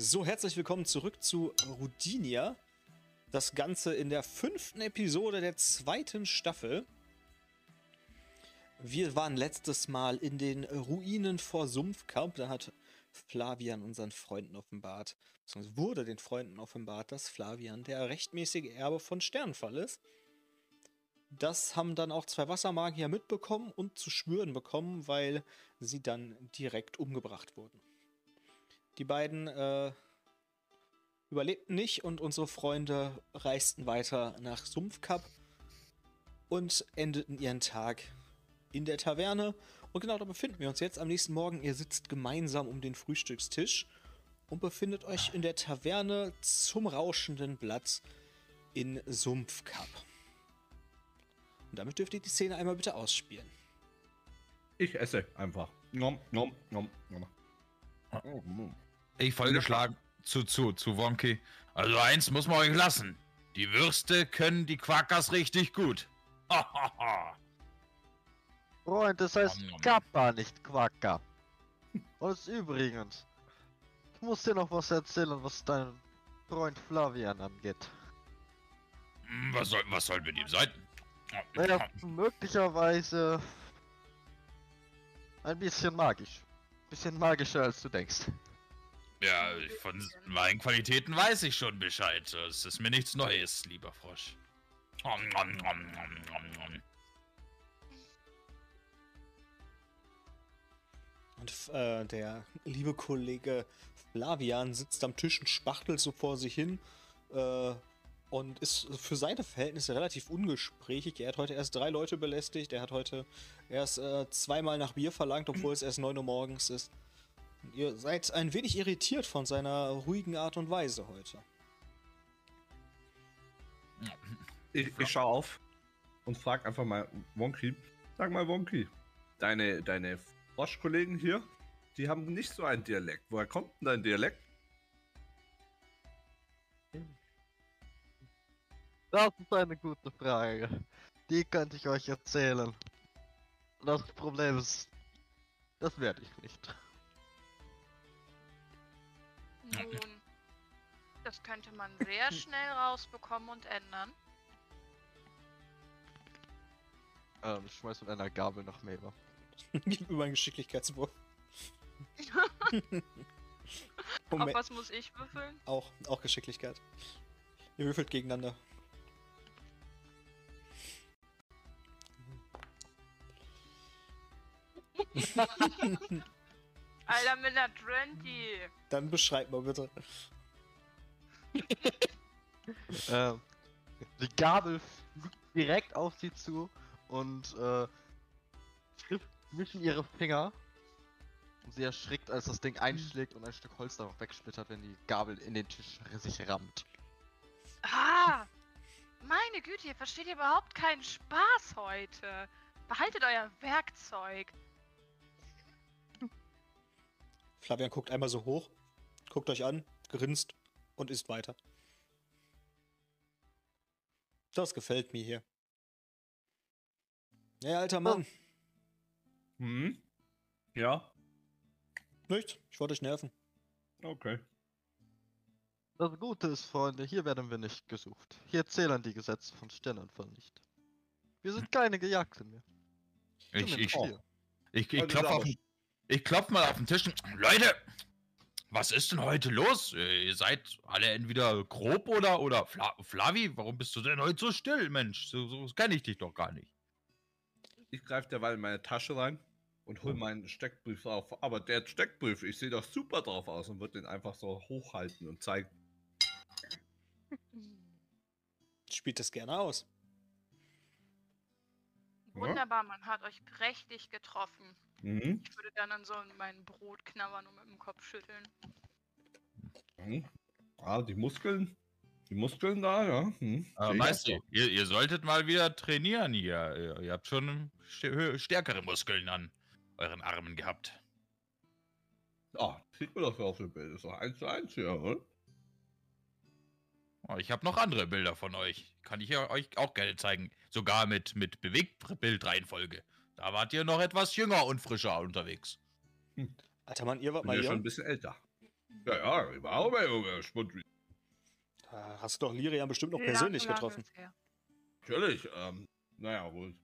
So, herzlich willkommen zurück zu Rudinia. Das Ganze in der fünften Episode der zweiten Staffel. Wir waren letztes Mal in den Ruinen vor Sumpfkamp. Da hat Flavian unseren Freunden offenbart, beziehungsweise wurde den Freunden offenbart, dass Flavian der rechtmäßige Erbe von Sternfall ist. Das haben dann auch zwei Wassermagier mitbekommen und zu spüren bekommen, weil sie dann direkt umgebracht wurden. Die beiden äh, überlebten nicht und unsere Freunde reisten weiter nach Sumpfkap und endeten ihren Tag in der Taverne. Und genau da befinden wir uns jetzt am nächsten Morgen. Ihr sitzt gemeinsam um den Frühstückstisch und befindet euch in der Taverne zum rauschenden Blatt in Sumpfkap. Und damit dürft ihr die Szene einmal bitte ausspielen. Ich esse einfach. Nom, nom, nom, nom. Ich vollgeschlagen zu, zu, zu Wonky. Also eins muss man euch lassen. Die Würste können die Quackers richtig gut. Freund, das heißt. Kappa, nicht Quacka. Und übrigens, ich muss dir noch was erzählen, was deinen Freund Flavian angeht. Hm, Was soll, was soll mit ihm sein? Naja, möglicherweise ein bisschen magisch. Bisschen magischer als du denkst. Ja, von meinen Qualitäten weiß ich schon Bescheid. Es ist mir nichts Neues, lieber Frosch. Nom, nom, nom, nom, nom, nom. Und äh, der liebe Kollege Flavian sitzt am Tisch und spachtelt so vor sich hin äh, und ist für seine Verhältnisse relativ ungesprächig. Er hat heute erst drei Leute belästigt. Er hat heute erst äh, zweimal nach Bier verlangt, obwohl es erst 9 Uhr morgens ist. Ihr seid ein wenig irritiert von seiner ruhigen Art und Weise heute. Ich, ich schaue auf und frage einfach mal Wonky. Sag mal, Wonky, deine, deine Froschkollegen hier, die haben nicht so einen Dialekt. Woher kommt denn dein Dialekt? Das ist eine gute Frage. Die könnte ich euch erzählen. Das Problem ist, das werde ich nicht. Nun, das könnte man sehr schnell rausbekommen und ändern. Ähm, ich schmeiß mit einer Gabel nach. Gib über einen Geschicklichkeitswurf. Auf was muss ich würfeln? auch, auch Geschicklichkeit. Ihr würfelt gegeneinander. Alter, mit einer 20. Dann beschreib mal bitte. Ähm, die Gabel fliegt direkt auf sie zu und äh, trifft zwischen ihre Finger. Und sie erschrickt, als das Ding einschlägt und ein Stück Holz darauf wegsplittert, wenn die Gabel in den Tisch sich rammt. Ah! Meine Güte, ihr versteht überhaupt keinen Spaß heute. Behaltet euer Werkzeug. Flavian guckt einmal so hoch, guckt euch an, grinst und isst weiter. Das gefällt mir hier. Hey, alter Mann. Hm? Ja? Nichts, ich wollte euch nerven. Okay. Das Gute ist, Freunde, hier werden wir nicht gesucht. Hier zählen die Gesetze von Sternanfall nicht. Wir sind keine Gejagten mehr. Ich, ich, ich, ich Heute klopf ist auf, den- ich klopf mal auf den Tisch. und- Leute, was ist denn heute los? Äh, Ihr seid alle entweder grob oder oder Fla Flavi, warum bist du denn heute so still, Mensch? So, so kenne ich dich doch gar nicht. Ich greife derweil in meine Tasche rein und hol meinen Steckbrief auf. Aber der Steckbrief, ich sehe doch super drauf aus und würde den einfach so hochhalten und zeigen. Spielt das gerne aus. Wunderbar, man hat euch prächtig getroffen. Mhm. Ich würde dann an so mein Brot knabbern und mit dem Kopf schütteln. Mhm. Ah, die Muskeln. Die Muskeln da, ja. Hm. Ich Meister, auch ihr, ihr solltet mal wieder trainieren hier. Ihr, ihr habt schon stärkere Muskeln an euren Armen gehabt. so. Ah, sieht man doch auf dem Bild. Ist doch eins zu eins hier, oder? Oh, ich habe noch andere Bilder von euch. Kann ich ja euch auch gerne zeigen. Sogar mit, mit Bewegtbildreihenfolge. Da wart ihr noch etwas jünger und frischer unterwegs. Alter Mann, ihr wart Bin mal ja schon ein jung. bisschen älter. Ja, ja, überhaupt, Junge. Spund- Da hast du doch Lirian bestimmt noch persönlich lange getroffen. ist her. Natürlich, ähm, naja, wohl.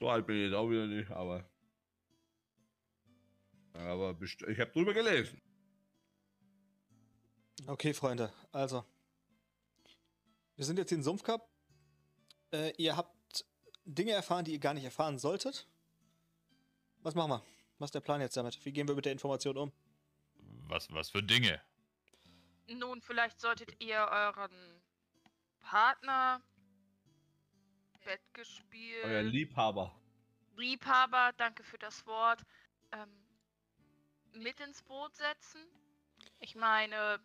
So alt bin ich jetzt auch wieder nicht, aber. Aber ich habe drüber gelesen. Okay, Freunde, also. Wir sind jetzt in Sumpfkap. Äh, ihr habt Dinge erfahren, die ihr gar nicht erfahren solltet. Was machen wir? Was ist der Plan jetzt damit? Wie gehen wir mit der Information um? Was, was für Dinge? Nun, vielleicht solltet ihr euren Partner, Bettgespielt, Euer Liebhaber. Liebhaber, danke für das Wort, ähm, mit ins Boot setzen. Ich meine, ihr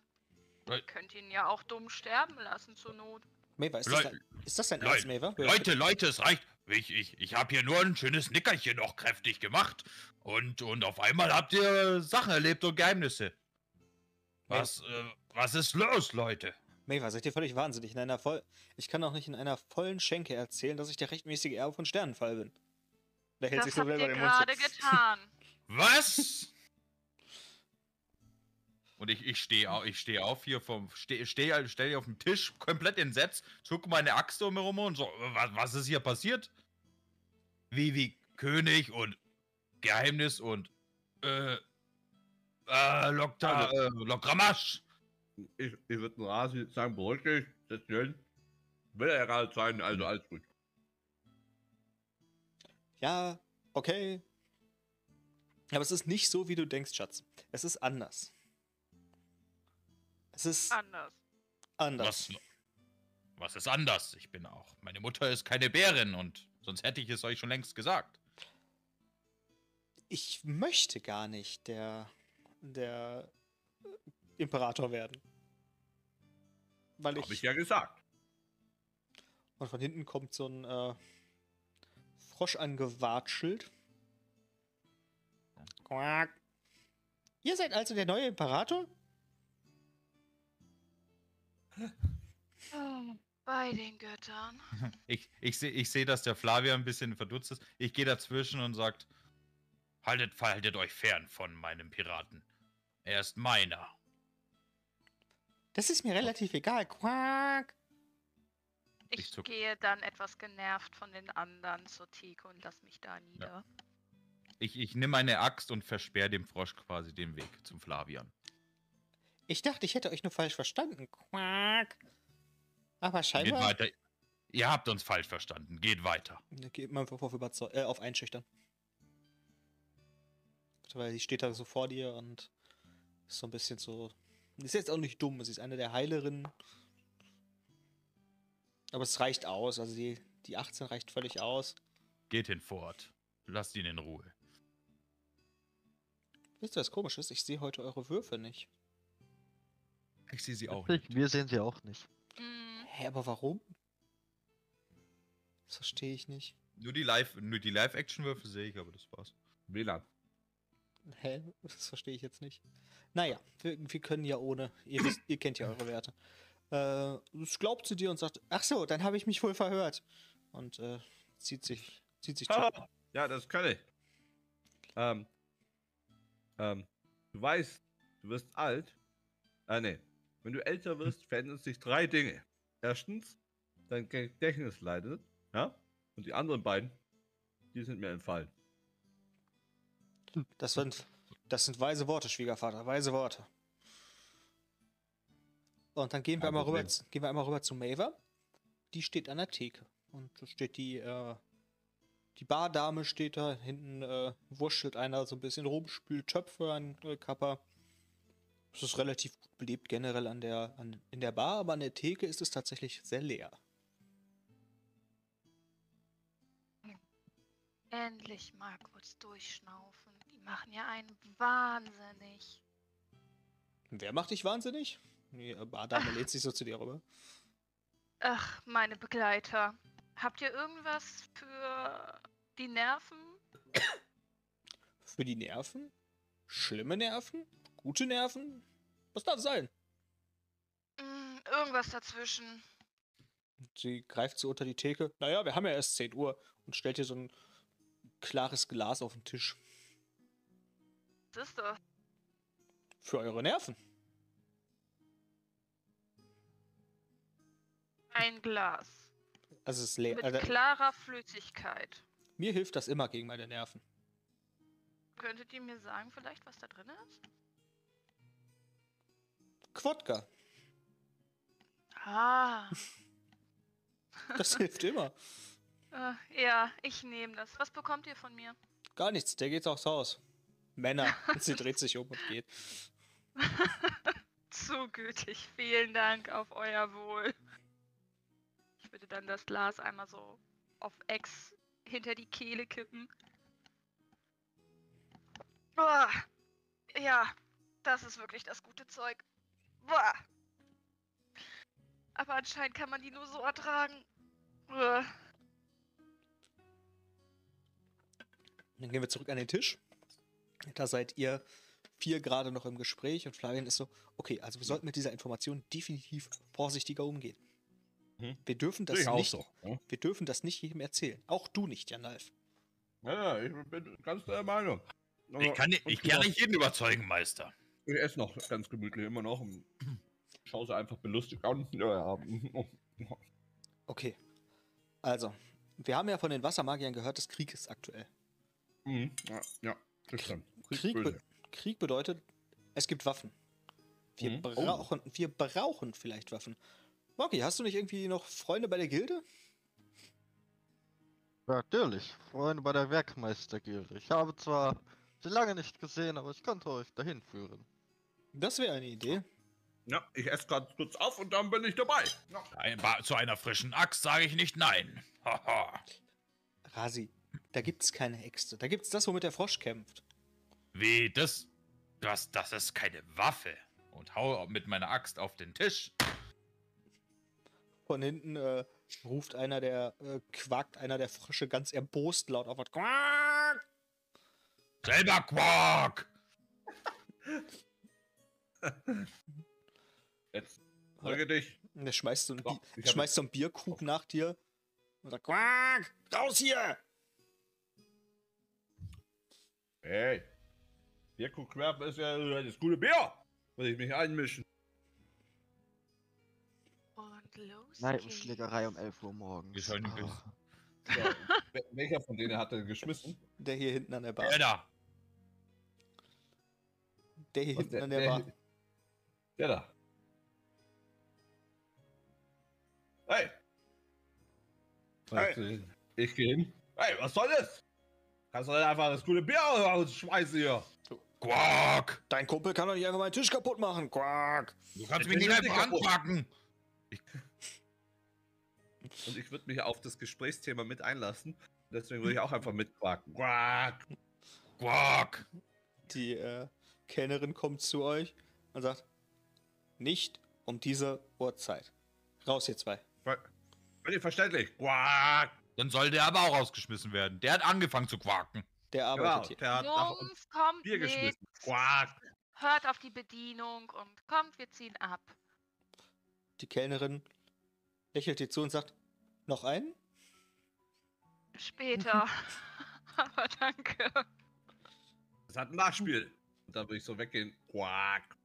Leu- könnt ihn ja auch dumm sterben lassen zur Not. Maver, ist, Leu- das dein, ist das dein Leu- Ernst, Maver? Leute, Leute, es reicht. Ich, ich, ich habe hier nur ein schönes Nickerchen noch kräftig gemacht. Und, und auf einmal habt ihr Sachen erlebt und Geheimnisse. Was, äh, was ist los, Leute? Maver, seid ihr völlig wahnsinnig? In einer voll ich kann auch nicht in einer vollen Schenke erzählen, dass ich der rechtmäßige Erbe von Sternenfall bin. Der hält Das sich so habt selber ihr den Mund gerade getan. Was? Und ich, ich stehe auf, ich steh auf hier vom, stehe steh, stell auf dem Tisch, komplett entsetzt, zucke meine Axt um mir rum und so, was, was ist hier passiert? Wie, wie König und Geheimnis und, äh, äh, Lokta, äh, Lokramasch. Ich, ich würde Rasi sagen, beruhig dich, setz dich hin. Will er gerade sein, also alles gut. Ja, okay. Aber es ist nicht so, wie du denkst, Schatz. Es ist anders. Es ist Anders. anders. Was, was ist anders? Ich bin auch, meine Mutter ist keine Bärin und sonst hätte ich es euch schon längst gesagt. Ich möchte gar nicht der, der äh, Imperator werden. Weil Hab ich ich. ja gesagt. Und von hinten kommt so ein äh, Frosch angewatschelt. Quack. Ihr seid also der neue Imperator? Oh, bei den Göttern. Ich, ich sehe, ich seh, dass der Flavian ein bisschen verdutzt ist. Ich gehe dazwischen und sagt, haltet, haltet euch fern von meinem Piraten. Er ist meiner. Das ist mir relativ egal. Quack. Ich Ich gehe dann etwas genervt von den anderen zur Theke und lass mich da nieder. Ich, ich nehme eine Axt und versperre dem Frosch quasi den Weg zum Flavian. Ich dachte, ich hätte euch nur falsch verstanden. Quack. Aber Geht scheinbar. weiter. Ihr habt uns falsch verstanden. Geht weiter. Geht man auf, überzeu- äh, auf einschüchtern. Weil sie steht da so vor dir und ist so ein bisschen so. Ist jetzt auch nicht dumm, sie ist eine der Heilerinnen. Aber es reicht aus, also die, die 18 reicht völlig aus. Geht hinfort. Lasst ihn in Ruhe. Wisst ihr, was komisch ist? Ich sehe heute eure Würfe nicht. Ich sehe sie auch nicht. Wir sehen sie auch nicht. Hm, Hä, aber warum? Das verstehe ich nicht. Nur die Live, nur die Live-Action-Würfe sehe ich, aber das war's. WLAN. Hä? Das verstehe ich jetzt nicht. Naja, wir, wir können ja ohne. Ihr, wisst, ihr kennt ja eure Werte. Äh, das glaubt sie dir und sagt, ach so, dann habe ich mich wohl verhört. Und äh, zieht sich, zieht sich zurück. Ah, ja, das kann ich. Ähm, ähm, du weißt, du wirst alt. Ah, nee. Wenn du älter wirst, verändern sich drei Dinge. Erstens, dein Gedächtnis leidet. Ja? Und die anderen beiden, die sind mir entfallen. Das sind, das sind weise Worte, Schwiegervater, weise Worte. Und dann gehen wir, einmal rüber, gehen wir einmal rüber zu Maver. Die steht an der Theke. Und da steht die, äh, die Bardame steht da, hinten äh, wurschtelt einer so ein bisschen rum, spült Töpfe an äh, Kappa. Es ist relativ gut belebt generell an der, an, in der Bar, aber an der Theke ist es tatsächlich sehr leer. endlich mal kurz durchschnaufen. Die machen ja einen wahnsinnig. Wer macht dich wahnsinnig? Die äh, Bardame lädt sich so zu dir rüber. Ach, meine Begleiter. Habt ihr irgendwas für die Nerven? Für die Nerven? Schlimme Nerven? Gute Nerven? Was darf es sein? Mm, irgendwas dazwischen. Sie greift sie unter die Theke. Naja, wir haben ja erst 10 Uhr und stellt hier so ein klares Glas auf den Tisch. Was ist das? Für eure Nerven. Ein Glas. Also es ist leer. Mit also- klarer Flüssigkeit. Mir hilft das immer gegen meine Nerven. Könntet ihr mir sagen, vielleicht, was da drin ist? Quodka, Ah. das hilft immer. Äh, ja, ich nehme das. Was bekommt ihr von mir? Gar nichts, der geht aufs Haus. Männer. Sie dreht sich um und geht. Zu gütig. Vielen Dank auf euer Wohl. Ich würde dann das Glas einmal so auf Ex hinter die Kehle kippen. Boah. Ja, das ist wirklich das gute Zeug. Boah. Aber anscheinend kann man die nur so ertragen. Uah. Dann gehen wir zurück an den Tisch. Da seid ihr vier gerade noch im Gespräch und Flavian ist so, okay, also wir sollten mit dieser Information definitiv vorsichtiger umgehen. Mhm. Wir dürfen das ich auch nicht, so. Ja, wir dürfen das nicht jedem erzählen. Auch du nicht, Janalf. ja ich bin ganz der Meinung. Aber- Ich kann, ich kann nicht jeden überzeugen, Meister. Ich esse noch ganz gemütlich immer noch und schaue sie einfach belustigt an. Ja, ja. Okay. Also, wir haben ja von den Wassermagiern gehört, dass Krieg ist aktuell. Mhm, ja, ja, das stimmt. Krieg, böse. be Krieg bedeutet, es gibt Waffen. Wir Mhm. Oh. brauchen, wir brauchen vielleicht Waffen. Moki, hast du nicht irgendwie noch Freunde bei der Gilde? Natürlich, Freunde bei der Werkmeistergilde. Ich habe zwar sie lange nicht gesehen, aber ich könnte euch dahin führen. Das wäre eine Idee. Ja, ich esse gerade kurz auf und dann bin ich dabei. Ja. Ein, ba- zu einer frischen Axt sage ich nicht nein. Haha. Rasi, da gibt's keine Äxte. Da gibt's das, womit der Frosch kämpft. Wie, das, das, das ist keine Waffe. Und hau mit meiner Axt auf den Tisch. Von hinten äh, ruft einer der, äh, quakt einer der Frösche ganz erbost laut auf. Quack! Selber Quark! Jetzt folge dich. Und der schmeißt so einen, Bi hab schmeißt so einen Bierkrug nach dir und sagt, Quack! Raus hier! Hey. Bierkuchen werfen ist ja das gute Bier. Muss ich mich einmischen. Und los. Nein, um geht's. Schlägerei um 11 Uhr morgens. So, wel- welcher von denen hat er geschmissen? Der hier hinten an der Bar. Der da. Der hier Was, hinten an der Bar. Der da. Hey. Hey. Ich gehe hin. Hey, was soll das? Kannst du nicht einfach das gute Bier rausschmeißen hier? Quark! Dein Kumpel kann doch nicht einfach meinen Tisch kaputt machen. Quack! Du kannst Ich mich nicht einfach kaputt. anpacken. Und ich würde mich auf das Gesprächsthema mit einlassen. Deswegen würde ich auch einfach mitquaken. Quack. Quark! Die äh, Kellnerin kommt zu euch und sagt, nicht um diese Uhrzeit. Raus, ihr zwei. Völlig verständlich. Quack. Dann soll der aber auch rausgeschmissen werden. Der hat angefangen zu quaken. Der Genau, arbeitet hier. der hat nach uns Jungs, kommt Bier mit. geschmissen. Quack. Hört auf die Bedienung und kommt, wir ziehen ab. Die Kellnerin lächelt dir zu und sagt, noch einen? Später. Aber danke. Das hat ein Nachspiel. Und dann würde ich so weggehen. Quack.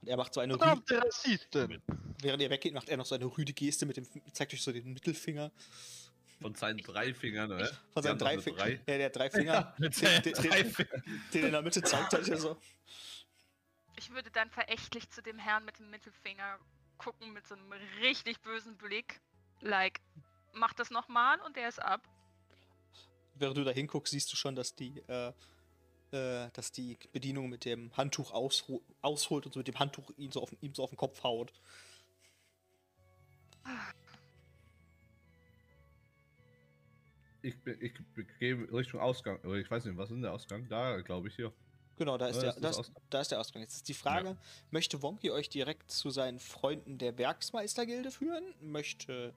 Ja. Und er macht so eine Verdammte Rassistin! während ihr weggeht, macht er noch so eine rüde Geste mit dem, zeigt euch so den Mittelfinger. Von seinen drei Fingern, oder? Von seinen drei Fingern. drei. Ja, der drei Finger, den, seinen den, drei den, Fingern. den in der Mitte zeigt er dir so. Ich würde dann verächtlich zu dem Herrn mit dem Mittelfinger gucken mit so einem richtig bösen Blick. Like, mach das nochmal und der ist ab. Während du da hinguckst, siehst du schon, dass die, äh, äh, dass die Bedienung mit dem Handtuch ausho ausholt und so mit dem Handtuch ihn so auf, ihm so auf den Kopf haut. Ich, bin- ich gehe Richtung Ausgang. Ich weiß nicht, was ist denn der Ausgang? Da, glaube ich, hier. Genau, da ist, Ja, der, das ist das, Ausgang. da ist der Ausgang. Jetzt ist die Frage, möchte Wonky euch direkt zu seinen Freunden der Werksmeistergilde führen? Möchte,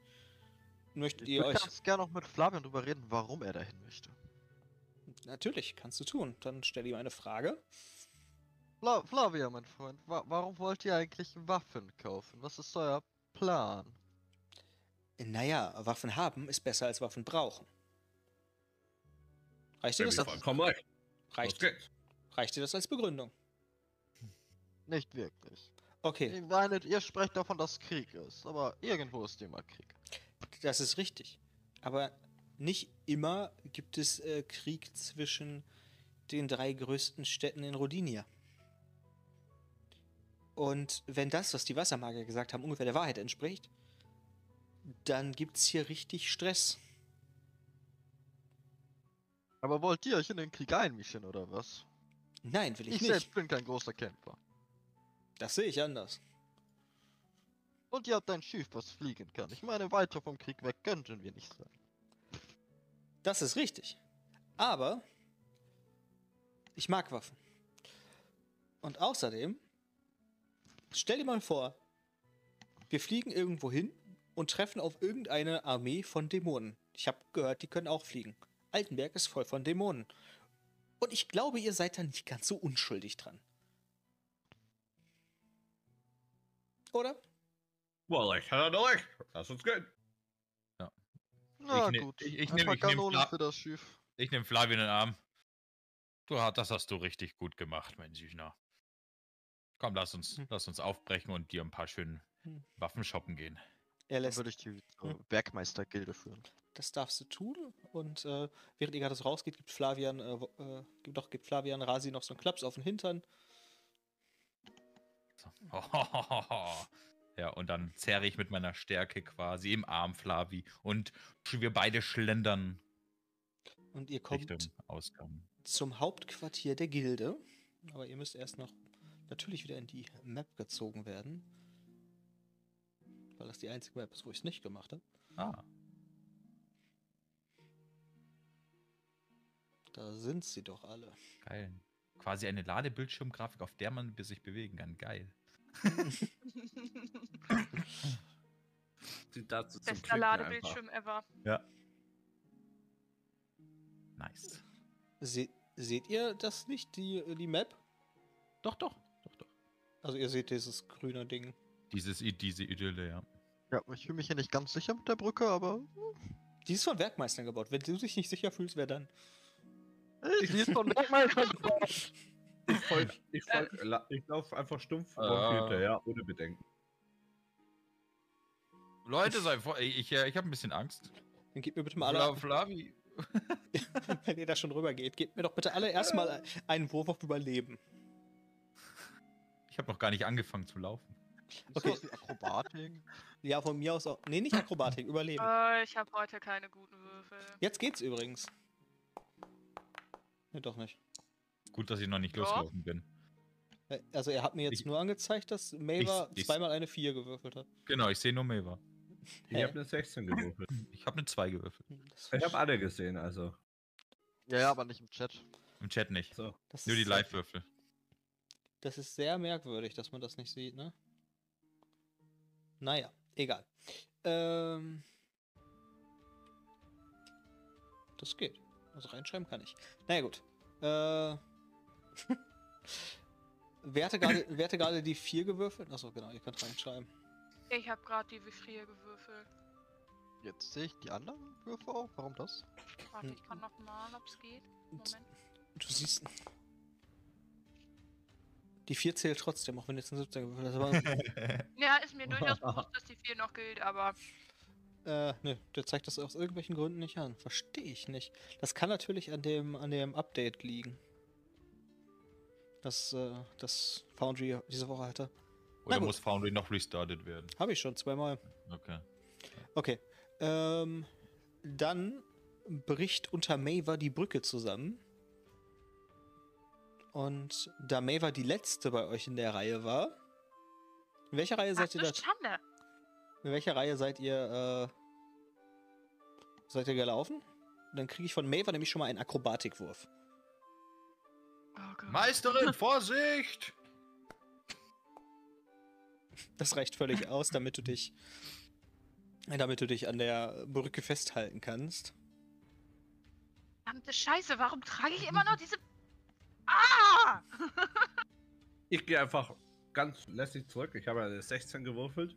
möchtet Ich ihr euch... ganz gerne noch mit Flavian drüber reden, warum er dahin möchte. Natürlich, kannst du tun. Dann stell ihm eine Frage. Fla Flavian, mein Freund, wa warum wollt ihr eigentlich Waffen kaufen? Was ist euer Plan? Naja, Waffen haben ist besser als Waffen brauchen. Reicht dir, das. Los reicht, reicht dir das als Begründung? Nicht wirklich. Okay, Ich meine, ihr sprecht davon, dass Krieg ist, aber irgendwo ist immer Krieg. das ist richtig. Aber nicht immer gibt es äh, Krieg zwischen den drei größten Städten in Rodinia. Und wenn das, was die Wassermagier gesagt haben, ungefähr der Wahrheit entspricht, dann gibt es hier richtig Stress. Aber wollt ihr euch in den Krieg einmischen oder was? Nein, will ich, Ich, nicht. selbst bin kein großer Kämpfer. Das sehe ich anders. Und ihr habt ein Schiff, was fliegen kann. Ich meine, weiter vom Krieg weg könnten wir nicht sein. Das ist richtig. Aber ich mag Waffen. Und außerdem, stell dir mal vor, wir fliegen irgendwo hin und treffen auf irgendeine Armee von Dämonen. Ich habe gehört, die können auch fliegen. Altenberg ist voll von Dämonen. Und ich glaube, ihr seid da nicht ganz so unschuldig dran. Oder? Recht hat er recht. Lass uns gehen. Na ne- gut, ich- ich ein nehm- paar ich nehm Kanonen Fla- für das Schiff. Ich nehme Flavio in den Arm. Du, das hast du richtig gut gemacht, mein Süchner. Komm, lass uns, Hm. lass uns aufbrechen und dir ein paar schöne Hm. Waffen shoppen gehen. Er Dann lässt würde ich die äh, Hm. Werkmeistergilde führen. Das darfst du tun. Und äh, während ihr gerade so rausgeht, gibt Flavian, äh, äh, gibt doch, gibt Flavian Rasi noch so einen Klaps auf den Hintern. So. Ja, und dann zerre ich mit meiner Stärke quasi im Arm Flavi und wir beide schlendern Und ihr kommt zum Hauptquartier der Gilde. Aber ihr müsst erst noch natürlich wieder in die Map gezogen werden. Weil das die einzige Map ist, wo ich es nicht gemacht habe. Ah, Da sind sie doch alle. geil. Quasi eine Ladebildschirmgrafik, auf der man sich bewegen kann. Geil. Die dazu zum Bester Klicken Ladebildschirm ever. Nice. Se seht ihr das nicht, die, die Map? Doch, doch, doch, doch. Also ihr seht dieses grüne Ding. Dieses, diese Idylle, ja. Ja, ich fühle mich hier nicht ganz sicher mit der Brücke, aber Die ist von Werkmeistern gebaut. Wenn du dich nicht sicher fühlst, wer dann? Die ist von Werkmeister gebaut. Ich, folg, ich, folg, ich laufe einfach stumpf Ah. Hinterher, ohne Bedenken. Leute, sei vor. Ich, ich, äh, ich habe ein bisschen Angst. Dann gebt mir bitte mal Fla alle, Flavi. wenn ihr da schon rüber geht, gebt mir doch bitte alle erstmal einen Wurf auf Überleben. Ich habe noch gar nicht angefangen zu laufen. Okay. Akrobatik? Ja, von mir aus auch. Nee, nicht Akrobatik, Überleben. Äh, ich habe heute keine guten Würfel. Jetzt geht's übrigens. Nee, doch nicht. Gut, dass ich noch nicht Ja. losgelaufen bin. Also er hat mir jetzt Ich- nur angezeigt, dass Maver Ich- ich- zweimal eine 4 gewürfelt hat. Genau, ich sehe nur Maver. Ich habe eine 16 gewürfelt. Ich habe eine 2 gewürfelt. Hm, Ich habe alle gesehen, also. Ja, ja, aber nicht im Chat. Im Chat nicht. So. das Nur die Live-Würfel. Das ist sehr merkwürdig, dass man das nicht sieht, ne? Naja, egal. Ähm. Das geht. Also reinschreiben kann ich. Naja, gut. Äh. wer hatte gerade die 4 gewürfelt? Achso, genau, ihr könnt reinschreiben. Ich habe gerade die Vifrier gewürfelt. Jetzt sehe ich die anderen Würfe auch. Warum das? Warte, ich kann noch mal, ob es geht. Moment. Du siehst. Die 4 zählt trotzdem, auch wenn jetzt ein 17 gewürfelt hast. Aber, Ja, ist mir durchaus bewusst, dass die 4 noch gilt, aber äh, ne, der zeigt das aus irgendwelchen Gründen nicht an. Verstehe ich nicht. Das kann natürlich an dem, an dem Update liegen. Das, äh, das Foundry diese Woche hatte. Oder muss Foundry noch restartet werden? Habe ich schon zweimal. Okay. Okay. Ähm, dann bricht unter Maver die Brücke zusammen. Und da Maver die letzte bei euch in der Reihe war. In welcher Reihe ach, seid ihr da? Schande. In welcher Reihe seid ihr, äh, seid ihr gelaufen? Dann kriege ich von Maver nämlich schon mal einen Akrobatikwurf. Oh. Meisterin, Vorsicht! Das reicht völlig aus, damit du dich, damit du dich an der Brücke festhalten kannst. Verdammte Scheiße, warum trage ich immer noch diese. Ah! Ich gehe einfach ganz lässig zurück. Ich habe eine 16 gewürfelt.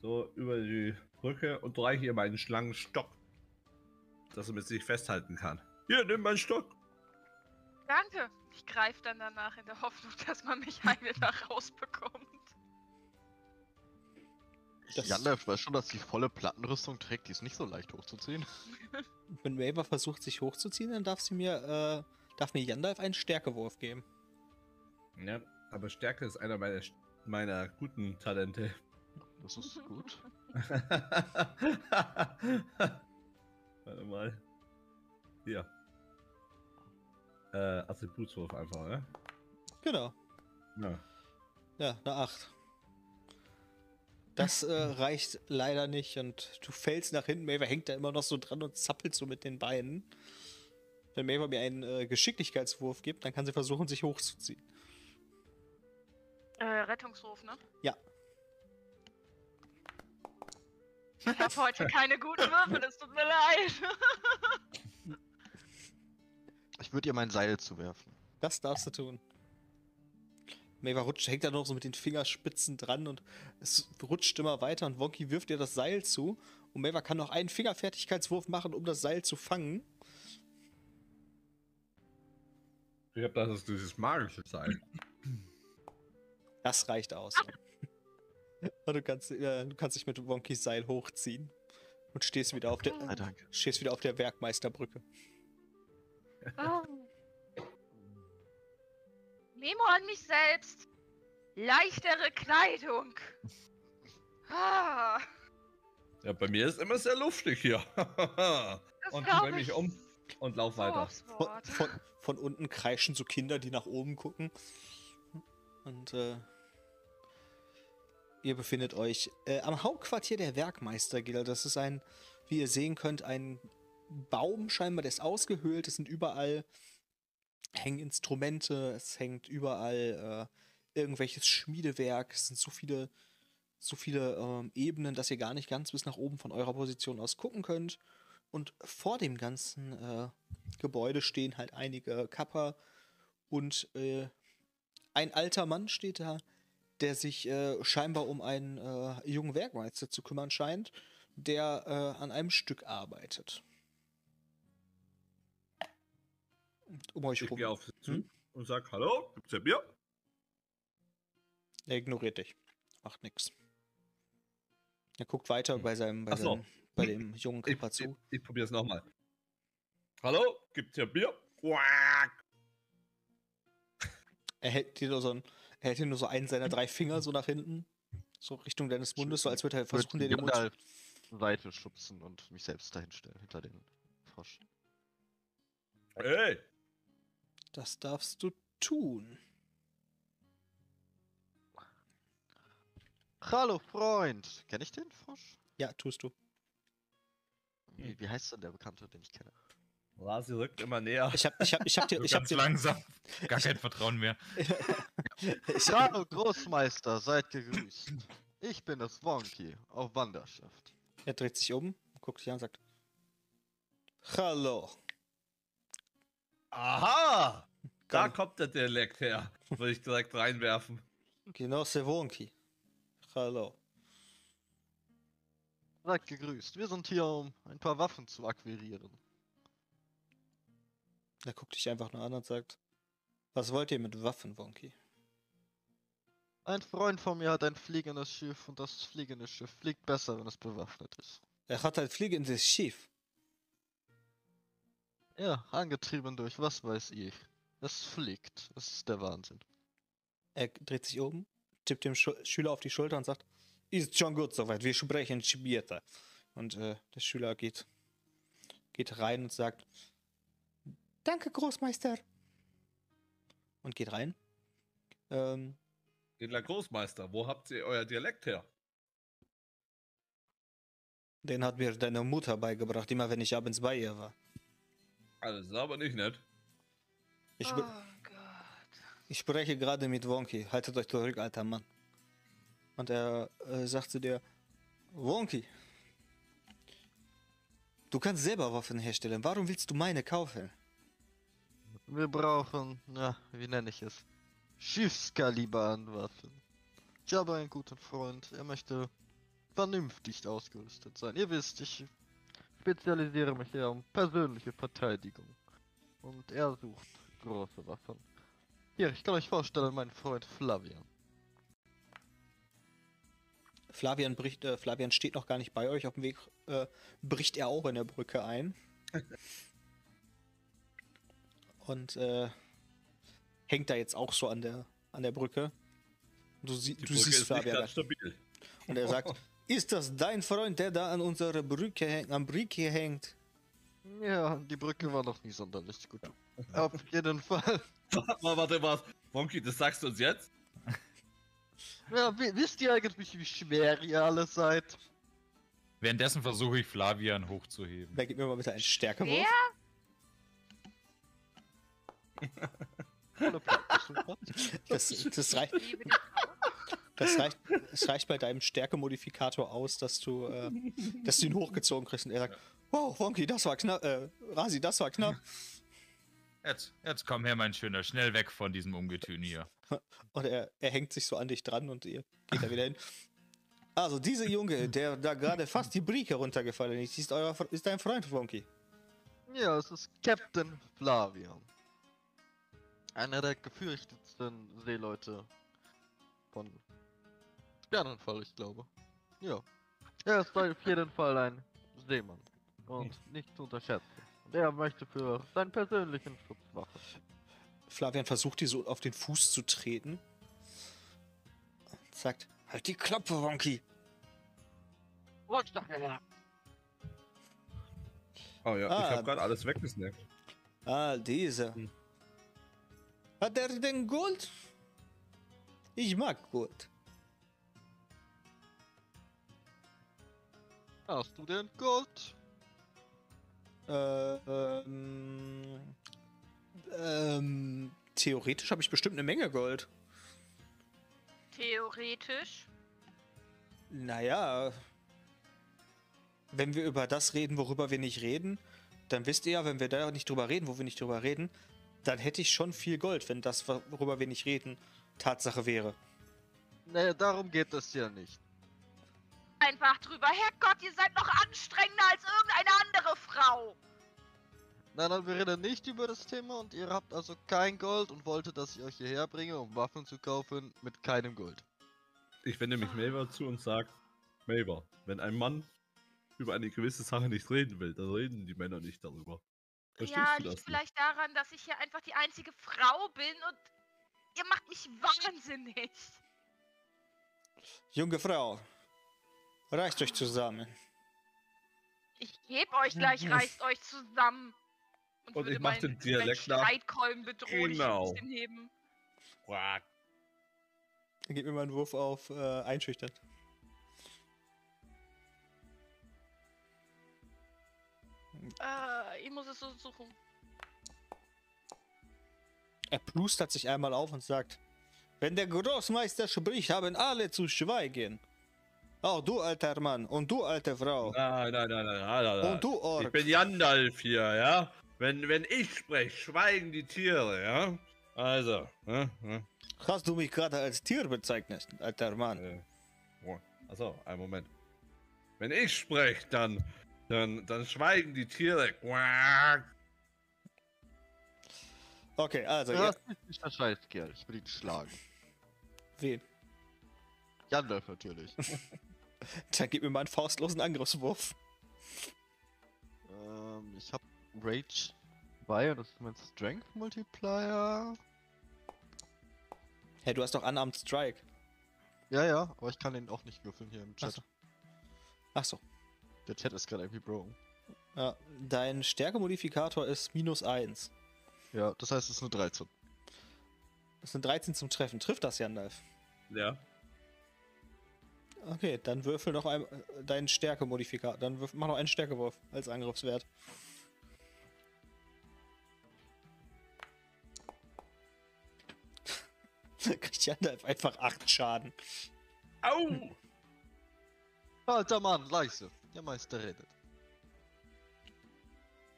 So über die Brücke und reiche ihr meinen Schlangenstock. Dass er mit sich festhalten kann. Hier, nimm meinen Stock. Danke. Ich greife dann danach in der Hoffnung, dass man mich heile da rausbekommt. Das- Gandalf weiß schon, dass die volle Plattenrüstung trägt, die ist nicht so leicht hochzuziehen. Wenn Maver versucht, sich hochzuziehen, dann darf sie mir, äh, darf mir Gandalf einen Stärkewurf geben. Ja, aber Stärke ist einer meiner, meiner guten Talente. Das ist gut. Warte mal. Hier. Äh, Attributswurf einfach, ne? Genau. Ja. Ja, eine 8. Das äh, reicht leider nicht und du fällst nach hinten. Maver hängt da immer noch so dran und zappelt so mit den Beinen. Wenn Maver mir einen äh, Geschicklichkeitswurf gibt, dann kann sie versuchen, sich hochzuziehen. Äh, Rettungsruf, ne? Ja. Ich habe heute keine guten Würfel, es tut mir leid. Ich würde ihr mein Seil zuwerfen. Das darfst du tun. Maver rutscht, hängt da noch so mit den Fingerspitzen dran und es rutscht immer weiter und Wonky wirft ihr das Seil zu. Und Maver kann noch einen Fingerfertigkeitswurf machen, um das Seil zu fangen. Ich hab das ist dieses magische Seil. Das reicht aus. Und du kannst, äh, du kannst dich mit Wonkys Seil hochziehen. Und stehst wieder auf der, danke. stehst wieder auf der Werkmeisterbrücke. Oh. Memo an mich selbst. Leichtere Kleidung. Ah, Ja, bei mir ist immer sehr luftig hier. das und drehe mich ich um und lauf so weiter. Von, von, von unten kreischen so Kinder, die nach oben gucken. Und äh, ihr befindet euch äh, am Hauptquartier der Werkmeistergilde. Das ist ein, wie ihr sehen könnt, ein Baum scheinbar, der ist ausgehöhlt. Es sind überall hängen Instrumente, es hängt überall äh, irgendwelches Schmiedewerk. Es sind so viele, so viele ähm, Ebenen, dass ihr gar nicht ganz bis nach oben von eurer Position aus gucken könnt. Und vor dem ganzen äh, Gebäude stehen halt einige Kapper und äh, ein alter Mann steht da, der sich äh, scheinbar um einen äh, jungen Werkmeister zu kümmern scheint, der äh, an einem Stück arbeitet. Um euch Ich rum. gehe auf sie zu Hm? und sag, hallo, gibt's ja Bier? Er ignoriert dich. Macht nix. Er guckt weiter Hm. bei seinem, bei, so. seinem, bei dem jungen Ich, Kapper ich, zu. ich probier's nochmal. Hallo, gibt's ja Bier? Quack. Er hält dir nur so, ein, er hält dir nur so einen seiner drei Finger so nach hinten. So Richtung deines Mundes, so als würde er versuchen, dir den Mund zur Seite schubsen und mich selbst dahin stellen, hinter den Frosch. Hey, Das darfst du tun. Hallo Freund! Kenn ich den Frosch? Ja, tust du. Wie, wie heißt denn der Bekannte, den ich kenne? Lasi rückt immer näher. Ich hab, ich hab, ich hab dir, ich hab dir, langsam. Gar kein Vertrauen mehr. ich, Hallo Großmeister, seid gegrüßt. Ich bin es Wonky, auf Wanderschaft. er dreht sich um, guckt dich an und sagt, Hallo. Aha! Da Komm. kommt der Dialekt her. Würde ich direkt reinwerfen. Genosse Wonki. Hallo. Seid gegrüßt. Wir sind hier, um ein paar Waffen zu akquirieren. Er guckt dich einfach nur an und sagt, was wollt ihr mit Waffen, Wonki? Ein Freund von mir hat ein fliegendes Schiff und das fliegende Schiff fliegt besser, wenn es bewaffnet ist. Er hat ein fliegendes Schiff. Ja, angetrieben durch was weiß ich. Es fliegt. Es ist der Wahnsinn. Er dreht sich um, tippt dem Schu Schüler auf die Schulter und sagt, ist schon gut soweit, wir sprechen später. Und äh, der Schüler geht, geht rein und sagt, danke Großmeister. Und geht rein. Ähm, Edler Großmeister, wo habt ihr euer Dialekt her? den hat mir deine Mutter beigebracht, immer wenn ich abends bei ihr war. Also, das ist aber nicht nett. Ich, oh ich spreche gerade mit Wonky. Haltet euch zurück, alter Mann. Und er äh, sagt zu dir, Wonky, du kannst selber Waffen herstellen. Warum willst du meine kaufen? Wir brauchen, ja, wie nenne ich es? Schiffskaliber an Waffen. Ich habe einen guten Freund, er möchte vernünftig ausgerüstet sein. Ihr wisst, ich spezialisiere mich eher um persönliche Verteidigung. Und er sucht große Waffen. Hier, ich kann euch vorstellen, mein Freund Flavian. Flavian, bricht, äh, Flavian steht noch gar nicht bei euch. Auf dem Weg äh, bricht er auch in der Brücke ein. Und äh, hängt da jetzt auch so an der, an der Brücke. Du, sie, du Brücke siehst Flavian. Und er sagt, ist das dein Freund, der da an unserer Brücke hängt, am Brücke hängt? Ja, die Brücke war noch nie sonderlich gut. Auf jeden Fall. Warte, warte, was? Wonky, das sagst du uns jetzt? Ja, wi- wisst ihr eigentlich, wie schwer ihr alle seid? Währenddessen versuche ich Flavian hochzuheben. Da gib mir mal bitte einen Stärkewurf. Volle Platte. Das, das, reicht, das, reicht, das reicht bei deinem Stärkemodifikator aus, dass du, äh, dass du ihn hochgezogen kriegst. Und er sagt, wow, Wonky, das war knapp. Äh, Rasi, das war knapp. Jetzt, jetzt komm her, mein Schöner, schnell weg von diesem Ungetüm hier. Und er, er hängt sich so an dich dran und ihr geht da wieder hin. Also, dieser Junge, der da gerade fast die Brücke runtergefallen ist, ist, euer, ist dein Freund, Wonky. Ja, es ist Captain Flavian. Einer der gefürchtetsten Seeleute von Sternenfall, ich glaube. Ja. Er ist auf jeden Fall ein Seemann. Und nicht zu unterschätzen. Und er möchte für seinen persönlichen Schutz wachen. Flavian versucht, dir so auf den Fuß zu treten. Und sagt, halt die Klappe, Wonky. Oh ja, Ah. ich habe gerade alles weggesnackt. Ah, dieser. Hm. Hat er denn Gold? Ich mag Gold. Hast du denn Gold? Äh, ähm, ähm, theoretisch habe ich bestimmt eine Menge Gold. Theoretisch. Naja, wenn wir über das reden, worüber wir nicht reden, dann wisst ihr ja, wenn wir da nicht drüber reden, wo wir nicht drüber reden, dann hätte ich schon viel Gold, wenn das, worüber wir nicht reden, Tatsache wäre. Naja, darum geht es ja nicht. Einfach drüber. Herrgott, ihr seid noch anstrengender als Frau. Nein, nein, wir reden nicht über das Thema und ihr habt also kein Gold und wolltet, dass ich euch hierher bringe, um Waffen zu kaufen mit keinem Gold. Ich wende mich Maver zu und sag, Maver, wenn ein Mann über eine gewisse Sache nicht reden will, dann reden die Männer nicht darüber. Verstehst ja, du liegt das nicht? vielleicht daran, dass ich hier einfach die einzige Frau bin und ihr macht mich wahnsinnig. Junge Frau, reißt euch zusammen. Ich geb euch gleich, reißt euch zusammen. Und würde ich mach meinen- den Dialekt nach. Streitkolben bedrohlich Genau. ein bisschen heben. Quack. Gib mir mal einen Wurf auf äh, einschüchtern. Äh, ich muss es so suchen. Er plustert sich einmal auf und sagt: Wenn der Großmeister spricht, haben alle zu schweigen. Auch du, alter Mann, und du, alte Frau, Nein, nein, nein, nein, nein, nein, nein. und du, Ich Ork. bin Gandalf hier, ja? Wenn, wenn ich spreche, schweigen die Tiere, ja? Also, ne? ne? Hast du mich gerade als Tier bezeichnet, alter Mann? Äh, oh, achso, einen Moment. Wenn ich spreche, dann, dann, dann schweigen die Tiere. Quack. Okay, also, Du ja, hast mich nicht verscheißt, Kerl. Ich will ihn schlagen. wen? Gandalf natürlich. Dann gib mir mal einen faustlosen Angriffswurf. ähm, ich hab Rage bei und das ist mein Strength Multiplier. Hey, du hast doch Unarmed Strike. Ja, ja, aber ich kann den auch nicht würfeln hier im Chat. Achso. Achso. Der Chat ist gerade irgendwie broken. Ja, dein Stärkemodifikator ist minus 1. Ja, das heißt, es ist eine 13. Das sind 13 zum Treffen. Trifft das, Jandalf? Ja. Okay, dann würfel noch ein, äh, deinen Stärkemodifikator. Dann würfel, mach noch einen Stärkewurf als Angriffswert. Kriegt Jandalf einfach 8 Schaden. Au! Alter Mann, leise. Der Meister redet.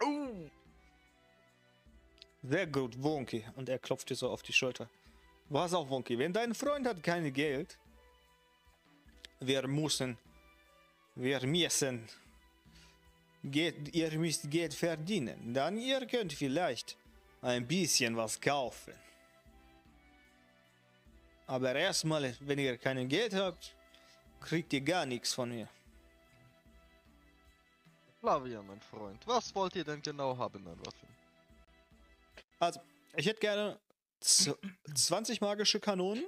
Au! Sehr gut, Wonky. Und er klopft dir so auf die Schulter. Was auch, Wonky, wenn dein Freund hat kein Geld, wir müssen, wir müssen, Geld, ihr müsst Geld verdienen. Dann ihr könnt vielleicht ein bisschen was kaufen. Aber erstmal, wenn ihr kein Geld habt, kriegt ihr gar nichts von mir. Flavia, mein Freund, was wollt ihr denn genau haben an Waffen? Also, ich hätte gerne z- 20 magische Kanonen.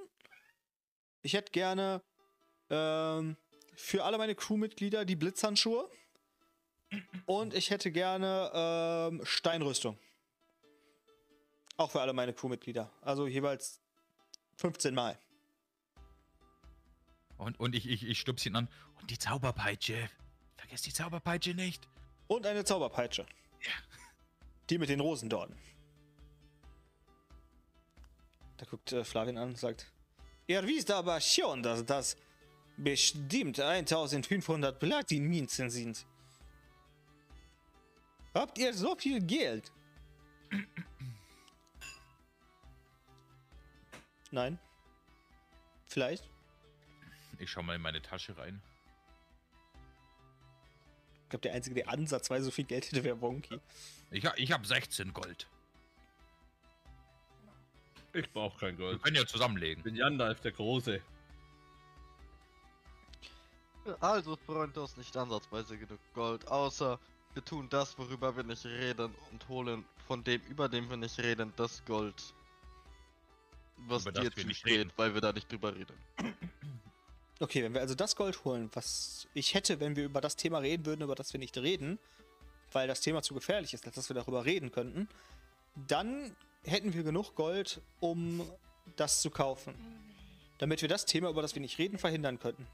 Ich hätte gerne ähm, für alle meine Crewmitglieder die Blitzhandschuhe. Und ich hätte gerne ähm, Steinrüstung. Auch für alle meine Crewmitglieder. Also jeweils 15 Mal. Und, und ich, ich, ich stupse ihn an. Und die Zauberpeitsche. Vergesst die Zauberpeitsche nicht. Und eine Zauberpeitsche. Die mit den Rosendornen. Da guckt äh, Flavien an und sagt: Ihr wisst aber schon, dass das bestimmt 1500 Platinmünzen sind. Habt ihr so viel Geld? Nein. Vielleicht. Ich schau mal in meine Tasche rein. Ich glaube, der Einzige, der ansatzweise so viel Geld hätte, wäre Wonky. Ich, ich habe 16 Gold. Ich brauche kein Wir Gold. können ja zusammenlegen. Ich bin Jandalf der Große. Also, Freund, du hast nicht ansatzweise genug Gold, außer wir tun das, worüber wir nicht reden und holen von dem, über dem wir nicht reden, das Gold, was dir nicht zusteht, reden. weil wir da nicht drüber reden. Okay, wenn wir also das Gold holen, was ich hätte, wenn wir über das Thema reden würden, über das wir nicht reden, weil das Thema zu gefährlich ist, als dass wir darüber reden könnten, dann hätten wir genug Gold, um das zu kaufen. Damit wir das Thema, über das wir nicht reden, verhindern könnten.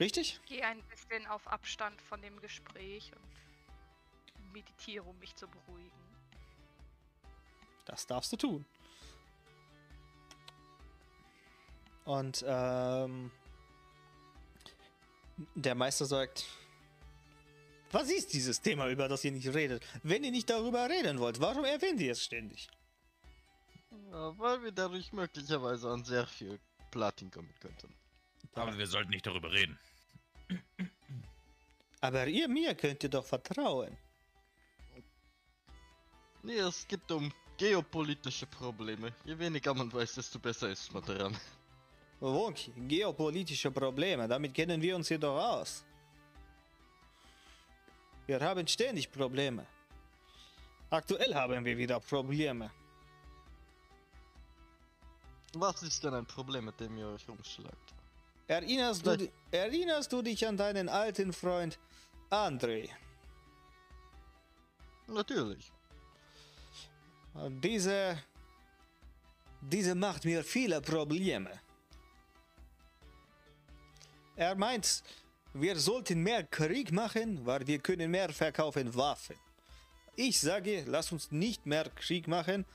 Richtig? Gehe ein bisschen auf Abstand von dem Gespräch und meditiere, um mich zu beruhigen. Das darfst du tun. Und ähm, der Meister sagt, was ist dieses Thema, über das ihr nicht redet? Wenn ihr nicht darüber reden wollt, warum erwähnt ihr es ständig? Ja, weil wir dadurch möglicherweise an sehr viel Platin kommen könnten. Aber wir sollten nicht darüber reden. Aber ihr mir könnt ihr doch vertrauen. Nee, es geht um geopolitische Probleme. Je weniger man weiß, desto besser ist man daran. Wonky, geopolitische Probleme, damit kennen wir uns jedoch aus. Wir haben ständig Probleme. Aktuell haben wir wieder Probleme. Was ist denn ein Problem, mit dem ihr euch rumschlagt? Erinnerst du, Vielleicht- erinnerst du dich an deinen alten Freund André? Natürlich. Diese. Diese macht mir viele Probleme. Er meint, wir sollten mehr Krieg machen, weil wir können mehr verkaufen Waffen. Ich sage, lass uns nicht mehr Krieg machen,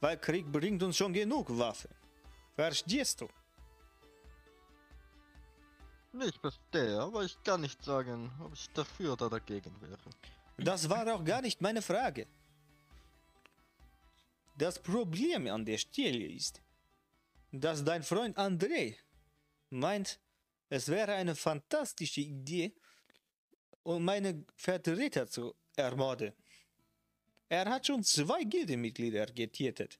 weil Krieg bringt uns schon genug Waffen. Verstehst du? Ich verstehe, aber ich kann nicht sagen, ob ich dafür oder dagegen wäre. Das war auch gar nicht meine Frage. Das Problem an der Stelle ist, dass dein Freund André meint, es wäre eine fantastische Idee, um meine Vertreter zu ermorden. Er hat schon zwei Gildemitglieder getötet.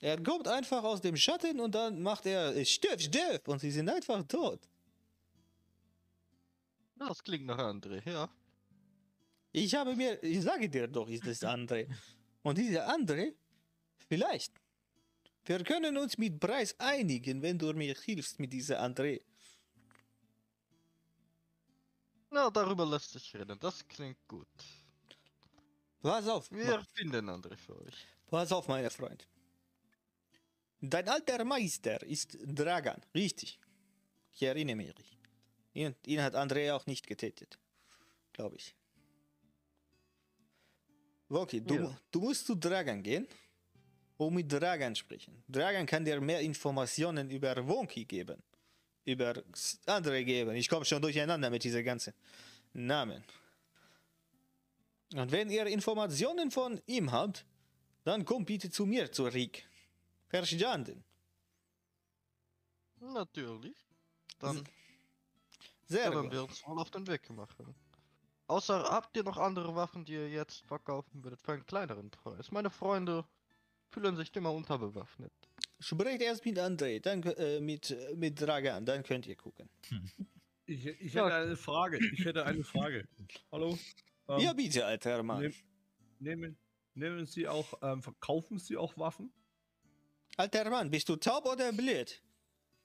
Er kommt einfach aus dem Schatten und dann macht er Stöff, Stöff und sie sind einfach tot. Das klingt nach André, ja. Ich habe mir, ich sage dir doch, ist das André. Und dieser André, vielleicht. Wir können uns mit Preis einigen, wenn du mir hilfst mit dieser André. Na, darüber lässt sich reden, das klingt gut. Pass auf, Wir finden André für euch. pass auf, mein Freund. Dein alter Meister ist Dragan, richtig. Ich erinnere mich. Ihn, ihn hat André auch nicht getötet, glaube ich. Okay, du, Ja. du musst zu Dragan gehen und mit Dragan sprechen. Dragan kann dir mehr Informationen über Wonky geben. Über André geben. Ich komme schon durcheinander mit diesen ganzen Namen. Und wenn ihr Informationen von ihm habt, dann kommt bitte zu mir zurück. Verstanden? Natürlich. Dann Sehr gut. wir uns mal auf den Weg machen. Außer habt ihr noch andere Waffen, die ihr jetzt verkaufen würdet für einen kleineren Preis? Meine Freunde fühlen sich immer unterbewaffnet. Sprecht erst mit André, dann äh, mit, äh, mit Dragan, dann könnt ihr gucken. Ich, ich Ja. hätte eine Frage. Ich hätte eine Frage. Hallo? Ähm, ja, bitte, alter Mann. nehm- nehmen, nehmen Sie auch, ähm, verkaufen Sie auch Waffen? Alter Mann, bist du taub oder blöd?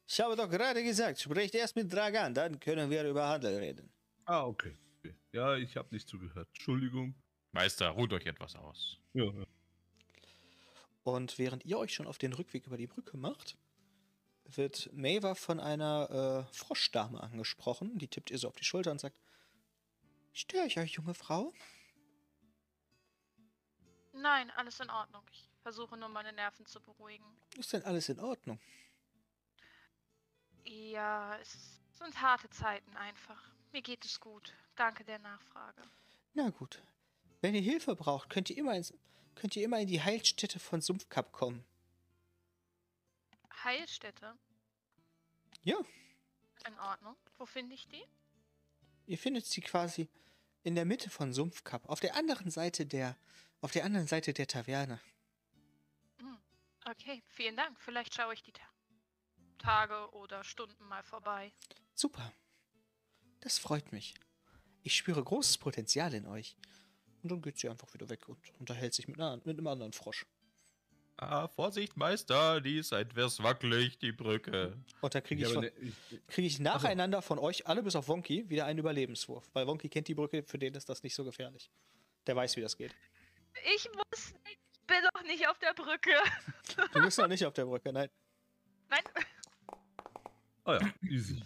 Ich habe doch gerade gesagt, sprecht erst mit Dragan, dann können wir über Handel reden. Ah, okay. okay. Ja, ich habe nicht zugehört. Entschuldigung. Meister, ruht euch etwas aus. Ja, ja. Und während ihr euch schon auf den Rückweg über die Brücke macht, wird Maeva von einer äh, Froschdame angesprochen. Die tippt ihr so auf die Schulter und sagt: Störe ich euch, junge Frau? Nein, alles in Ordnung. Ich versuche nur meine Nerven zu beruhigen. Ist denn alles in Ordnung? Ja, es sind harte Zeiten einfach. Mir geht es gut. Danke der Nachfrage. Na gut. Wenn ihr Hilfe braucht, könnt ihr immer, ins, könnt ihr immer in die Heilstätte von Sumpfkap kommen. Heilstätte? Ja. In Ordnung. Wo finde ich die? Ihr findet sie quasi in der Mitte von Sumpfkap, auf der anderen Seite der, auf der anderen Seite der Taverne. Hm. Okay, vielen Dank. Vielleicht schaue ich die Ta Tage oder Stunden mal vorbei. Super. Das freut mich. Ich spüre großes Potenzial in euch. Und dann geht sie einfach wieder weg und unterhält sich mit, einer, mit einem anderen Frosch. Ah, Vorsicht, Meister, die ist etwas wackelig, die Brücke. Und dann kriege Ich von- ne, ich, krieg ich nacheinander von euch, alle bis auf Wonky, wieder einen Überlebenswurf. Weil Wonky kennt die Brücke, für den ist das nicht so gefährlich. Der weiß, wie das geht. Ich muss. Ich bin doch nicht auf der Brücke. Du bist noch nicht auf der Brücke, nein. Nein. oh ja, easy.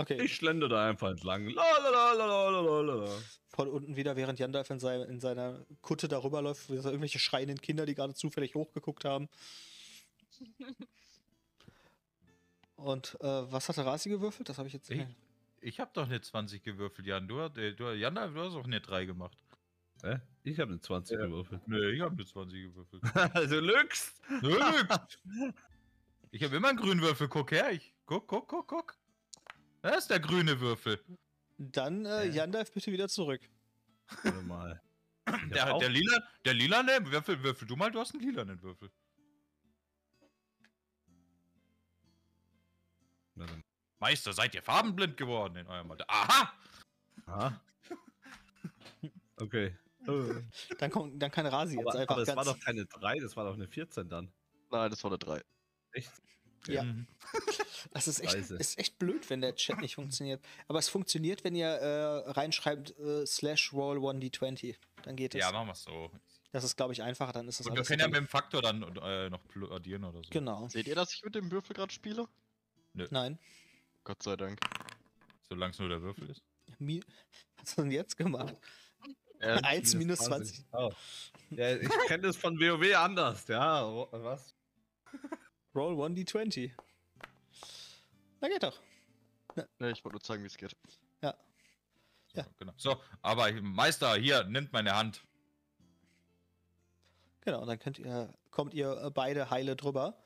Okay, Ich schlender da einfach entlang. La, la, la, la, la, la, la, la. von unten wieder, während Jandalf in, sein, in seiner Kutte darüber läuft, irgendwelche schreienden Kinder, die gerade zufällig hochgeguckt haben. Und äh, was hatte Rasi gewürfelt? Das habe ich jetzt. Ich, ich hab doch eine 20 gewürfelt, Jan. Du, hast- äh, du, Jan, du hast auch eine 3 gemacht. Hä? Ich habe eine 20 gewürfelt. Nee, ich hab eine 20 gewürfelt. also lügst. Nö. ich habe immer einen grünen Würfel. Guck her. Ich, guck, guck, guck, guck. Da ist der grüne Würfel. Dann äh, Äh. Jandalf bitte wieder zurück. Warte mal. Der, der lila, der lilane Würfel, würfel du mal, du hast einen lilanen Würfel. Na dann. Meister, seid ihr farbenblind geworden in eurem Alter? Aha! Aha. Okay. Dann, kommt, dann kann Rasi jetzt Aber, einfach aber es war doch keine 3, das war doch eine 14 dann. Nein, das war eine 3. Echt? Ja. Das ist echt, ist echt blöd, wenn der Chat nicht funktioniert. Aber es funktioniert, wenn ihr äh, reinschreibt äh, slash roll 1d20. Dann geht es. Ja, machen wir es so. das ist, glaube ich, einfacher. Dann ist das Und wir können ja mit dem Faktor dann äh, noch addieren oder so. genau. Seht ihr, dass ich mit dem Würfel gerade spiele? Nein. Gott sei Dank. Solange es nur der Würfel ist. Mi Was hast du denn jetzt gemacht? Äh, 1 minus 20. Oh. Ja, ich kenne das von WoW anders, ja. Was? Roll 1d20. Na geht doch. ne, ich wollte nur zeigen, wie es geht. Ja. So, genau. So, aber Meister, hier, nimmt meine Hand. Genau, dann könnt ihr, kommt ihr beide heile drüber.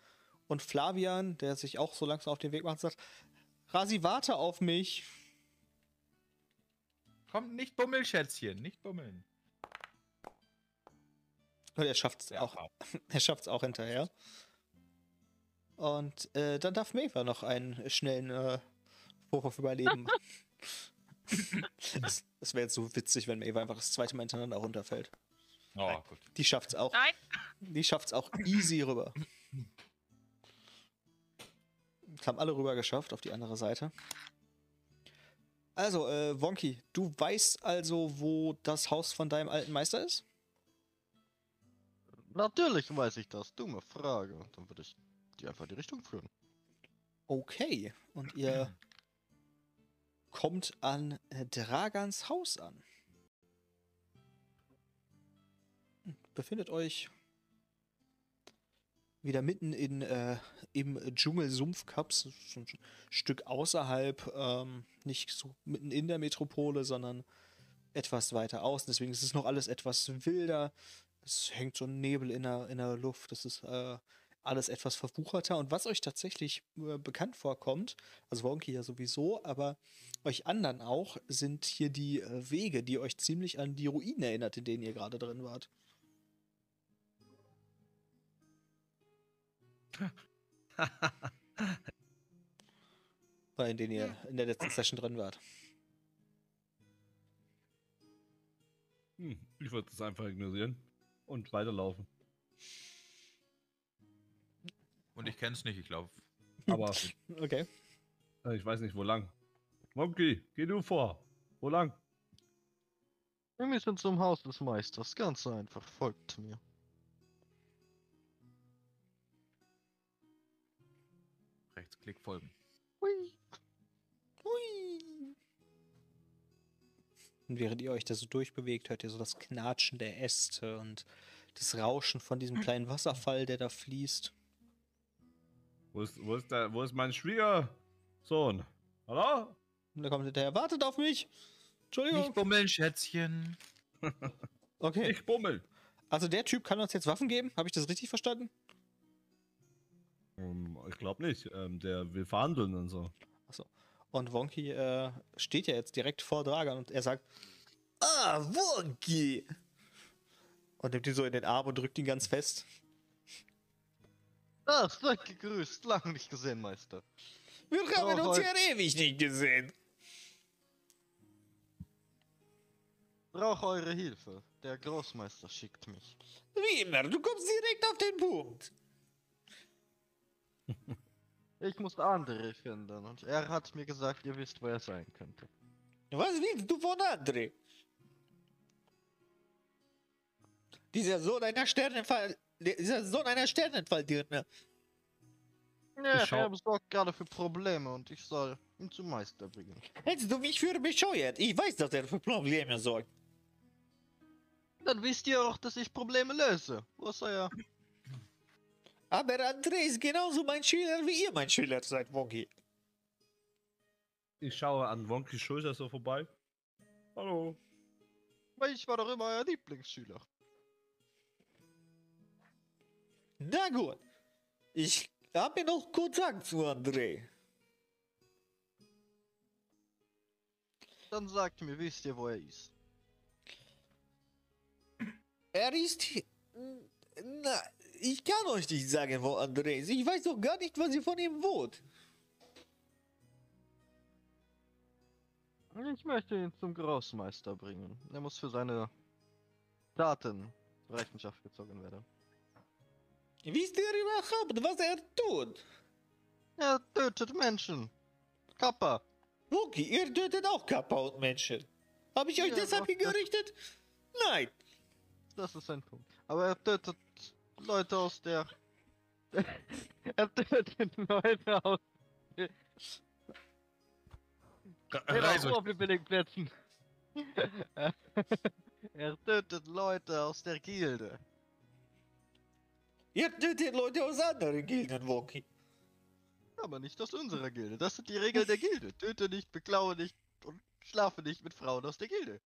Und Flavian, der sich auch so langsam auf den Weg macht, sagt: Rasi, warte auf mich. Komm, nicht bummeln, Schätzchen, nicht bummeln. Und er schafft es Ja, auch, er schafft's auch hinterher. Und äh, dann darf Maeva noch einen schnellen äh, Wurf auf Überleben. Es es wäre jetzt so witzig, wenn Maeva einfach das zweite Mal hintereinander runterfällt. Oh, gut. Die schafft's auch. Nein. Die schafft's auch easy rüber. Das haben alle rüber geschafft auf die andere Seite. Also, äh, Wonky, du weißt also, wo das Haus von deinem alten Meister ist? Natürlich weiß ich das. Dumme Frage. Dann würde ich die einfach in die Richtung führen. Okay. Und ihr kommt an äh, Dragans Haus an. Befindet euch wieder mitten in, äh, im Dschungel Sumpfkaps, so ein Stück außerhalb, ähm, nicht so mitten in der Metropole, sondern etwas weiter außen. Deswegen ist es noch alles etwas wilder. Es hängt so ein Nebel in der, in der Luft. Es ist äh, alles etwas verwucherter. Und was euch tatsächlich äh, bekannt vorkommt, also Wonky ja sowieso, aber euch anderen auch, sind hier die äh, Wege, die euch ziemlich an die Ruinen erinnert, in denen ihr gerade drin wart. In denen ihr in der letzten Session drin wart. Hm, ich würde das einfach ignorieren und weiterlaufen. Und ich kenn's nicht, ich glaube. Aber Okay. äh, ich weiß nicht, wo lang. Monkey, geh du vor. Wo lang? Wir müssen zum Haus des Meisters. Ganz einfach. Folgt mir. Rechtsklick folgen. Hui. Hui. Und während ihr euch da so durchbewegt, hört ihr so das Knatschen der Äste und das Rauschen von diesem kleinen Wasserfall, der da fließt. Wo ist, wo ist, der, wo ist mein Schwiegersohn? Hallo? Und da kommt hinterher, wartet auf mich! Entschuldigung. Nicht bummeln, Schätzchen. Okay. Ich bummel. Also der Typ kann uns jetzt Waffen geben? Habe ich das richtig verstanden? Ähm, ich glaube nicht. Ähm, der will verhandeln und so. Und Wonky äh, steht ja jetzt direkt vor Dragan und er sagt, Ah, Wonky! Und nimmt ihn so in den Arm und drückt ihn ganz fest. Ah, seid gegrüßt. Lange nicht gesehen, Meister. Wir haben Oh, uns ja ewig nicht gesehen. Brauche eure Hilfe. Der Großmeister schickt mich. Wie immer, du kommst direkt auf den Punkt. Ich muss André finden und er hat mir gesagt, ihr wisst, wo er sein könnte. Was willst du von André? Dieser Sohn einer Sternenfall... Dieser Sohn einer Sternenfalldirne. Ja, Ich er sorgt gerade für Probleme und ich soll ihn zum Meister bringen. Hältst du mich für bescheuert? Ich weiß, dass er für Probleme sorgt. Dann wisst ihr auch, dass ich Probleme löse. Ist euer... Aber André ist genauso mein Schüler, wie ihr mein Schüler seid, Wonky. Ich schaue an Wonkys Schulter so vorbei. Hallo. Weil ich war doch immer euer Lieblingsschüler. Na gut. Ich habe noch Kontakt zu André. Dann sagt mir, wisst ihr, wo er ist? Er ist... Na, ich kann euch nicht sagen, wo André ist. Ich weiß doch gar nicht, was ihr von ihm wollt. Ich möchte ihn zum Großmeister bringen. Er muss für seine Taten zur Rechenschaft gezogen werden. Wisst ihr überhaupt, was er tut? Er tötet Menschen. Kappa. Wonky, ihr tötet auch Kappa und Menschen. Habe ich euch Ja, deshalb hingerichtet? Nein. Das ist ein Punkt. Aber er tötet Leute aus der. er tötet Leute aus Reise. auf den billigen Plätzen. er tötet Leute aus der Gilde. Ihr tötet Leute aus anderen Gilden, Wonky. Aber nicht aus unserer Gilde. Das sind die Regeln der Gilde. Töte nicht, beklaue nicht und schlafe nicht mit Frauen aus der Gilde.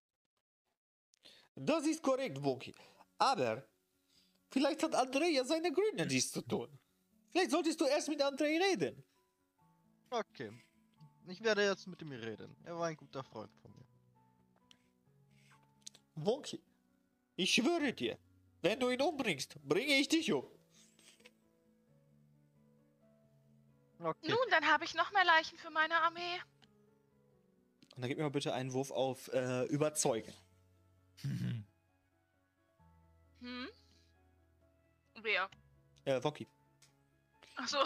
Das ist korrekt, Wonky. Aber vielleicht hat André ja seine Gründe, dies zu tun. Vielleicht solltest du erst mit André reden. Okay. Ich werde jetzt mit ihm reden. Er war ein guter Freund von mir. Wonky, ich schwöre dir, wenn du ihn umbringst, bringe ich dich um. Okay. Nun, dann habe ich noch mehr Leichen für meine Armee. Und dann gib mir mal bitte einen Wurf auf äh, Überzeugen. Hm? Wer? Äh, Wonky. Achso.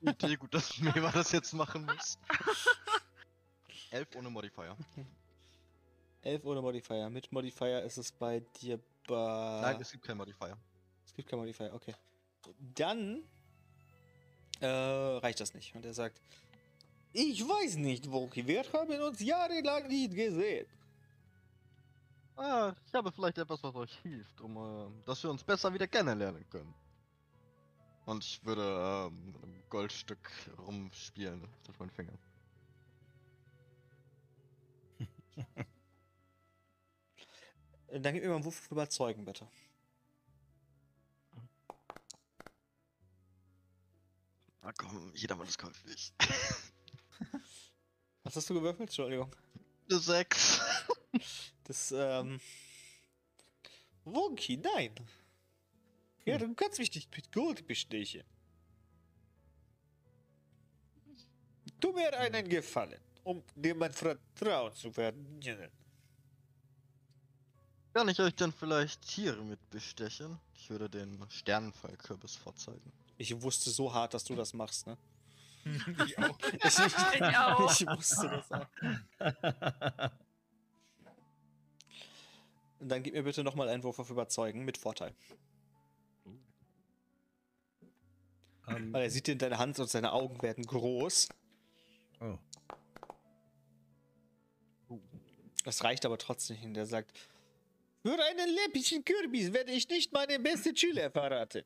Idee gut, dass Meva das jetzt machen muss. Elf ohne Modifier. 11 ohne Modifier. Mit Modifier ist es bei dir bei... Nein, es gibt kein Modifier. Es gibt kein Modifier, okay. Dann äh, reicht das nicht. Und er sagt, ich weiß nicht, Wonky, wir haben uns jahrelang nicht gesehen. Ah, ich habe vielleicht etwas, was euch hilft, um, äh, dass wir uns besser wieder kennenlernen können. Und ich würde ähm, mit einem Goldstück rumspielen durch meinen Finger. Äh, Dann gib mir mal einen Wurf Überzeugen, bitte. Na komm, jedermann ist käuflich. Was hast du gewürfelt? Entschuldigung. Eine 6. Das, ähm... Wonky, nein. Ja, du kannst mich nicht mit Gold bestechen. Tu mir einen Gefallen, um dir mein Vertrauen zu verdienen. Kann ich euch denn vielleicht Tiere mit bestechen? Ich würde den Sternenfallkürbis vorzeigen. Ich wusste so hart, dass du das machst, ne? ich auch. Ich, Ich auch. ich wusste das auch. Und dann gib mir bitte nochmal einen Wurf auf Überzeugen mit Vorteil. Ähm, Weil er sieht in deine Hand und seine Augen werden groß. oh. Das reicht aber trotzdem nicht. Und der sagt, für einen läppischen Kürbis werde ich nicht meine beste Schüler verraten.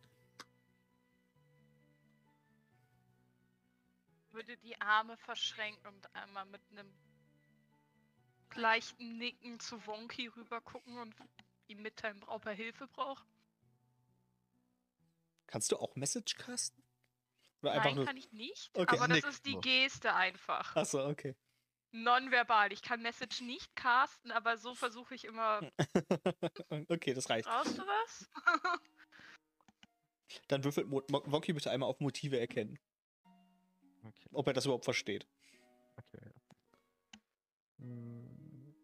Würde die Arme verschränken und einmal mit einem leichten Nicken zu Wonky rüber gucken und ihm mitteilen, ob er Hilfe braucht. Kannst du auch Message casten? Oder Nein, nur. kann ich nicht. Okay. aber das ist die. Geste einfach. Achso, okay. Nonverbal. Ich kann Message nicht casten, aber so versuche ich immer. okay, das reicht. Brauchst du was? Dann würfelt Wonky bitte einmal auf Motive erkennen. Okay. Ob er das überhaupt versteht. okay. Hm.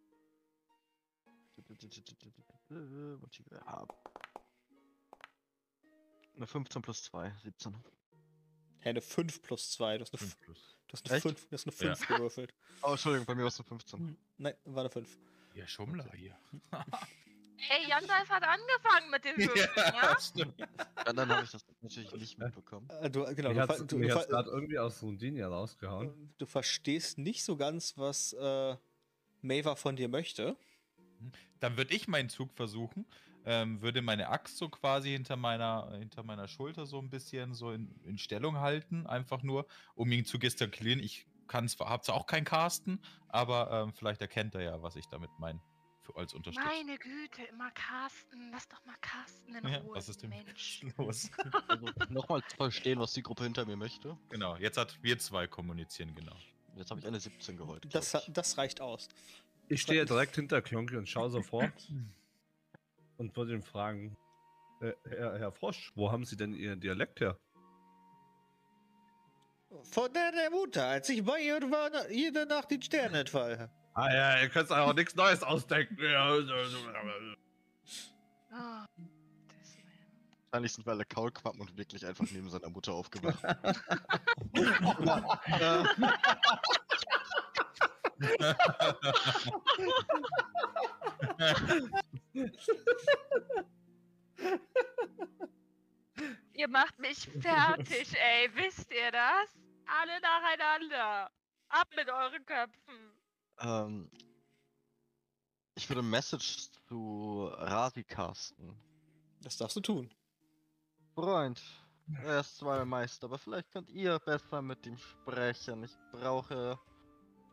Eine 15 plus 2, 17. Hä, eine 5 plus 2. Du hast eine, Fünf F- plus. du hast eine Echt? 5, du hast eine Ja. 5 gewürfelt. Oh, Entschuldigung, bei mir war es eine 15. Nein, war eine 5. Ja, Schummler hier. Ey, Jandalf hat angefangen mit den Würfeln, ja? stimmt. Ja, dann habe ich das natürlich nicht mitbekommen. Äh, du, genau, Mich du, hat's, ver- du, du, ver- gerade irgendwie aus Rundinia rausgehauen. du verstehst nicht so ganz, was äh, Maver von dir möchte. Dann würde ich meinen Zug versuchen, ähm, würde meine Axt so quasi hinter meiner, hinter meiner Schulter so ein bisschen so in, in Stellung halten, einfach nur, um ihn zu gestikulieren. Ich kann zwar, habe zwar auch keinen Casten, aber ähm, vielleicht erkennt er ja, was ich damit meine, für- als Unterstützung. Meine Güte, immer Carsten. Lass doch mal Carsten in Ja, Ruhe. was ist denn Mensch. los? Also nochmal zu verstehen, was die Gruppe hinter mir möchte. genau, jetzt hat wir zwei kommunizieren, genau. Jetzt habe ich eine 17 geholt. Das, das reicht aus. Ich stehe direkt hinter Klonki und schaue so vor und würde ihn fragen: äh, Herr, Herr Frosch, wo haben Sie denn Ihren Dialekt her? Von deiner Mutter, als ich bei ihr war, jede Nacht den Sternenfall. Ah ja, ihr könnt auch nichts Neues ausdenken. Ah. Wahrscheinlich sind wir alle Kaulquappen und wirklich einfach neben seiner Mutter aufgewacht. Ihr macht mich fertig, ey. Wisst ihr das? Alle nacheinander. Ab mit euren Köpfen. Ähm, ich würde Message zu Rasi casten. Das darfst du tun. Freund, er ist zwar Meister, aber vielleicht könnt ihr besser mit ihm sprechen. Ich brauche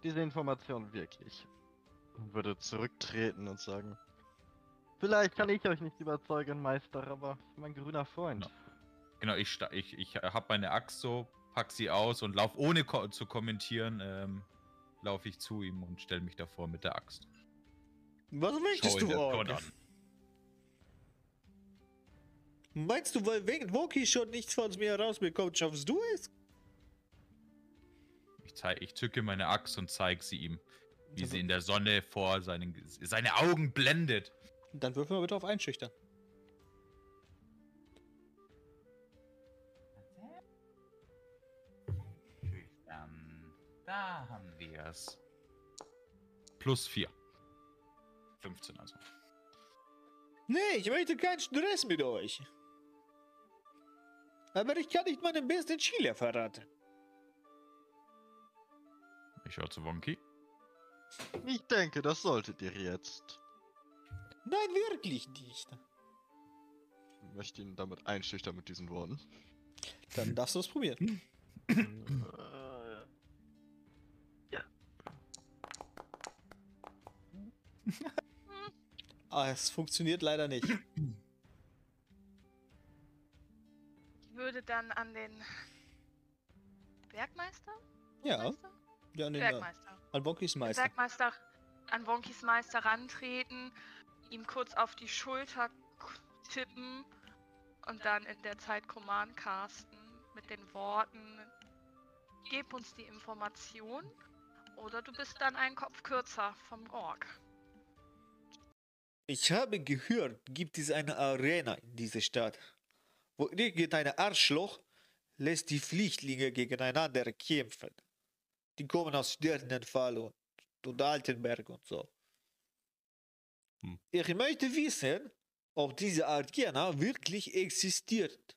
diese Information wirklich. Und würde zurücktreten und sagen, vielleicht kann ich euch nicht überzeugen, Meister, aber mein grüner Freund. Genau, ich, sta- ich, ich habe meine Axt so, pack sie aus und lauf ohne ko zu kommentieren, ähm, laufe ich zu ihm und stelle mich davor mit der Axt. Was möchtest du, Ork? An. Meinst du, weil wegen Woki schon nichts von mir herausbekommt, schaffst du es? Ich, zeig, ich zücke meine Axt und zeige sie ihm, wie Also- sie in der Sonne vor seinen, seine Augen blendet. Dann würfel mal bitte auf Einschüchtern. Schüchtern. Da haben es. Plus 4. 15 also. Nee, ich möchte keinen Stress mit euch. Aber ich kann nicht meinen besten Schüler verraten. Ich schaue zu Wonky. Ich denke, das solltet ihr jetzt. Nein, wirklich nicht. Ich möchte ihn damit einschüchtern mit diesen Worten. Dann darfst du es probieren. Ah, es funktioniert leider nicht. Ich würde dann an den Bergmeister? Ja, ja an, den, äh, Bergmeister. an Wonkis Meister. Bergmeister an Wonkis Meister rantreten, ihm kurz auf die Schulter tippen und dann in der Zeit Command casten mit den Worten gib uns die Information oder du bist dann ein Kopf kürzer vom Ork. Ich habe gehört, gibt es eine Arena in dieser Stadt, wo irgendein Arschloch lässt die Flüchtlinge gegeneinander kämpfen. Die kommen aus Sternenfall und, und Altenberg und so. Hm. Ich möchte wissen, ob diese Arena wirklich existiert.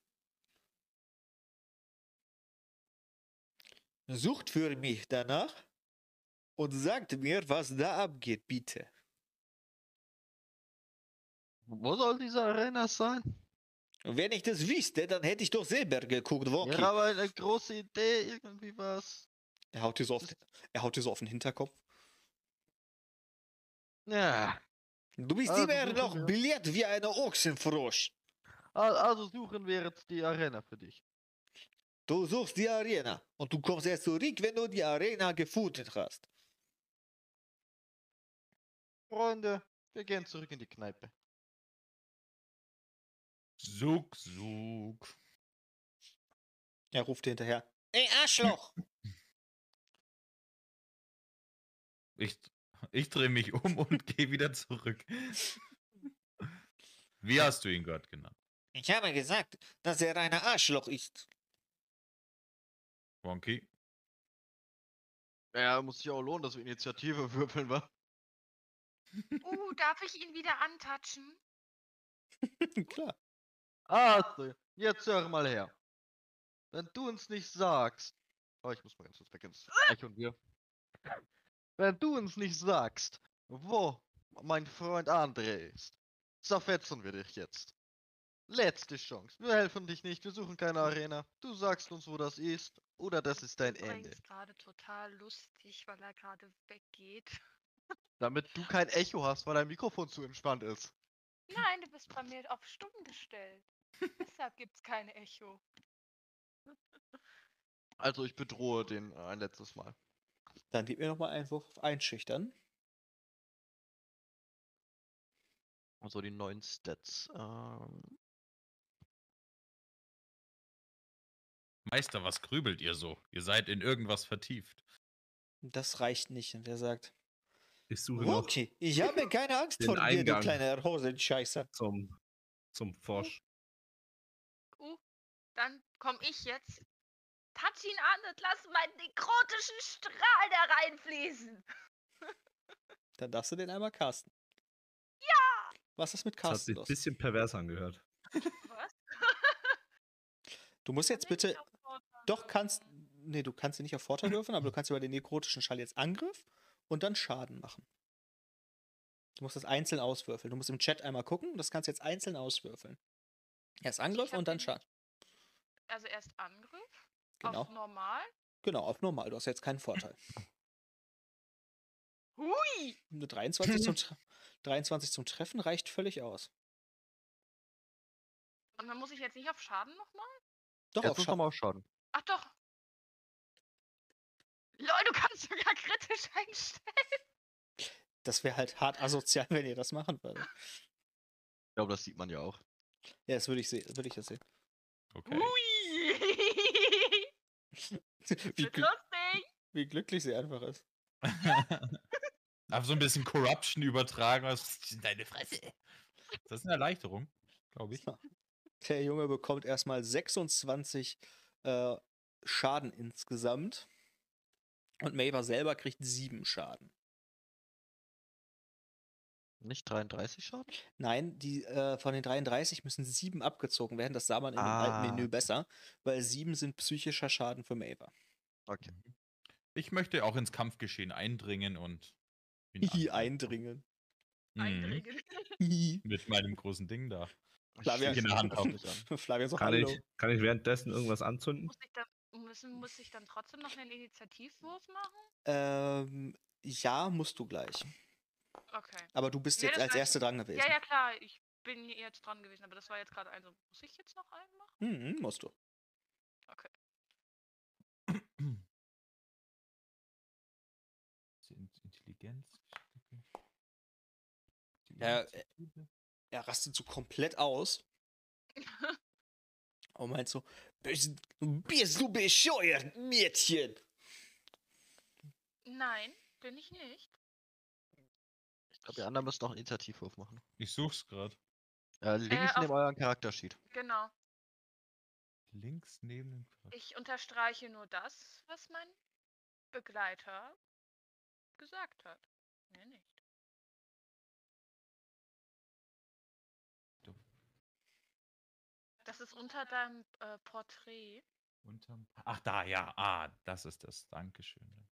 Sucht für mich danach und sagt mir, was da abgeht, bitte. Wo soll diese Arena sein? Wenn ich das wüsste, dann hätte ich doch selber geguckt, wo. Ja, aber eine große Idee, irgendwie was. Er haut dir so auf, den- er haut dir so auf den Hinterkopf. Ja. Du bist Also immer noch wir- belehrt wie eine Ochsenfrosch. Al- Also suchen wir jetzt die Arena für dich. Du suchst die Arena und du kommst erst zurück, wenn du die Arena gefunden hast. Freunde, wir gehen zurück in die Kneipe. Sug, sug. Er ruft dir hinterher. Ey, Arschloch! Ich, ich drehe mich um und gehe wieder zurück. Wie hast du ihn gerade genannt? Ich habe gesagt, dass er ein Arschloch ist. Wonky? Ja, muss sich auch lohnen, dass wir Initiative würfeln, wa? Uh, darf ich ihn wieder antatschen? Klar. Also, jetzt hör mal her. Wenn du uns nicht sagst. Oh, ich muss mal ganz kurz weg ins Echo und wir. Wenn du uns nicht sagst, wo mein Freund André ist, zerfetzen wir dich jetzt. Letzte Chance. Wir helfen dich nicht, wir suchen keine Arena. Du sagst uns, wo das ist, oder das ist dein Ende. Übrigens gerade total lustig, weil er gerade weggeht. Damit du kein Echo hast, weil dein Mikrofon zu entspannt ist. Nein, du bist bei mir auf stumm gestellt. Deshalb gibt's kein Echo. Also ich bedrohe den äh, ein letztes Mal. Dann gib mir nochmal einen Wurf auf Einschüchtern. Also die neuen Stats. Ähm, Meister, was grübelt ihr so? Ihr seid in irgendwas vertieft. Das reicht nicht. Und er sagt, Ich suche noch okay, ich habe keine Angst vor dir, du kleiner Hosenscheißer. zum, zum Forsch. Dann komm ich jetzt. Touch ihn an und lass meinen nekrotischen Strahl da reinfließen. Dann darfst du den einmal casten. Ja! Was ist mit Das hat casten sich ein bisschen pervers angehört. Was? Du musst jetzt bitte Doch kannst. Nee, du kannst ihn nicht auf Vorteil würfeln, aber du kannst über den nekrotischen Schall jetzt Angriff und dann Schaden machen. Du musst das einzeln auswürfeln. Du musst im Chat einmal gucken, das kannst du jetzt einzeln auswürfeln. Erst Angriff und dann den- Schaden. Also erst Angriff Genau. auf normal. Genau, auf normal. Du hast jetzt keinen Vorteil. Hui! Eine 23 zum, Tre 23 zum Treffen reicht völlig aus. Und dann muss ich jetzt nicht auf Schaden nochmal? Doch, jetzt auf Schaden. nochmal schaden. Ach doch. Lol, du kannst sogar kritisch einstellen. Das wäre halt hart asozial, wenn ihr das machen würdet. Ich glaube, das sieht man ja auch. Ja, das würde ich sehen. Würde ich das sehen. Okay. Hui! Wie, glü lustig. wie glücklich sie einfach ist. Auf so ein bisschen Corruption übertragen. Was ist in deine Fresse? Das ist eine Erleichterung, glaube ich. Der Junge bekommt erstmal 26 äh, Schaden insgesamt. Und Maver selber kriegt 7 Schaden. Nicht 33 Schaden? Nein, die äh, von den 33 müssen 7 abgezogen werden. Das sah man in dem Ah. alten Menü besser, weil 7 sind psychischer Schaden für Maver. Okay. Ich möchte auch ins Kampfgeschehen eindringen und. angreifen. eindringen. Mhm. Eindringen. Mit meinem großen Ding da. Wir- schließe in der Hand mich an. Flavia so, Kann hallo. ich, kann ich währenddessen irgendwas anzünden? Muss ich, dann, müssen, muss ich dann trotzdem noch einen Initiativwurf machen? Ähm, ja, musst du gleich. Okay. Aber du bist Ja, jetzt als Erste dran gewesen. Ja, ja, klar. Ich bin jetzt dran gewesen, aber das war jetzt gerade ein so. Muss ich jetzt noch einen machen? Mhm, musst du. Okay. Intelligenz. Ja, äh, Er rastet so komplett aus. Und meint so, bist, bist du bescheuert, Mädchen? Nein, bin ich nicht. Ich glaube, die anderen müssen noch einen Initiativwurf machen. Ich such's gerade. Äh, links auf- neben euren Charaktersheet. Genau. Links neben dem Charakter. Ich unterstreiche nur das, was mein Begleiter gesagt hat. Mehr nicht. Das ist unter deinem äh, Porträt. Unterm. Ach, da, ja. Ah, das ist das. Dankeschön.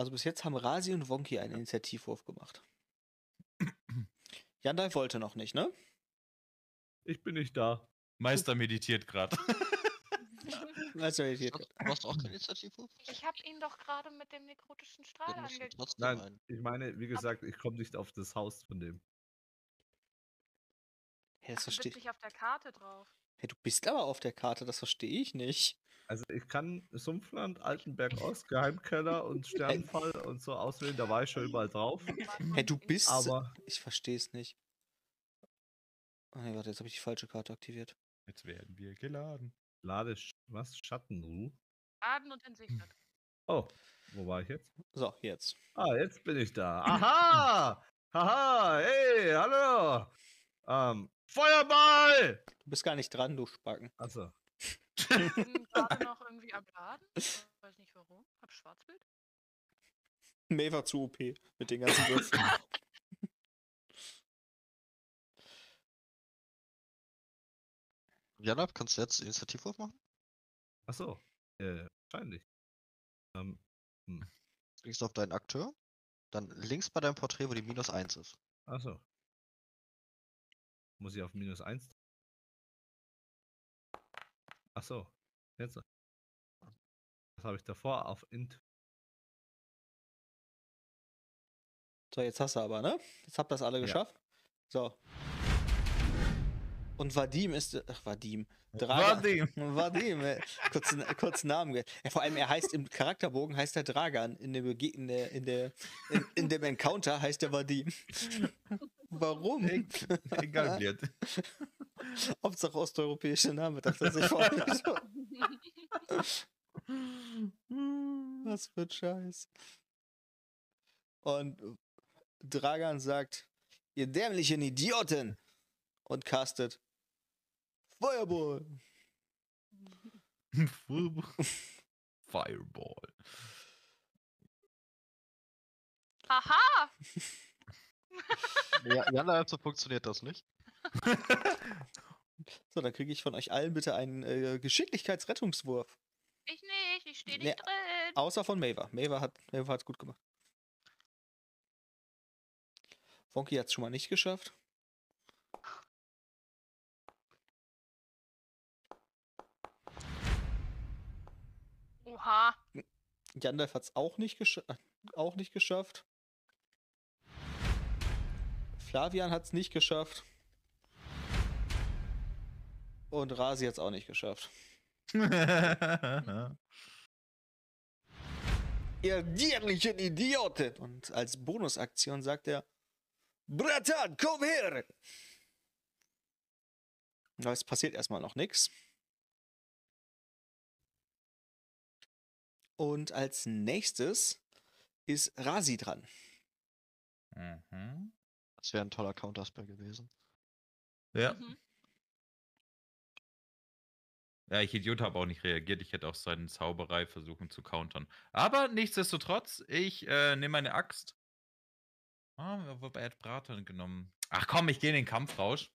Also bis jetzt haben Rasi und Wonki einen Initiativwurf gemacht. Jandalf wollte noch nicht, ne? Ich bin nicht da. Meister meditiert gerade. Also, hier- Du hast auch keinen Initiativwurf? Ich habe ihn doch gerade mit dem nekrotischen Strahl Dann musst du ange... trotzdem Nein, einen. ich meine, wie gesagt, ich komme nicht auf das Haus von dem. Hä, das Du bist verstehe nicht auf der Karte drauf. Hey, du bist aber auf der Karte, das verstehe ich nicht. Also ich kann Sumpfland, Altenberg Ost, Geheimkeller und Sternfall und so auswählen, da war ich schon überall drauf. Hey, du bist. Aber Ich verstehe es nicht. Oh nee, warte, jetzt habe ich die falsche Karte aktiviert. Jetzt werden wir geladen. lade was? Schattenruh? Baden und entsichert. Oh, wo war ich jetzt? So, jetzt. Ah, jetzt bin ich da. Aha! Haha! Hey, hallo! Ähm, Feuerball! Du bist gar nicht dran, du Spacken. Achso. bin gerade noch irgendwie am Laden. Ich weiß nicht warum. Hab Schwarzbild. May war zu OP mit den ganzen Würfeln. Janab, kannst du jetzt Initiativwurf machen? Achso. Äh, wahrscheinlich. Ähm, Klickst auf deinen Akteur. Dann links bei deinem Porträt, wo die minus 1 ist. achso. Muss ich auf minus 1? Achso. Jetzt. Was habe ich davor? Auf Int. So, jetzt hast du aber, ne? Jetzt habt ihr das alle Ja. geschafft. So. Und Vadim ist. Ach, Vadim. Dragan. Vadim. Vadim, äh, kurz, kurz Namen. Ja, vor allem, er heißt im Charakterbogen heißt er Dragan. In, der, Bege- in, der, in, der, in, in dem Encounter heißt er Vadim. Warum? Egal, Bliert. Hauptsache osteuropäische Name, dachte er sich vorher schon. Was für ein Scheiß. Und Dragan sagt, ihr dämlichen Idioten! Und castet Feuerball. Fireball. Aha! Ja, Janab, so funktioniert das nicht. So, dann kriege ich von euch allen bitte einen äh, Geschicklichkeitsrettungswurf. Ich nicht, ich stehe nicht Nee, drin. Außer von Maver. Maver hat hat's gut gemacht. Wonky hat es schon mal nicht geschafft. Oha. Gandalf hat es auch, nicht äh, auch nicht geschafft. Flavian hat es nicht geschafft. Und Rasi hat es auch nicht geschafft. Ihr dämlichen Idioten! Und als Bonusaktion sagt er: Bratan, komm her! Na, es passiert erstmal noch nichts. Und als nächstes ist Rasi dran. mhm. Das wäre ein toller Counterspell gewesen. Ja. Mhm. Ja, ich Idiot habe auch nicht reagiert. Ich hätte auch seine Zauberei versuchen zu countern. Aber nichtsdestotrotz, ich äh, nehme meine Axt. Ah, wobei er hat Braten genommen. Ach komm, ich gehe in den Kampfrausch.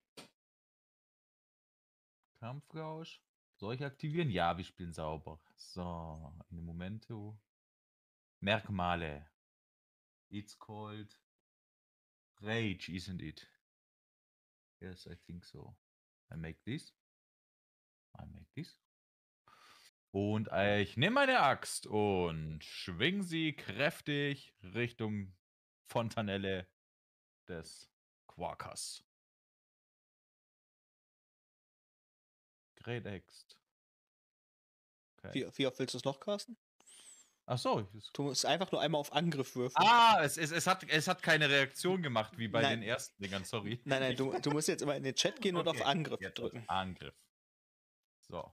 Kampfrausch. Soll ich aktivieren? Ja, wir spielen sauber. So, in dem Momento. Merkmale. It's called Rage, isn't it? Yes, I think so. I make this. I make this. Und ich nehme meine Axt und schwing sie kräftig Richtung Fontanelle des Quakers. Great Axt. Okay. Wie, wie oft willst du es noch casten? Ach so. Du musst einfach nur einmal auf Angriff würfeln. Ah, es, es, es, hat, es hat keine Reaktion gemacht, wie bei Nein. den ersten Dingern, sorry. Nein, nein, du, du musst jetzt immer in den Chat gehen und auf Okay, Angriff Jetzt drücken. auf Angriff. So.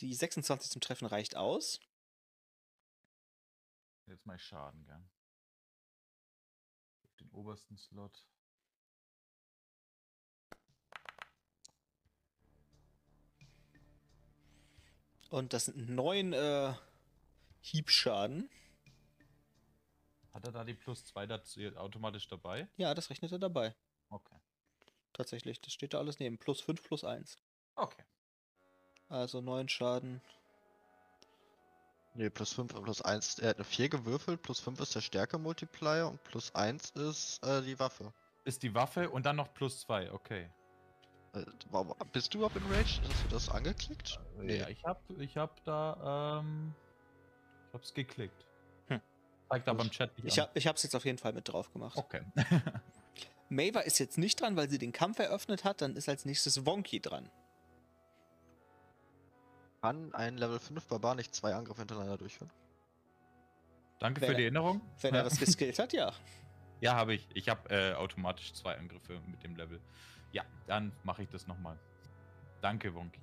Die 26 zum Treffen reicht aus. Jetzt mal Schaden, gell? Auf den obersten Slot. Und das sind neun äh, Hiebschaden. Hat er da die plus 2 dazu automatisch dabei? Ja, das rechnet er dabei. Okay. Tatsächlich, das steht da alles neben. Plus 5, plus 1. Okay. Also neun Schaden. Nee, plus 5 und plus 1. Er hat eine 4 gewürfelt, plus 5 ist der Stärke-Multiplier und plus 1 ist äh, die Waffe. Ist die Waffe und dann noch plus 2, okay. Äh, bist du überhaupt in Rage? Hast du das angeklickt? Nee. Ja, ich hab, ich hab da, ähm. Ich hab's geklickt. Hm. Zeigt aber im. Chat nicht Ich, an. hab, ich hab's jetzt auf jeden Fall mit drauf gemacht. Okay. Maver ist jetzt nicht dran, weil sie den Kampf eröffnet hat. Dann ist als nächstes Wonky dran. Kann ein Level 5 Barbar nicht zwei Angriffe hintereinander durchführen? Danke Wenn für er- die Erinnerung. Wenn er das geskillt hat, ja. Ja, habe ich. Ich habe äh, automatisch zwei Angriffe mit dem Level. Ja, dann mache ich das nochmal. Danke, Wonky.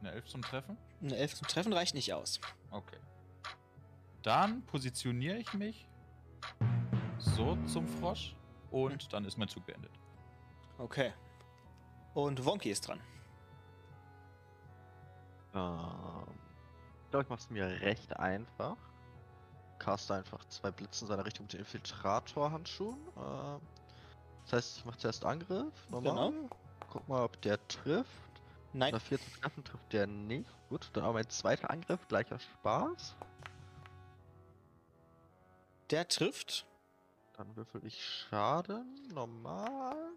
Eine 11 zum Treffen? Eine 11 zum Treffen reicht nicht aus. Okay. Dann positioniere ich mich so zum Frosch und dann ist mein Zug beendet. Okay. Und Wonky ist dran. Ähm, ich glaube, ich mache es mir recht einfach. Caste einfach zwei Blitze in seiner Richtung mit den Infiltrator-Handschuhen. Ähm, das heißt, ich mache zuerst Angriff. Normal. Guck mal, ob der trifft. Nein, Bei 4 zu treffen trifft der nicht. Gut, dann auch mein zweiter Angriff, gleicher Spaß. der trifft. Dann würfel ich Schaden, normal.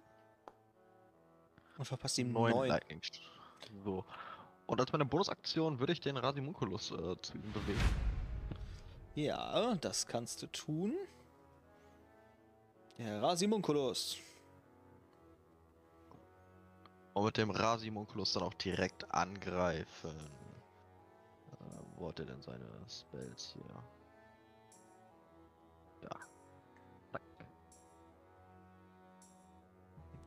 Und verpasst ihm Neun 9. Lightning. So. Und als meine Bonusaktion würde ich den Rasimunculus äh, zu ihm bewegen. Ja, das kannst du tun. Der Rasimunculus. Und mit dem Rasimunculus dann auch direkt angreifen. Äh, wo hat er denn seine Spells hier? Ja. Zack.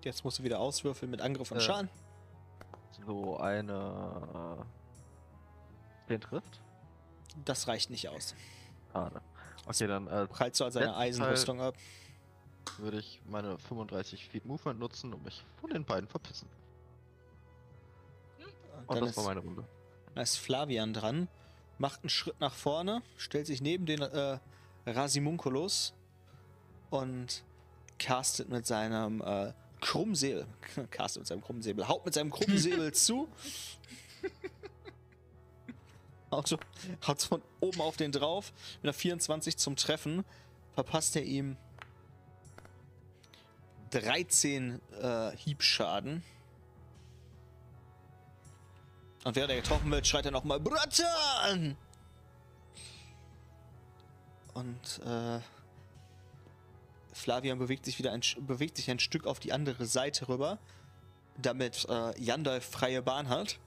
Jetzt musst du wieder auswürfeln mit Angriff und Äh. Schaden. So eine. Äh, den trifft? Das reicht nicht aus. Schade. Okay, dann äh, Prallst du an Letzten Eisenrüstung ab. würde ich meine 35 Feet Movement nutzen und mich von den beiden verpissen. Und Dann das ist, war meine Runde. dann ist Flavian dran. Macht einen Schritt nach vorne, stellt sich neben den äh, Rasimunculus und castet mit seinem äh, Krummsäbel. Castet mit seinem Krummsäbel. Haut mit seinem Krummsäbel zu. Haut, so- haut von oben auf den drauf. Mit einer 24 zum Treffen verpasst er ihm 13 äh, Hiebschaden. Und während er getroffen wird, schreit er nochmal Bratan! Und äh, Flavian bewegt sich wieder ein, bewegt sich ein Stück auf die andere Seite rüber, damit äh, Yandalf freie Bahn hat.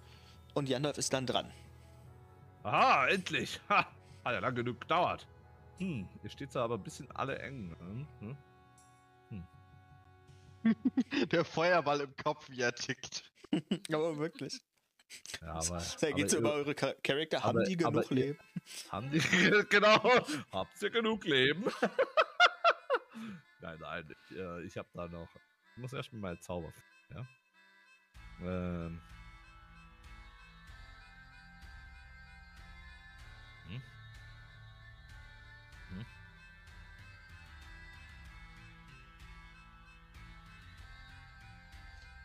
Und Yandalf ist dann dran. Aha, endlich! Ha! Hat ja lang genug gedauert. Hm, ihr steht da aber ein bisschen alle eng. Hm? Hm? Der Feuerball im Kopf, wie er tickt. Aber wirklich. Ja, aber. Da geht's aber über eure Char- Charakter. Haben aber- die genug ihr- Leben? Haben die. genau! Habt ihr genug Leben? Nein, nein. Ich, äh, ich hab da noch. Ich muss erstmal mal Zauber. Ja? Ähm. Hm? Hm?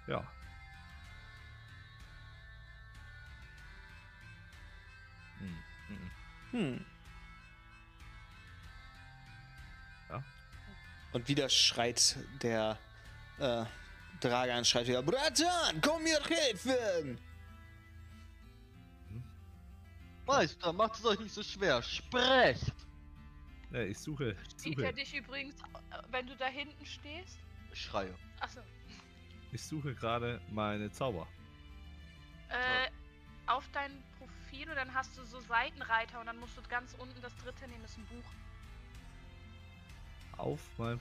Ja. Hm. Hm. Hm. Und wieder schreit der äh, Dragan, schreit wieder, Bratan, komm mir helfen! Meister, macht es euch nicht so schwer. Sprecht! Ne, ich suche. Ich Sieht er dich übrigens, wenn du da hinten stehst? Ich schreie. Achso. ich suche gerade meine Zauber. Äh, auf dein Profil und dann hast du so Seitenreiter und dann musst du ganz unten das dritte nehmen, ist ein Buch. Auf mein.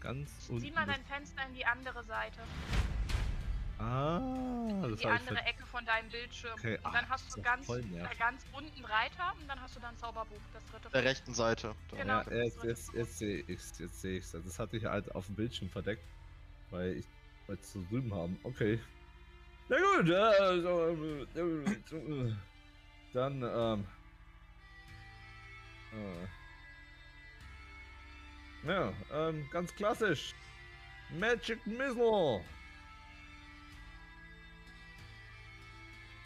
Ganz Zieh unten. mal das- dein Fenster in die andere Seite. Ah, In das die habe ich andere ver- Ecke von deinem Bildschirm. Okay, Und dann ach, hast du ganz, äh, ganz unten Reiter und dann hast du dann Zauberbuch, das dritte. Der rechten Seite. Da. Genau. Ja, jetzt, jetzt, jetzt sehe ich jetzt sehe ich's. Das hatte ich halt auf dem Bildschirm verdeckt, weil ich wollte es so drüben haben. Okay. Na gut, äh, also, äh, äh, dann, ähm. Äh, ja, ähm, ganz klassisch. Magic Missile.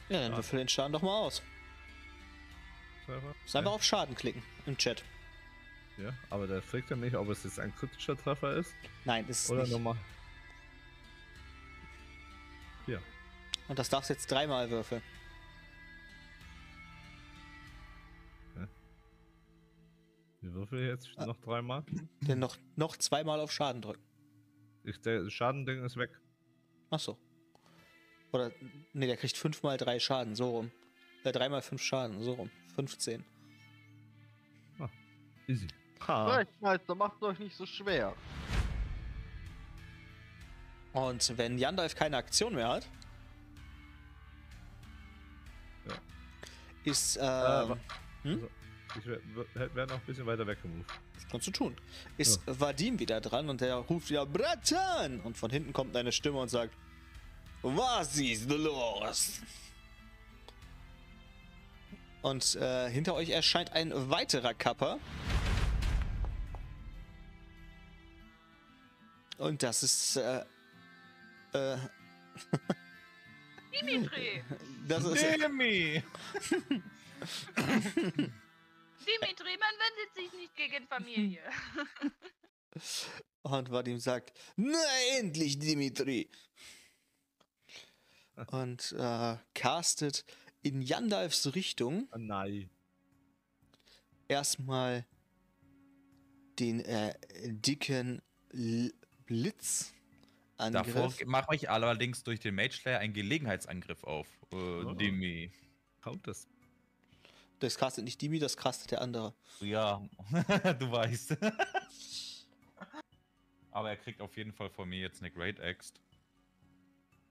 Ja, dann Ah. würfel den Schaden doch mal aus. Muss einfach auf Schaden klicken im Chat. Ja, aber der fragt ja nicht, ob es jetzt ein kritischer Treffer ist Nein, ist es oder nicht. nochmal. Und das darfst du jetzt dreimal würfeln. Ich würfel jetzt Ah. noch dreimal. Denn noch, noch zweimal auf Schaden drücken. Ich, der Schadending ist weg. Ach so. Oder, nee, der kriegt fünfmal drei Schaden, so rum. Äh, dreimal fünf Schaden, so rum. 15. Easy. Meister, macht euch nicht so schwer. Und wenn Yandalf keine Aktion mehr hat, Ja. ist, ähm, wa- hm? Ich wär noch ein bisschen weiter weggemoved. das kannst du tun, ist Vadim wieder dran und der ruft wieder Bratan! Und von hinten kommt eine Stimme und sagt, was ist los? Und äh, hinter euch erscheint ein weiterer Kapper. Und das ist, äh, äh, Dimitri! das ist, Demi! Dimitri, man wendet sich nicht gegen Familie. Und Vadim sagt, na endlich, Dimitri. Und äh, castet in Yandalfs Richtung Ah, nein. erstmal den äh, dicken L Blitz. Davor mache ich allerdings durch den Mage Slayer einen Gelegenheitsangriff auf. Äh, Oh. Demi. Kommt das? Castet nicht Dimi, das castet der andere. Ja, du weißt. Aber er kriegt auf jeden Fall von mir jetzt eine Great Axe.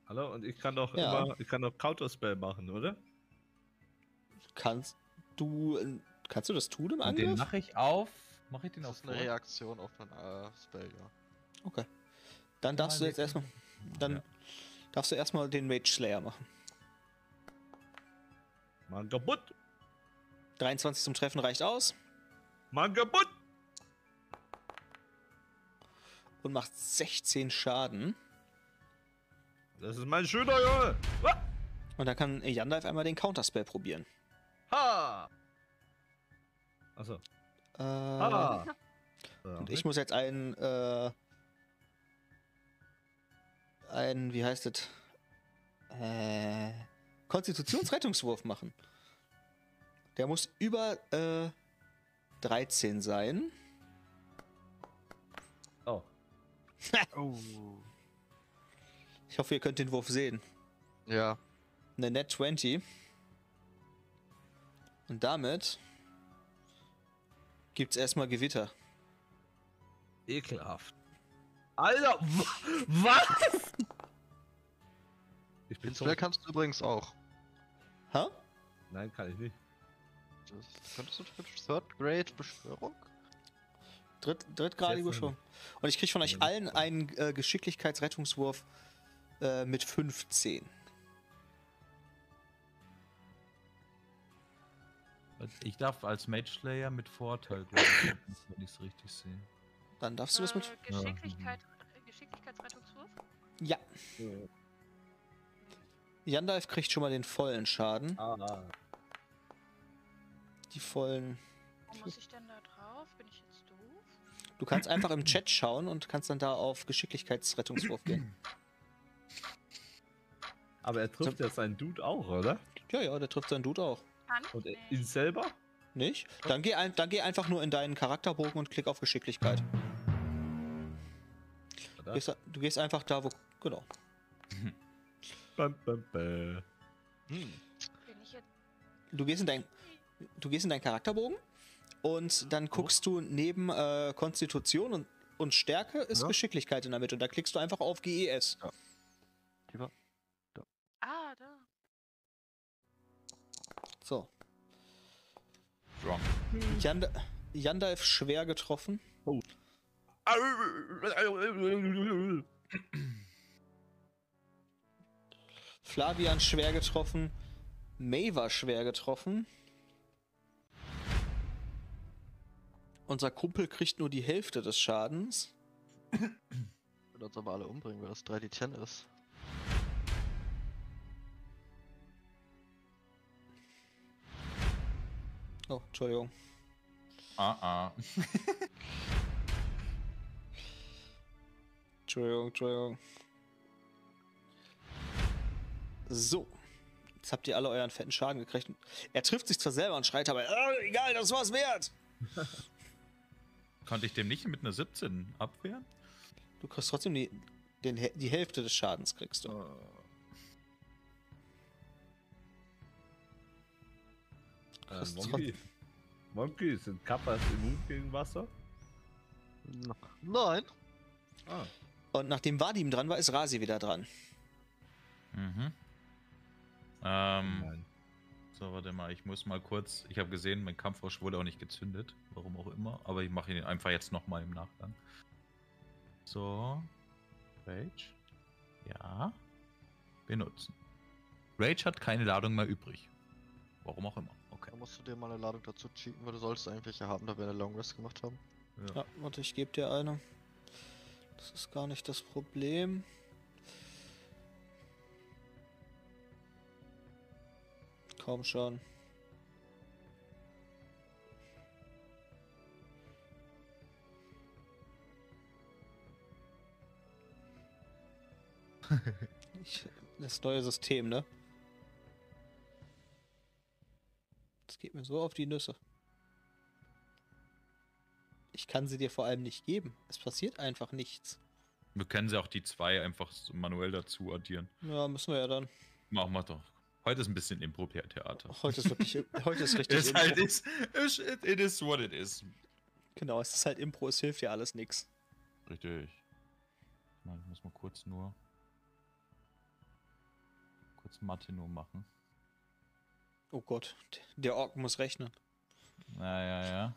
Hallo? Und ich kann doch Ja. immer, ich kann doch Counterspell machen, oder? Kannst du, kannst du das tun im Und den Angriff? mache ich auf. Mache ich den Das auf ist eine vor? Reaktion auf einen äh, Spell, ja. Okay. Dann darfst du jetzt erstmal, dann Ja. darfst du erstmal den Mage Slayer machen. Mann kaputt! 23 zum Treffen reicht aus Mann kaputt! und macht 16 Schaden. Das ist mein schöner Junge! Ah! Und dann kann Yandalf einmal den Counterspell probieren. Ha! Achso. Äh, Ha! Und ich muss jetzt einen, äh, einen, wie heißt es? Äh, Konstitutionsrettungswurf machen. Der muss über äh, 13 sein. Oh. Oh. Ich hoffe, ihr könnt den Wurf sehen. Ja. Eine Net 20. Und damit gibt's erstmal Gewitter. Ekelhaft. Alter! wa- Was? Ich bin Den Spell kannst du übrigens auch. Ha? Nein, kann ich nicht. Könntest du mit Third Grade Beschwörung? Dritt, drittgradige schon. Und ich krieg von euch allen einen äh, Geschicklichkeitsrettungswurf äh, mit 15. Ich darf als Mage Slayer mit Vorteil, glaube ich, wenn ich es richtig sehe. Dann darfst du das mit. Äh, Geschicklichkeit, Geschicklichkeitsrettungswurf? Ja. Yandalf kriegt schon mal den vollen Schaden. Ah. Die vollen. Wo muss ich denn da drauf? Bin ich jetzt doof? Du kannst einfach im Chat schauen und kannst dann da auf Geschicklichkeitsrettungswurf gehen. Aber er trifft ja seinen Dude auch, oder? Ja, ja, der trifft seinen Dude auch. Kann? Und Nee. ihn selber? Nicht? Dann geh, ein, dann geh einfach nur in deinen Charakterbogen und klick auf Geschicklichkeit. Du gehst, du gehst einfach da, wo. Genau. Bam, bam, bam. Hm. Bin ich jetzt. Du gehst in dein, du gehst in deinen Charakterbogen und dann guckst du neben äh, Konstitution und, und Stärke ist Ja. Geschicklichkeit in der Mitte. Da klickst du einfach auf GES. Ah, da. So. Strong. Yanda, Yandalf schwer getroffen. Flavian schwer getroffen. Maver schwer getroffen. Unser Kumpel kriegt nur die Hälfte des Schadens. Wird uns aber alle umbringen, weil das 3D10 ist. Oh, Entschuldigung. Ah, ah. Entschuldigung, Entschuldigung. So. Jetzt habt ihr alle euren fetten Schaden gekriegt. Er trifft sich zwar selber und schreit aber, "Ah, egal, das war's wert. Konnte ich dem nicht mit einer 17 abwehren? Du kriegst trotzdem die, den, die Hälfte des Schadens kriegst du. Äh, Kriegst Monkey. Monkey, sind Kappas immun gegen Wasser? Nein. Ah. Und nachdem Vadim dran war, ist Rasi wieder dran. Mhm. Ähm, Nein. So, warte mal, ich muss mal kurz. Ich habe gesehen, mein Kampfrausch wurde auch nicht gezündet. Warum auch immer. Aber ich mache ihn einfach jetzt nochmal im Nachgang. So. Rage. Ja. Benutzen. Rage hat keine Ladung mehr übrig. Warum auch immer. Okay. Da musst du dir mal eine Ladung dazu cheaten, weil du sollst eigentlich ja haben, da wir eine Long Rest gemacht haben. Ja, warte, ich gebe dir eine. Das ist gar nicht das Problem. Komm schon. Ich, das neue System, ne? Das geht mir so auf die Nüsse. Ich kann sie dir vor allem nicht geben. Es passiert einfach nichts. Wir können sie auch die zwei einfach manuell dazu addieren. Ja, müssen wir ja dann. Machen wir doch. Heute ist ein bisschen Impro-Theater. Heute ist wirklich, heute ist richtig Impro. halt ist, es- it is what it is. Genau, es ist halt Impro, es hilft ja alles nichts. Richtig. Ich meine, ich muss mal kurz nur. Kurz Mathe nur machen. Oh Gott, der Ork muss rechnen. Ja, ja, ja.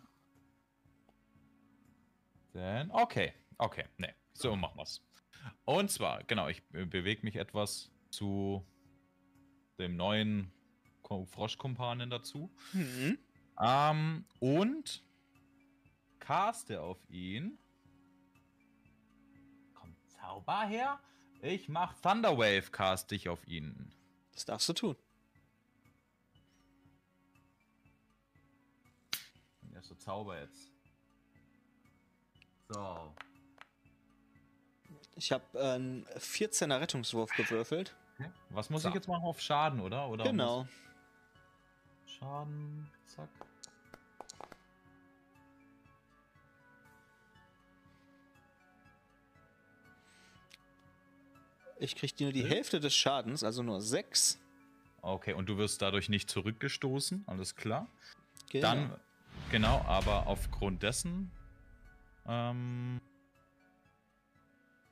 Dann, okay, okay, ne, so machen wir's. Und zwar, genau, ich be- bewege mich etwas zu dem neuen Froschkumpanen dazu. Mhm. Ähm, und caste auf ihn. Kommt Zauber her? Ich mach Thunderwave cast ich auf ihn. Das darfst du tun. Und erst so Zauber jetzt. So. Ich habe einen 14er Rettungswurf gewürfelt. Was muss So. ich jetzt machen auf Schaden, oder? oder Genau. Schaden, zack. Ich krieg dir nur die Hälfte des Schadens, also nur 6. Okay, und du wirst dadurch nicht zurückgestoßen, alles klar. Genau. Dann, genau, aber aufgrund dessen, ähm,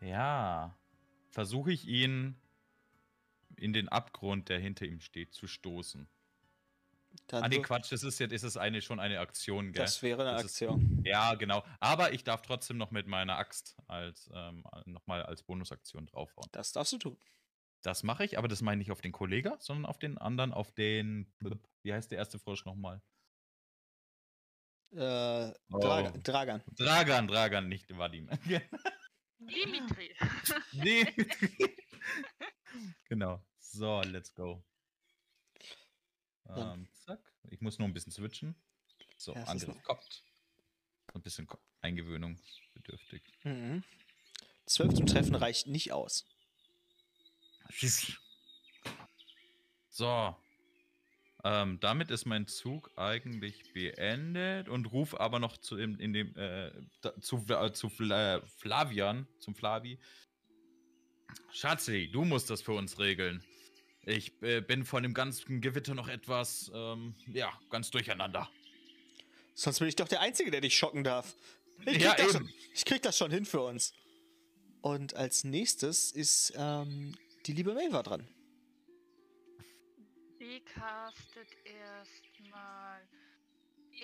ja, versuche ich ihn in den Abgrund, der hinter ihm steht, zu stoßen. Dann ah, nee, Quatsch, das ist jetzt ist es eine, schon eine Aktion, gell? Das wäre eine Das ist- Aktion. Ja, genau. Aber ich darf trotzdem noch mit meiner Axt als ähm, nochmal als Bonusaktion draufhauen. Das darfst du tun. Das mache ich, aber das meine ich nicht auf den Kollega, sondern auf den anderen, auf den. Wie heißt der erste Frosch nochmal? Äh, Oh. Draga Dragan. Dragan, Dragan, nicht Vadim. Dimitri. nee. Genau. So, let's go. Ähm, zack. Ich muss nur ein bisschen switchen. So, Ja, Angriff kommt. Ein bisschen Ko- eingewöhnungsbedürftig. Mhm. 12 zum Treffen reicht nicht aus. So. Ähm, damit ist mein Zug eigentlich beendet und ruf aber noch zu, in, in dem, äh, zu, äh, zu Fla Flavian, zum Flavi. Schatzi, du musst das für uns regeln. Ich äh, bin von dem ganzen Gewitter noch etwas, ähm, ja, ganz durcheinander. Sonst bin ich doch der Einzige, der dich schocken darf. Ich krieg, Ja, das, eben. schon, ich krieg das schon hin für uns. Und als nächstes ist ähm, die liebe Maeva dran. Sie castet erstmal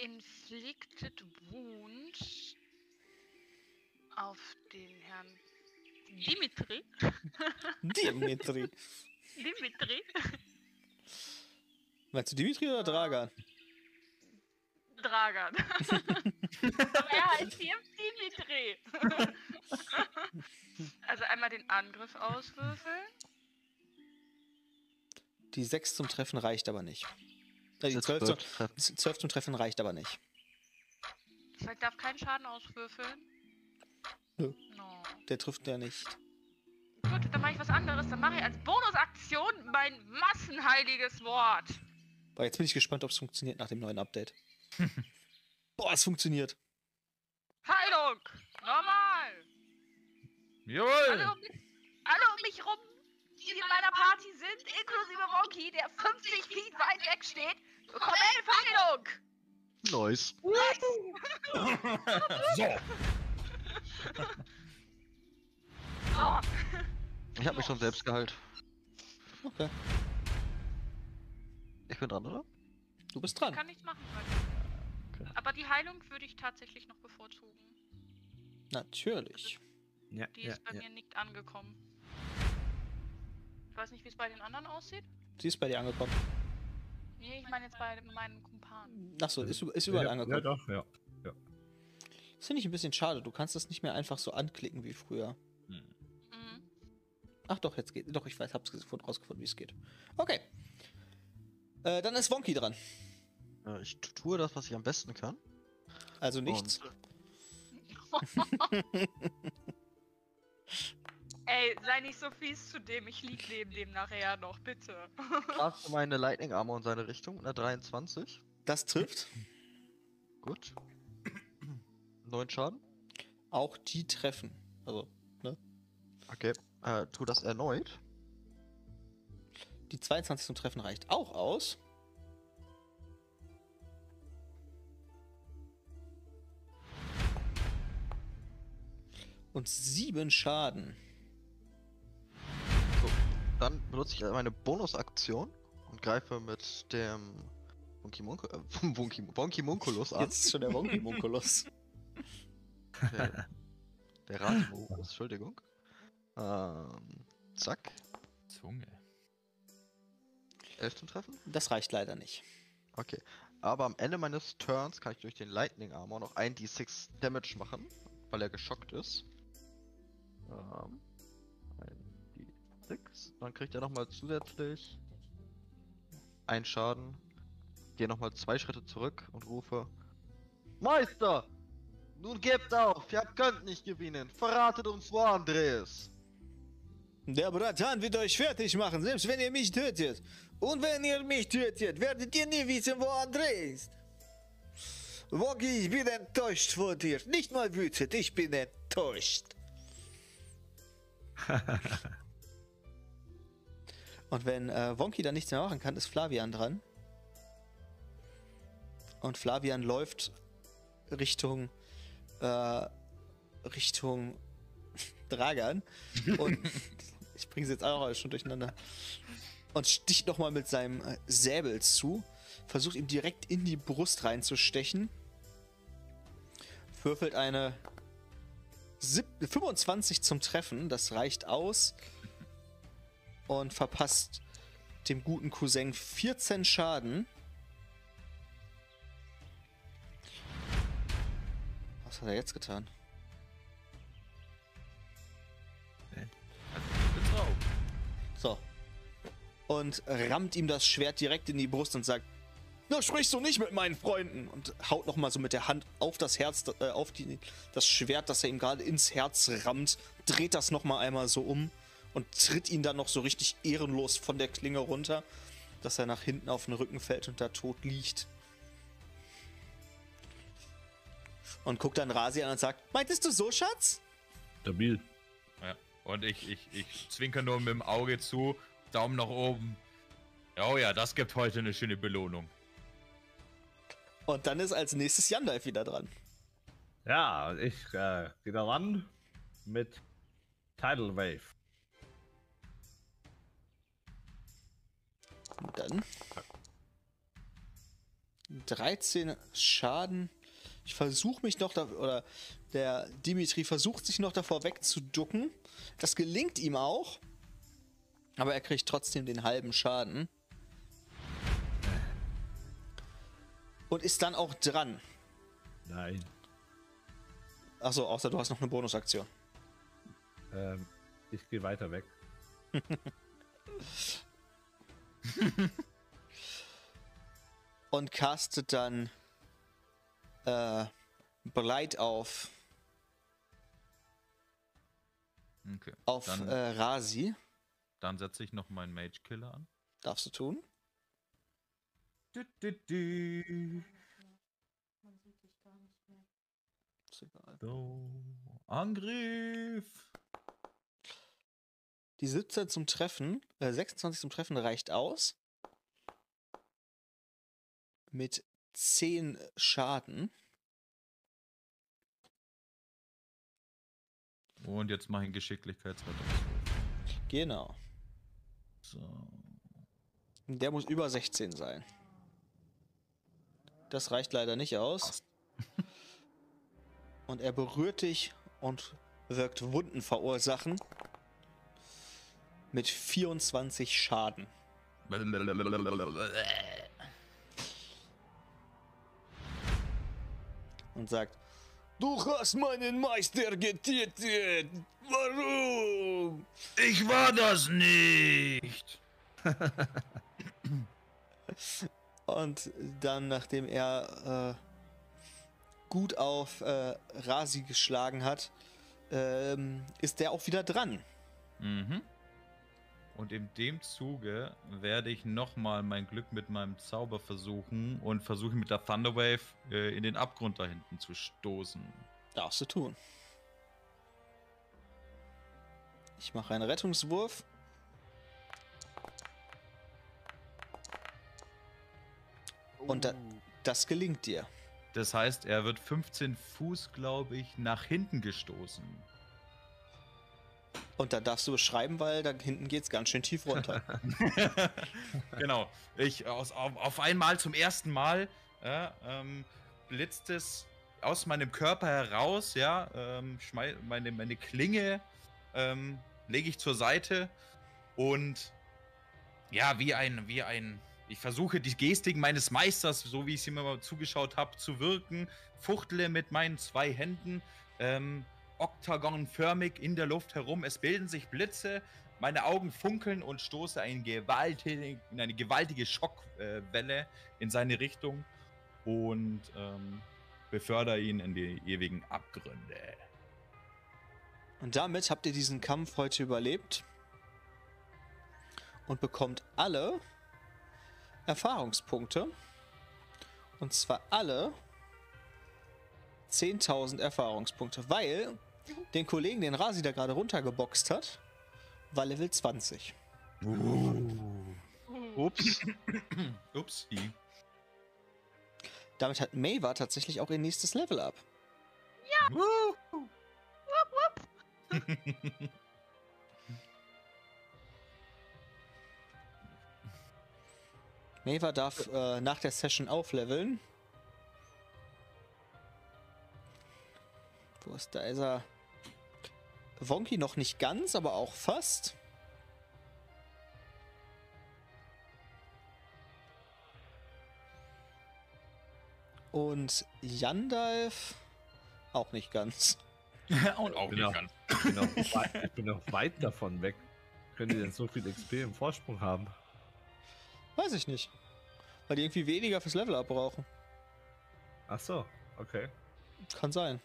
Inflicted Wound auf den Herrn Dimitri. Dimitri. Dimitri. Meinst du Dimitri oder Dragan? Dragan. Aber er heißt hier Dimitri. also einmal den Angriff auswürfeln. Die 6 zum Treffen reicht aber nicht. Äh, die Jetzt 12 zum, wird treffen. 12 zum Treffen reicht aber nicht. Ich darf keinen Schaden auswürfeln. Nö. No. Der trifft ja nicht. Gut, dann mache ich was anderes. Dann mache ich als Bonusaktion mein massenheiliges Wort. Aber jetzt bin ich gespannt, ob es funktioniert nach dem neuen Update. Boah, es funktioniert. Heilung! Normal! Alle Jawohl! um, mich, alle um mich rum, die in meiner Party sind, inklusive Monkey, der 50 Feet weit weg steht, bekommen Heilung! Nice. So, Oh, Ich habe mich schon selbst geheilt. Okay. Ich bin dran, oder? Du bist ich dran. kann nichts machen. Okay. Aber die Heilung würde ich tatsächlich noch bevorzugen. Natürlich. Ja, Die ist bei mir nicht angekommen. Ich weiß nicht, wie es bei den anderen aussieht. Sie ist bei dir angekommen. Nee, ich meine jetzt bei meinen Kumpanen. Achso, ist, ist überall ja, angekommen. Ja, doch, ja. Das finde ich ein bisschen schade. Du kannst das nicht mehr einfach so anklicken wie früher. Hm. Mhm. Ach doch, jetzt geht. Doch, ich weiß, hab's gefunden, rausgefunden, wie es geht. Okay. Äh, dann ist Wonky dran. Äh, Ich tu- tue das, was ich am besten kann. Also nichts. Ey, sei nicht so fies zu dem. Ich lieg neben dem nachher noch, bitte. Caste meine Lightning Armor in seine Richtung einer 23. Das trifft. Gut. 9 Schaden. Auch die treffen. Also, Okay. Äh, tu das erneut. die 22 zum Treffen reicht auch aus. Und sieben Schaden. So. Dann benutze ich meine Bonusaktion und greife mit dem Wonky Monko, äh, an. Jetzt ist schon der Wonky Munculus. Der, der Ratimo, Entschuldigung. Ähm, zack. Zunge. 11 zum Treffen. Das reicht leider nicht. Okay. Aber am Ende meines Turns kann ich durch den Lightning Armor noch 1d6 Damage machen, weil er geschockt ist. Ähm, 1d6. Dann kriegt er nochmal zusätzlich einen Schaden. Gehe nochmal zwei Schritte zurück und rufe: Meister! Nun gebt auf! Ihr könnt nicht gewinnen! Verratet uns, wo André ist! Der Bratan wird euch fertig machen, selbst wenn ihr mich tötet. Und wenn ihr mich tötet, werdet ihr nie wissen, wo André ist. Woggy, ich bin enttäuscht von dir. Nicht mal wütend, ich bin enttäuscht. Und wenn äh, Wonky dann nichts mehr machen kann, ist Flavian dran. Und Flavian läuft Richtung äh, Richtung Dragan. Und ich bringe sie jetzt auch alles schon durcheinander. Und sticht nochmal mit seinem äh, Säbel zu, versucht ihm direkt in die Brust reinzustechen, würfelt eine sieb- 25 zum Treffen, das reicht aus. Und verpasst dem guten Cousin 14 Schaden. Was hat er jetzt getan? So. Und rammt ihm das Schwert direkt in die Brust und sagt, da sprichst du nicht mit meinen Freunden. Und haut nochmal so mit der Hand auf das Herz, äh, auf die, das Schwert, das er ihm gerade ins Herz rammt, dreht das nochmal einmal so um und tritt ihn dann noch so richtig ehrenlos von der Klinge runter. dass er nach hinten auf den Rücken fällt und da tot liegt. Und guckt dann Rasi an und sagt, meintest du so, Schatz? Stabil. Ja. Und ich, ich, ich zwinker nur mit dem Auge zu, Daumen nach oben. Oh ja, das gibt heute eine schöne Belohnung. Und dann ist als nächstes Yandalf wieder dran. Ja, ich äh, gehe da ran mit Tidal Wave. Und dann 13 Schaden. Ich versuche mich noch da, oder der Dimitri versucht sich noch davor wegzuducken. Das gelingt ihm auch. Aber er kriegt trotzdem den halben Schaden. Und ist dann auch dran. Nein. Achso, außer du hast noch eine Bonusaktion. Ähm, ich gehe weiter weg. Und castet dann äh, Bleit auf, Okay. auf Dann, äh, Rasi. dann setze ich noch meinen Mage Killer an. Darfst du tun? Du, du, du. Ist egal. So. Angriff! Die 17 zum Treffen, äh, 26 zum Treffen reicht aus. Mit 10 Schaden. Und jetzt mache ich einen Geschicklichkeitsrettung. Genau. So. Der muss über 16 sein. Das reicht leider nicht aus. Und er berührt dich und wirkt Wunden verursachen. Mit 24 Schaden. Und sagt: Du hast meinen Meister getötet! Warum? Ich war das nicht! Und dann, nachdem er äh, gut auf äh, Rasi geschlagen hat, ähm, ist der auch wieder dran. Mhm. Und in dem Zuge werde ich nochmal mein Glück mit meinem Zauber versuchen und versuche mit der Thunderwave äh, in den Abgrund da hinten zu stoßen. Darfst du tun. Ich mache einen Rettungswurf. Und da, das gelingt dir. Das heißt, er wird 15 Fuß, glaube ich, nach hinten gestoßen. Und da darfst du beschreiben, weil da hinten geht's ganz schön tief runter. genau. Ich aus, auf, auf einmal zum ersten Mal ja, ähm, blitzt es aus meinem Körper heraus, ja, ähm, meine, meine Klinge ähm, lege ich zur Seite und ja, wie ein, wie ein, ich versuche die Gestik meines Meisters, so wie ich es ihm immer zugeschaut habe, zu wirken, fuchtle mit meinen zwei Händen, ähm, oktagonförmig in der Luft herum. Es bilden sich Blitze, meine Augen funkeln und stoße ein gewaltig, eine gewaltige Schockwelle in seine Richtung und ähm, befördere ihn in die ewigen Abgründe. Und damit habt ihr diesen Kampf heute überlebt und bekommt alle Erfahrungspunkte. Und zwar alle 10.000 Erfahrungspunkte, weil den Kollegen, den Rasi da gerade runtergeboxt hat, war Level 20. Ups. Upsi. Damit hat Maeva tatsächlich auch ihr nächstes Level up. Maeva darf äh, nach der Session aufleveln. Wo ist da? Ist er. Wonky noch nicht ganz, aber auch fast. Und Yandalf auch nicht ganz. und auch Genau. nicht ganz. Ich bin noch weit, ich bin noch weit davon weg. Können die denn so viel XP im Vorsprung haben? Weiß ich nicht. Weil die irgendwie weniger fürs Level up brauchen. Ach so, okay. Kann sein.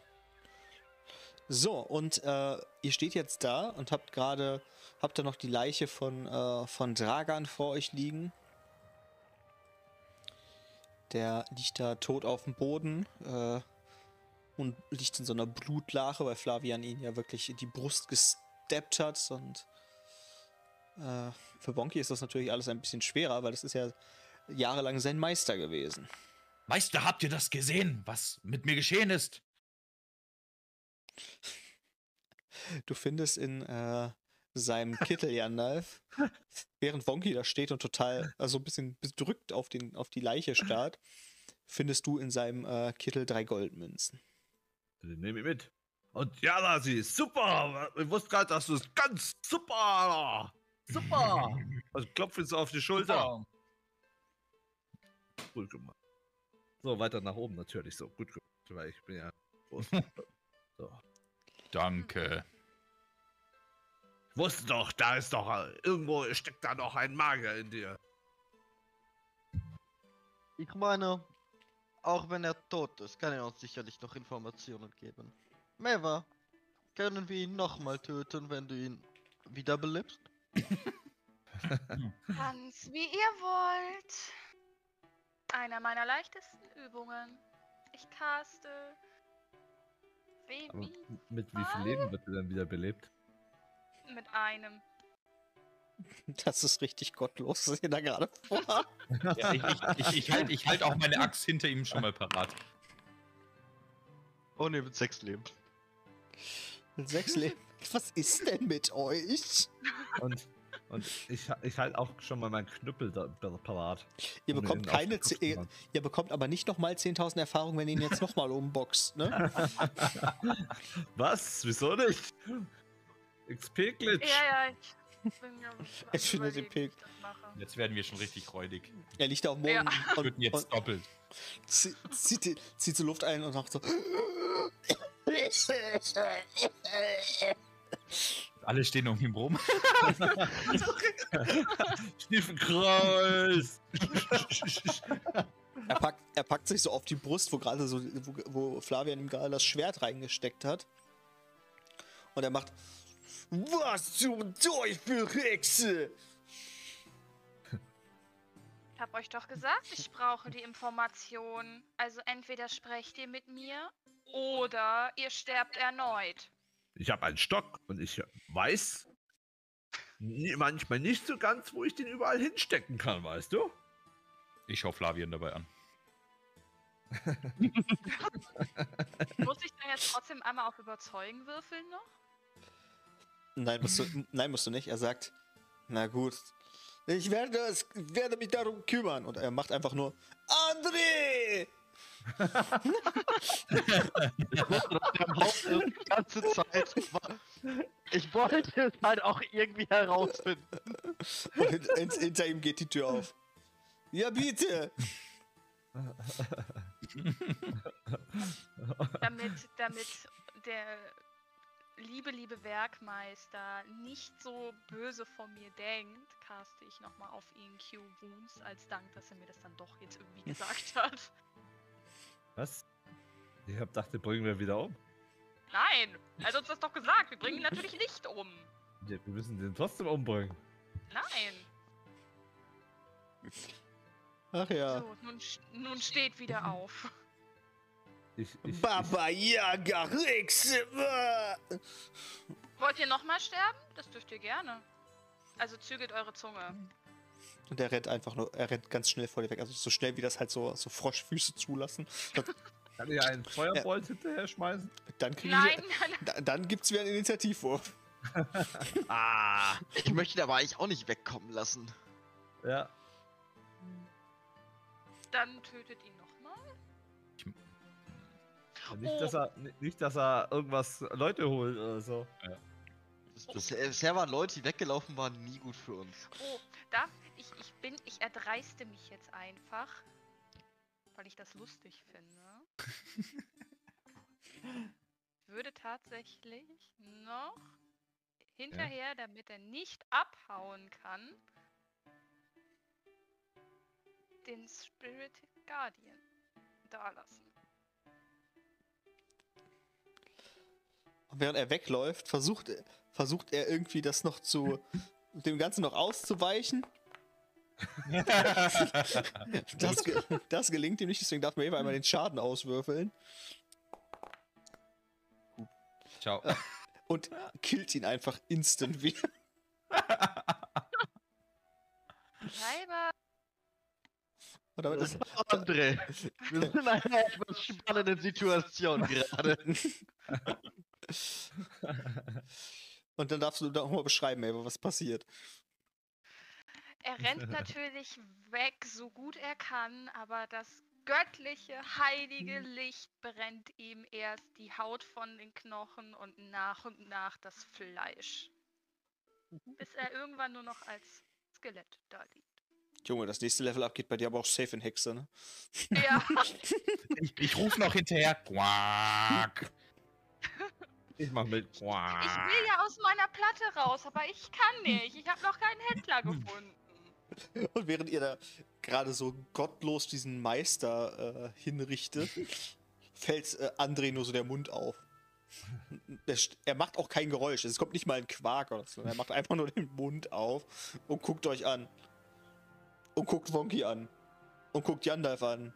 So, und äh, ihr steht jetzt da und habt gerade, habt ihr noch die Leiche von, äh, von Dragan vor euch liegen. Der liegt da tot auf dem Boden äh, und liegt in so einer Blutlache, weil Flavian ihn ja wirklich in die Brust gesteppt hat. Und äh, für Bonky ist das natürlich alles ein bisschen schwerer, weil das ist ja jahrelang sein Meister gewesen. Meister, habt ihr das gesehen, was mit mir geschehen ist? Du findest in äh, seinem Kittel, Jandalf, während Wonky da steht und total, also ein bisschen bedrückt auf, den, auf die Leiche starrt, findest du in seinem äh, Kittel drei Goldmünzen. Den nehme ich mit. Und ja, Lasi, super! Ich wusste gerade, dass du es ganz super! Super! Also klopf jetzt auf die Schulter. Gut gemacht. So, weiter nach oben natürlich. So, gut gemacht, weil ich bin ja groß. so. Danke. Ich wusste doch, da ist doch, irgendwo steckt da noch ein Magier in dir. Ich meine, auch wenn er tot ist, kann er uns sicherlich noch Informationen geben. Meva, können wir ihn nochmal töten, wenn du ihn wiederbelebst? Ganz wie ihr wollt. Einer meiner leichtesten Übungen. Ich caste. Aber Baby mit wie viel Leben wird er dann wieder belebt? mit einem. Das ist richtig gottlos, was ihr da gerade vor. Ja, ich ich, ich, ich halte ich halt auch meine Axt hinter ihm schon mal parat. Oh ne, mit sechs Leben. Mit sechs Leben. Was ist denn mit euch? Und, und ich, ich halte auch schon mal meinen Knüppel da, da parat. Ihr bekommt keine. Ihr, ihr bekommt aber nicht nochmal 10.000 Erfahrung, wenn ihr ihn jetzt nochmal umboxt, ne? Was? Wieso nicht? XP-Glitch. Ja, ja, ich bin ja. Ich finde den. Jetzt werden wir schon richtig räudig. Er liegt da auf dem Boden Ja. und, Töten jetzt und doppelt. zie- zieht, die- zieht die Luft ein und macht so. Alle stehen um ihn rum. Stiefenkreuz. Er packt, er packt sich so auf die Brust, wo gerade so, wo, wo Flavian ihm gerade das Schwert reingesteckt hat. Und er macht. Was zum Teufel, Hexe! Ich hab euch doch gesagt, ich brauche die Information. Also entweder sprecht ihr mit mir oder ihr sterbt erneut. Ich habe einen Stock und ich weiß nie- manchmal nicht so ganz, wo ich den überall hinstecken kann, weißt du? Ich schau Flavian dabei an. Muss ich dann jetzt trotzdem einmal auf Überzeugen würfeln noch? Nein musst, du, nein, musst du nicht. Er sagt, na gut, ich werde, es, werde mich darum kümmern. Und er macht einfach nur, André! Ich Haus die ganze Zeit. Ich wollte es halt auch irgendwie herausfinden. Und hint, hint, hinter ihm geht die Tür auf. Ja, bitte! Damit, damit der liebe, liebe Werkmeister nicht so böse von mir denkt, caste ich nochmal auf ihn Q Wounds als Dank, dass er mir das dann doch jetzt irgendwie gesagt hat. Was? Ich hab dachte, bringen wir wieder um. Nein, er hat uns das doch gesagt. Wir bringen ihn natürlich nicht um. Ja, wir müssen den trotzdem umbringen. Nein. Ach ja. So, nun, sch- nun steht wieder auf. Ich, ich, Baba Yaga Hexe! ah. Wollt ihr nochmal sterben? Das dürft ihr gerne. Also zügelt eure Zunge. Und er rennt einfach nur, er rennt ganz schnell vor dir weg. Also so schnell wie das halt so, so Froschfüße zulassen. kann ich einen Feuerbolt hinterher schmeißen? Dann kriege Nein, ich. nein, Da, dann gibt's wieder einen Initiativwurf. Ah! Ich möchte ihn aber eigentlich auch nicht wegkommen lassen. Ja. dann tötet ihn nochmal. Nicht, dass er, nicht, dass er irgendwas Leute holt oder so. Bisher, bisher waren Leute, die weggelaufen waren, nie gut für uns. Oh, darf ich, ich bin, ich erdreiste mich jetzt einfach, weil ich das lustig finde. Würde tatsächlich noch hinterher, damit er nicht abhauen kann, den Spirit Guardian da lassen. Während er wegläuft, versucht, versucht er irgendwie das noch zu. Dem Ganzen noch auszuweichen. Das, ge das gelingt ihm nicht, deswegen darf Maeve einmal den Schaden auswürfeln Ciao. und killt ihn einfach instant wieder. Treiber. Und damit ist, André, wir sind in einer etwas spannenden Situation gerade. und dann darfst du doch mal beschreiben, Maeve, was passiert. Er rennt natürlich weg, so gut er kann, aber das göttliche, heilige Licht brennt ihm erst die Haut von den Knochen und nach und nach das Fleisch. Bis er irgendwann nur noch als Skelett da liegt. Junge, das nächste Level up geht bei dir aber auch safe in Hexe, ne? Ja, Ich, ich rufe noch hinterher. Quack. Ich mach mit. ich will ja aus meiner Platte raus, aber ich kann nicht. Ich habe noch keinen Händler gefunden. Und während ihr da gerade so gottlos diesen Meister äh, hinrichtet, fällt äh, André nur so der Mund auf. Der Er macht auch kein Geräusch. Es kommt nicht mal ein Quark oder so. Er macht einfach nur den Mund auf und guckt euch an. Und guckt Wonky an. Und guckt Yandalf an.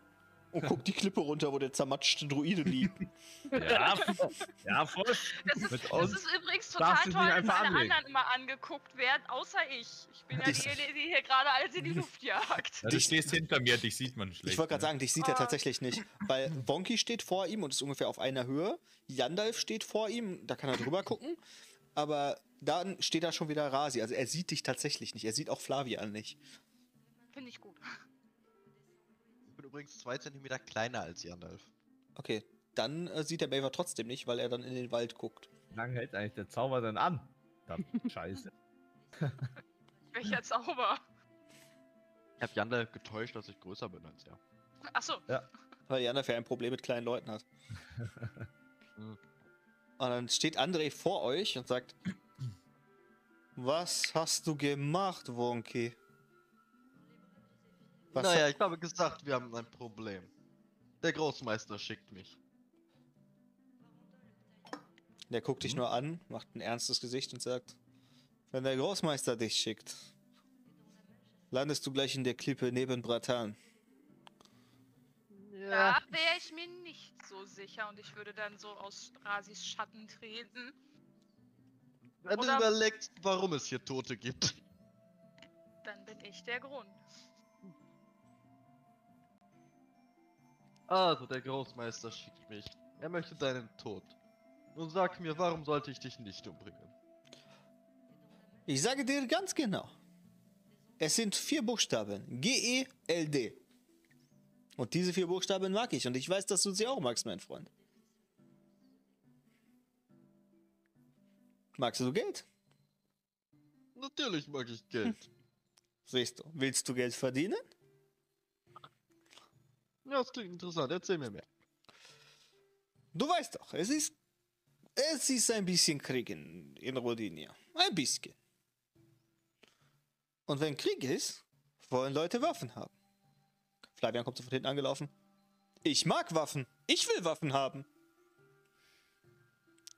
Und guckt die Klippe runter, wo der zermatschte Druide liegt. Ja, ja, voll. Das ist, das ist übrigens total dich toll, wenn einfach alle anlegen. anderen immer angeguckt werden, außer ich. Ich bin ja Ich- die, die hier gerade alles in die Luft jagt. Ja, du stehst hinter mir, dich sieht man schlecht. Ich wollte gerade ne? sagen, dich sieht er Ah. tatsächlich nicht. Weil Wonky steht vor ihm und ist ungefähr auf einer Höhe. Yandalf steht vor ihm, da kann er drüber gucken. Aber dann steht da schon wieder Rasi. Also er sieht dich tatsächlich nicht. Er sieht auch Flavian nicht. Finde ich gut. Übrigens zwei Zentimeter kleiner als Yandalf. Okay, dann äh, sieht der Maver trotzdem nicht, weil er dann in den Wald guckt. Wie lange hält eigentlich der Zauber denn an? Dann Scheiße. Welcher Zauber? Ich habe Yandalf getäuscht, dass ich größer bin als er. Achso, Weil Yandalf ja ein Problem mit kleinen Leuten hat. Hm. Und dann steht André vor euch und sagt: Was hast du gemacht, Wonky? Was naja, ich habe gesagt, wir haben ein Problem. Der Großmeister schickt mich. Der guckt dich nur an, macht ein ernstes Gesicht und sagt: Wenn der Großmeister dich schickt, landest du gleich in der Klippe neben Bratan. da wäre ich mir nicht so sicher und ich würde dann so aus Rasis Schatten treten. Wenn du Oder- überlegst, warum es hier Tote gibt. Dann bin ich der Grund. Also, der Großmeister schickt mich. Er möchte deinen Tod. Nun sag mir, warum sollte ich dich nicht umbringen? Ich sage dir ganz genau. Es sind vier Buchstaben. G-E-L-D. Und diese vier Buchstaben mag ich. Und ich weiß, dass du sie auch magst, mein Freund. Magst du Geld? Natürlich mag ich Geld. Siehst du. Willst du Geld verdienen? Ja, das klingt interessant. Erzähl mir mehr. Du weißt doch, es ist. Es ist ein bisschen Krieg in, in Rodinia. Ein bisschen. Und wenn Krieg ist, wollen Leute Waffen haben. Flavian kommt so von hinten angelaufen. Ich mag Waffen. Ich will Waffen haben.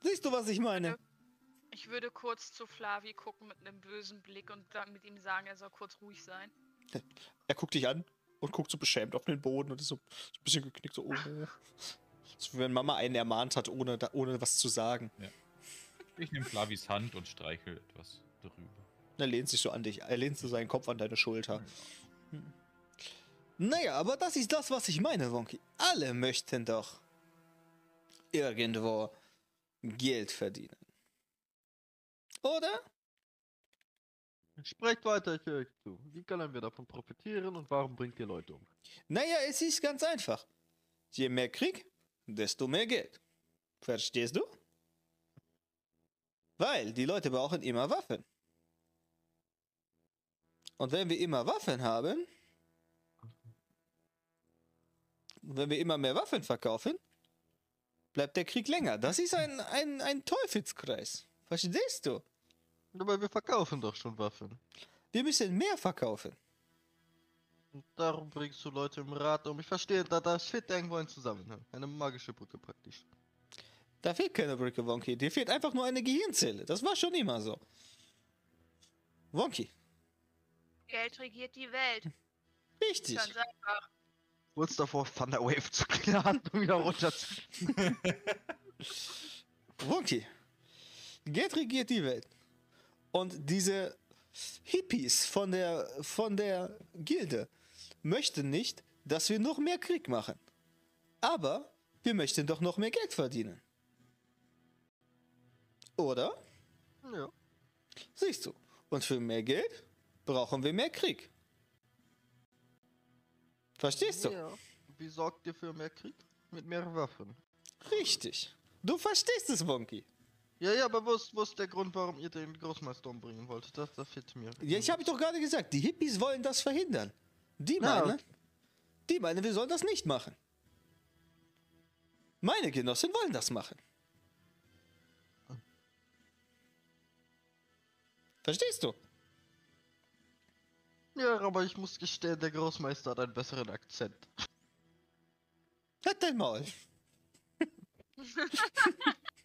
Siehst du, was ich meine? Ich würde kurz zu Flavi gucken mit einem bösen Blick und dann mit ihm sagen, er soll kurz ruhig sein. Er guckt dich an und guckt so beschämt auf den Boden und ist so, so ein bisschen geknickt, so, oh. So, wie wenn Mama einen ermahnt hat, ohne, ohne was zu sagen. Ich nehme Flavis Hand und streichel etwas darüber. Er lehnt sich so an dich, er lehnt so seinen Kopf an deine Schulter. Hm. Naja, aber das ist das, was ich meine, Wonky. Alle möchten doch irgendwo Geld verdienen. Oder? Sprecht weiter, ich höre euch zu. Wie können wir davon profitieren und warum bringt ihr Leute um? Naja, es ist ganz einfach. Je mehr Krieg, desto mehr Geld. Verstehst du? Weil die Leute brauchen immer Waffen. Und wenn wir immer Waffen haben, wenn wir immer mehr Waffen verkaufen, bleibt der Krieg länger. Das ist ein, ein, ein Teufelskreis. Verstehst du? Aber wir verkaufen doch schon Waffen. Wir müssen mehr verkaufen. Und darum bringst du Leute im Rat um. Ich verstehe, da, da steht irgendwo ein Zusammenhang. Eine magische Brücke praktisch. Da fehlt keine Brücke, Wonky. Dir fehlt einfach nur eine Gehirnzelle. Das war schon immer so. Wonky, Geld regiert die Welt. Richtig. Ganz einfach. Kurz davor, Thunderwave zu klären und wieder runter zu. Wonky. Geld regiert die Welt. Und diese Hippies von der, von der Gilde möchten nicht, dass wir noch mehr Krieg machen. Aber wir möchten doch noch mehr Geld verdienen. Oder? Ja. Siehst du. Und für mehr Geld brauchen wir mehr Krieg. Verstehst du? ja. Wie sorgt ihr für mehr Krieg? Mit mehr Waffen. Richtig. Du verstehst es, Wonky. Ja, ja, aber wo ist, wo ist der Grund, warum ihr den Großmeister umbringen wollt? Das, das fehlt mir. Ja, ich habe doch gerade gesagt, die Hippies wollen das verhindern. Die Ja, meinen, die meinen, wir sollen das nicht machen. Meine Genossen wollen das machen. Verstehst du? Ja, aber ich muss gestehen, der Großmeister hat einen besseren Akzent. Halt dein Maul.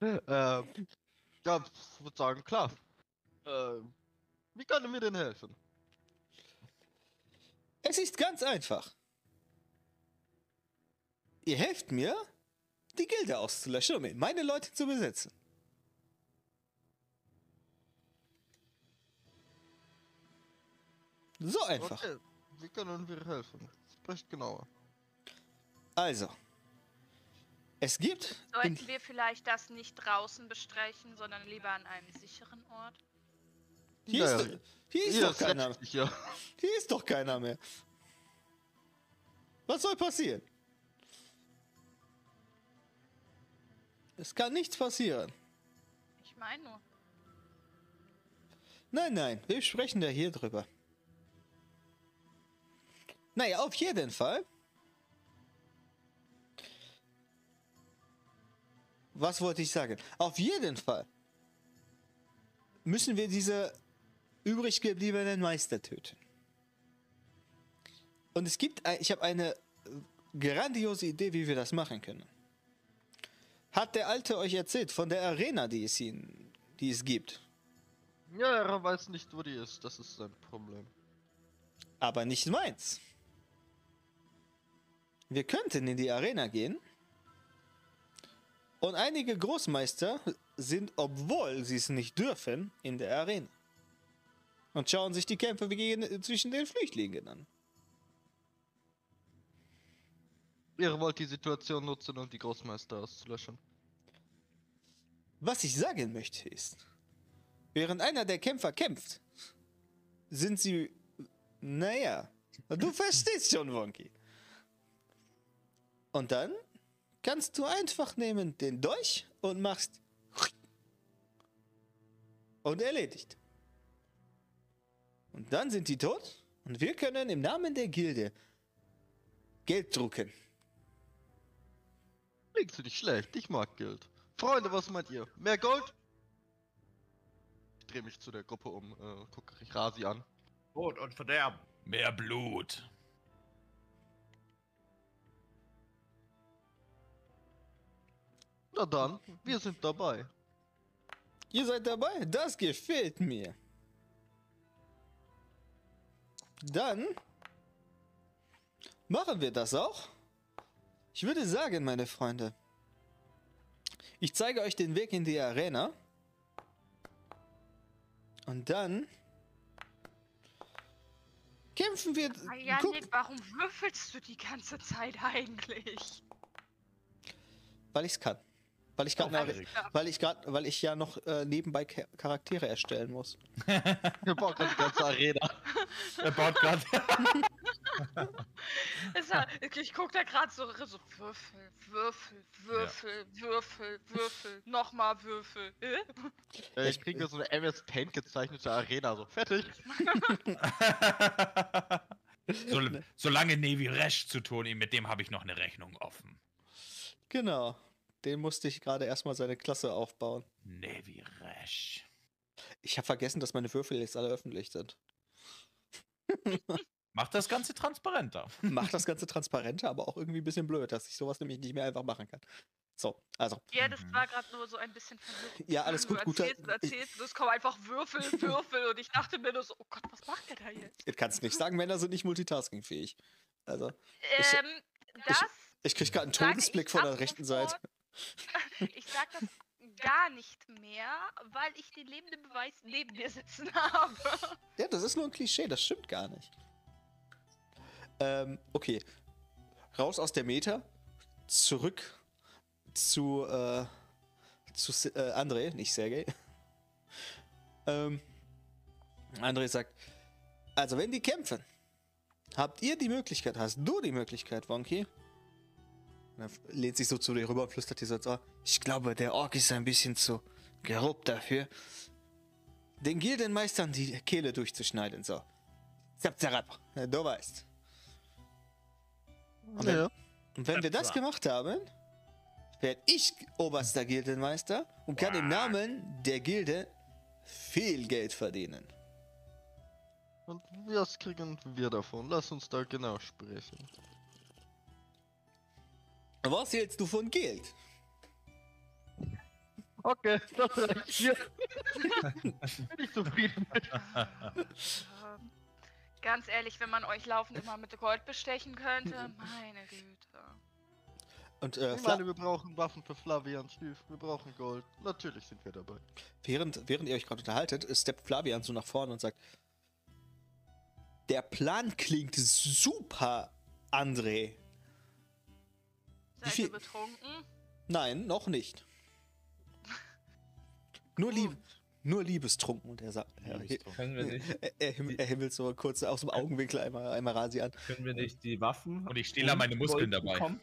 ähm, ja, ich würde sagen, klar. Ähm, wie kann er mir denn helfen? Es ist ganz einfach. Ihr helft mir, die Gilde auszulöschen, um meine Leute zu besetzen. So einfach. Okay, wie können wir helfen? Sprecht genauer. Also. Es gibt. Sollten wir vielleicht das nicht draußen besprechen, sondern lieber an einem sicheren Ort? Hier Ja, ist, ja. hier ist Ihr doch keiner. ja. Hier ist doch keiner mehr. Was soll passieren? Es kann nichts passieren. Ich meine nur. Nein, nein, wir sprechen da hier drüber. Naja, auf jeden Fall. Was wollte ich sagen? Auf jeden Fall müssen wir diese übrig gebliebenen Meister töten. Und es gibt, ich habe eine äh, grandiose Idee, wie wir das machen können. Hat der Alte euch erzählt von der Arena, die es, ihn, die es gibt? Ja, er weiß nicht, wo die ist. Das ist sein Problem. aber nicht meins. Wir könnten in die Arena gehen und einige Großmeister sind, obwohl sie es nicht dürfen, in der Arena. Und schauen sich die Kämpfe gegen- zwischen den Flüchtlingen an. Ihr wollt die Situation nutzen, um die Großmeister auszulöschen. Was ich sagen möchte ist, während einer der Kämpfer kämpft, sind sie, naja, du verstehst schon, Wonky. Und dann kannst du einfach nehmen den Dolch und machst und erledigt. Und dann sind die tot und wir können im Namen der Gilde Geld drucken. Klingt nicht schlecht, ich mag Geld. Freunde, was meint ihr? Mehr Gold? Ich drehe mich zu der Gruppe um, äh, gucke Rasi an. Tod und Verderben. Mehr Blut. Na dann, wir sind dabei. Ihr seid dabei? Das gefällt mir. Dann machen wir das auch. Ich würde sagen, meine Freunde, ich zeige euch den Weg in die Arena. Und dann kämpfen wir. Ah, warum würfelst du die ganze Zeit eigentlich? weil ich es kann. Weil ich gerade, weil ich gerade, weil ich ja noch äh, nebenbei Cha- Charaktere erstellen muss. Wir bauen die ganze Arena. Er baut gerade. Ja, ich guck da gerade so, so Würfel, Würfel, Würfel, Würfel, Würfel, nochmal Würfel. Äh? Äh, ich kriege so eine MS Paint gezeichnete Arena, so fertig. so, solange Nevi Resch zu tun, mit dem habe ich noch eine Rechnung offen. Genau. Den musste ich gerade erstmal seine Klasse aufbauen. Nevi Resch. Ich habe vergessen, dass meine Würfel jetzt alle öffentlich sind. Macht das Ganze transparenter. Macht das Ganze transparenter, aber auch irgendwie ein bisschen blöd, dass ich sowas nämlich nicht mehr einfach machen kann. So, also. Ja, das Mhm. war gerade nur so ein bisschen verwirrend. Ja, alles gut, du guter- erzählst, und erzählst es kommen einfach Würfel, Würfel und ich dachte mir nur so, oh Gott, was macht der da jetzt? Ihr kannst nicht sagen, Männer sind nicht multitaskingfähig. Also, Ich- Ähm, das ich krieg gerade einen Todesblick ich von der rechten. Seite. Ich sag das gar nicht mehr, weil ich den lebenden Beweis neben mir sitzen habe. Ja, das ist nur ein Klischee, das stimmt gar nicht. Ähm, okay. Raus aus der Meta, zurück zu, äh, zu äh, André, nicht Sergej. ähm, André sagt, also wenn die kämpfen, habt ihr die Möglichkeit, hast du die Möglichkeit, Wonky? Und Er lehnt sich so zu dir rüber und flüstert dir so ins Ohr. Ich glaube, der Ork ist ein bisschen zu grob dafür den Gildenmeistern die Kehle durchzuschneiden. So. Zap. Ja, Du weißt. Und wenn, Ja. und wenn wir das Zap, gemacht haben, werde ich oberster Gildenmeister und kann im Namen der Gilde viel Geld verdienen. Und was kriegen wir davon? Lass uns da genau sprechen. Was hältst du von Geld? Okay, das reicht mir. Bin ich zufrieden mit. Ähm, Ganz ehrlich, wenn man euch laufend immer mit Gold bestechen könnte, meine Güte. Und äh, Ich Fla meine, wir brauchen Waffen für Flavian Stief. Wir brauchen Gold. Natürlich sind wir dabei. während, während ihr euch gerade unterhaltet, steppt Flavian so nach vorne und sagt: Der Plan klingt super, André. Seid ihr betrunken? Nein, noch nicht. Nur, lieb, nur Liebestrunken. Und er sagt, er, Können wir nicht, er, er, er himmelt so kurz aus dem Augenwinkel einmal, einmal Rasi an. können wir nicht die Waffen. Und ich stehle da meine Muskeln Gold dabei.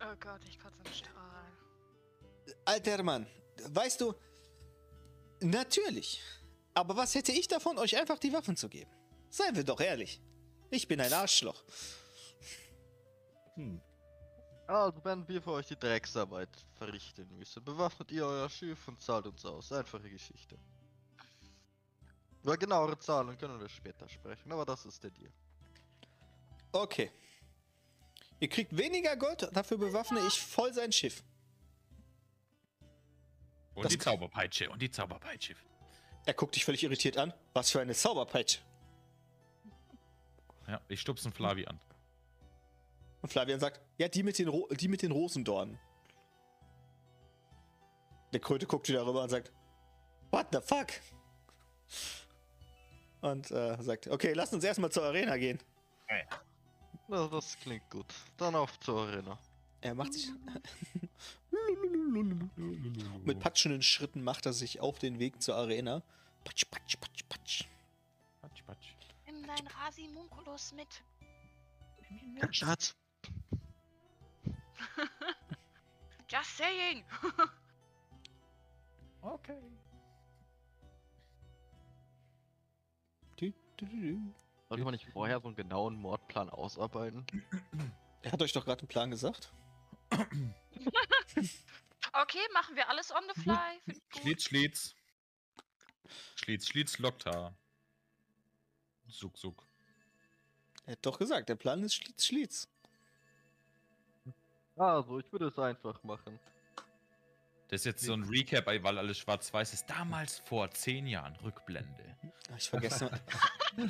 Oh Gott, ich kotze im Strahl. Alter Mann, weißt du, natürlich. Aber was hätte ich davon, euch einfach die Waffen zu geben? Seien wir doch ehrlich. Ich bin ein Arschloch. Hm. Also, wenn wir für euch die Drecksarbeit verrichten müssen, bewaffnet ihr euer Schiff und zahlt uns aus. Einfache Geschichte. Über genauere Zahlen können wir später sprechen, aber das ist der Deal. Okay. Ihr kriegt weniger Gold, dafür bewaffne ich voll sein Schiff. Und Das die Zauberpeitsche, und die Zauberpeitsche. Er guckt dich völlig irritiert an. Was für eine Zauberpeitsche. Ja, ich stupsen Flavi an. Und Flavian sagt, ja, die mit den, Ro die mit den Rosendornen. Der Kröte guckt wieder rüber und sagt, what the fuck? Und äh, sagt, okay, lasst uns erstmal zur Arena gehen. Na, das klingt gut. Dann auf zur Arena. Er macht sich... Mit patschenden Schritten macht er sich auf den Weg zur Arena. Patsch, patsch, patsch, patsch. Patsch, patsch. Nimm deinen Rasimunculus mit. Schatz. Just saying. Okay. Sollte man nicht vorher so einen genauen Mordplan ausarbeiten? Er hat euch doch gerade einen Plan gesagt. Okay, machen wir alles on the fly. Schlitz, Schlitz. Schlitz, Schlitz, Lokta. Suck, suck. Er hat doch gesagt, der Plan ist Schlitz, Schlitz. Also, ich würde es einfach machen. Das ist jetzt so ein Recap, weil alles schwarz-weiß ist. Damals vor zehn Jahren, Rückblende. Ich vergesse mal.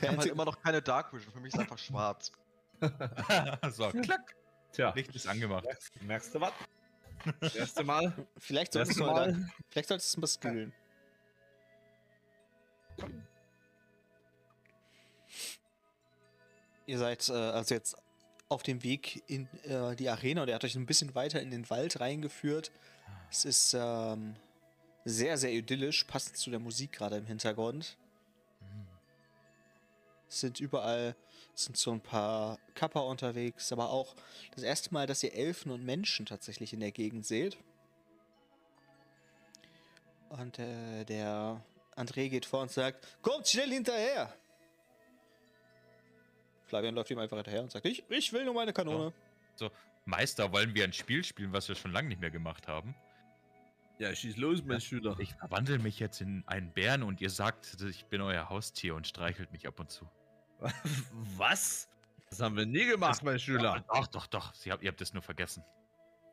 Der halt einzige, immer noch keine Dark Vision. Für mich ist einfach schwarz. so, klack. Tja, Licht ist angemacht. merkst, merkst du was? Das erste Mal. vielleicht solltest mal, Mal. vielleicht solltest du mal skillen. Ihr seid äh, also jetzt auf dem Weg in äh, die Arena und er hat euch ein bisschen weiter in den Wald reingeführt. Es ist ähm, sehr, sehr idyllisch, passend zu der Musik gerade im Hintergrund. Es sind überall sind so ein paar Kapper unterwegs, aber auch das erste Mal, dass ihr Elfen und Menschen tatsächlich in der Gegend seht. Und äh, der André geht vor und sagt, kommt schnell hinterher! Flavian läuft ihm einfach hinterher und sagt, ich, ich will nur meine Kanone. Meister, wollen wir ein Spiel spielen, was wir schon lange nicht mehr gemacht haben? Ja, schieß los, mein Schüler. Ich verwandle mich jetzt in einen Bären und ihr sagt, ich bin euer Haustier und streichelt mich ab und zu. Was? Das haben wir nie gemacht, mein Ja, Schüler. doch, doch, doch. Sie hab, ihr habt es nur vergessen.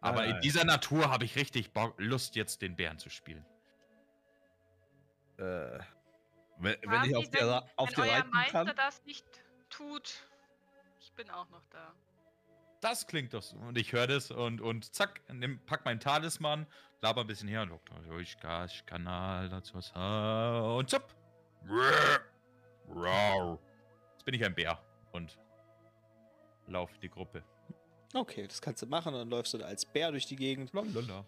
Aber Nein, in nein. dieser Natur habe ich richtig Bock, Lust, jetzt den Bären zu spielen. Äh, wenn, wenn ich auf der, auf wenn der euer reiten Meister kann. das nicht tut, ich bin auch noch da. Das klingt doch so. Und ich höre das und, und zack, nimm, pack meinen Talisman, laber ein bisschen her und Dr. Durchgas, Kanal, dazu was. Und zapp. Jetzt bin ich ein Bär und lauf die Gruppe. Okay, das kannst du machen. Dann läufst du da als Bär durch die Gegend. Lalala.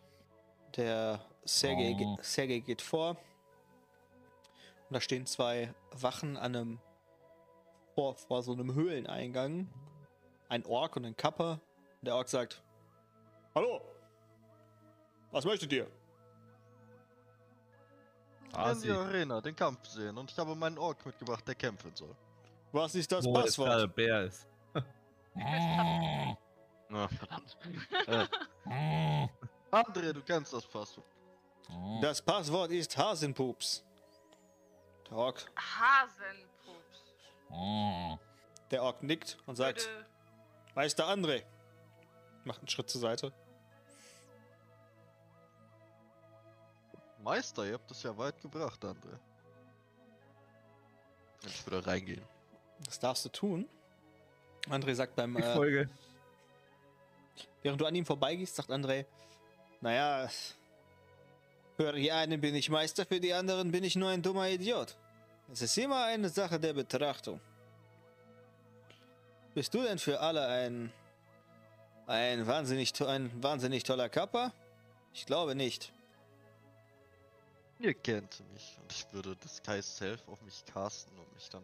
Der Sergei, Oh. ge Sergei geht vor. Und da stehen zwei Wachen an einem vor, vor so einem Höhleneingang. Ein Ork und ein Kapper. Und der Ork sagt: Hallo! Was möchtet ihr? Ah, in die. Arena den Kampf sehen und ich habe meinen Ork mitgebracht, der kämpfen soll. Was ist das Wo Passwort? Bär ist. Na, verdammt. äh, André, du kennst das Passwort. Das Passwort ist Hasenpups. Der Ork, Hasenpups. der Ork nickt und sagt: Würde Meister André. Macht einen Schritt zur Seite. Meister, ihr habt das ja weit gebracht, André. Ich würde reingehen. Das darfst du tun. André sagt beim. Die Äh, Folge. während du an ihm vorbeigehst, sagt André: Naja, für die einen bin ich Meister, für die anderen bin ich nur ein dummer Idiot. Es ist immer eine Sache der Betrachtung. Bist du denn für alle ein. ein wahnsinnig, to ein wahnsinnig toller Kapper? Ich glaube nicht. Ihr kennt mich und ich würde Disguise Self auf mich casten und mich dann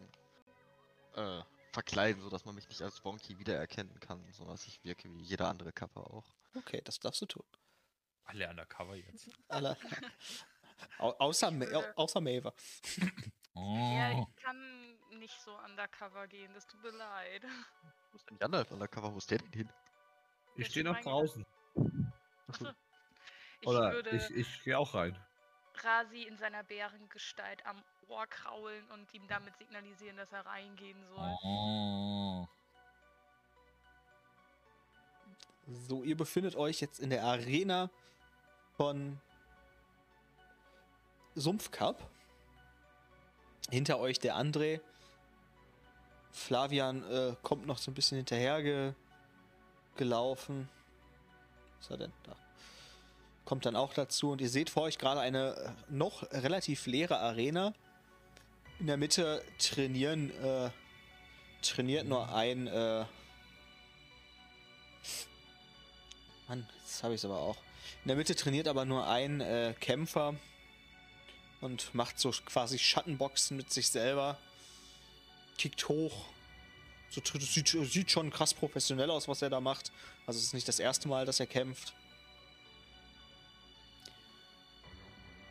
äh, verkleiden, sodass man mich nicht als Wonky wiedererkennen kann, sondern dass ich wirke wie jeder andere Kappa auch. Okay, das darfst du tun. Alle undercover jetzt. Alle. Au außer, Ma außer Maver. Ja, Oh. ich kann nicht so undercover gehen, das tut mir leid. Wo ist denn die andere Undercover? Wo ist der denn hin? Ich stehe noch draußen. Ich Oder würde ich, ich gehe auch rein. Rasi in seiner Bärengestalt am Ohr kraulen und ihm damit signalisieren, dass er reingehen soll. Oh. So, ihr befindet euch jetzt in der Arena von Sumpfcup. Hinter euch der André. Flavian äh, kommt noch so ein bisschen hinterher ge gelaufen. Was ist er denn da? Kommt dann auch dazu und ihr seht vor euch gerade eine äh, noch relativ leere Arena. In der Mitte trainieren äh, trainiert nur ein äh, Mann, jetzt habe ich es aber auch. In der Mitte trainiert aber nur ein äh, Kämpfer und macht so quasi Schattenboxen mit sich selber. Kickt hoch. So, sieht, sieht schon krass professionell aus, was er da macht. Also es ist nicht das erste Mal, dass er kämpft.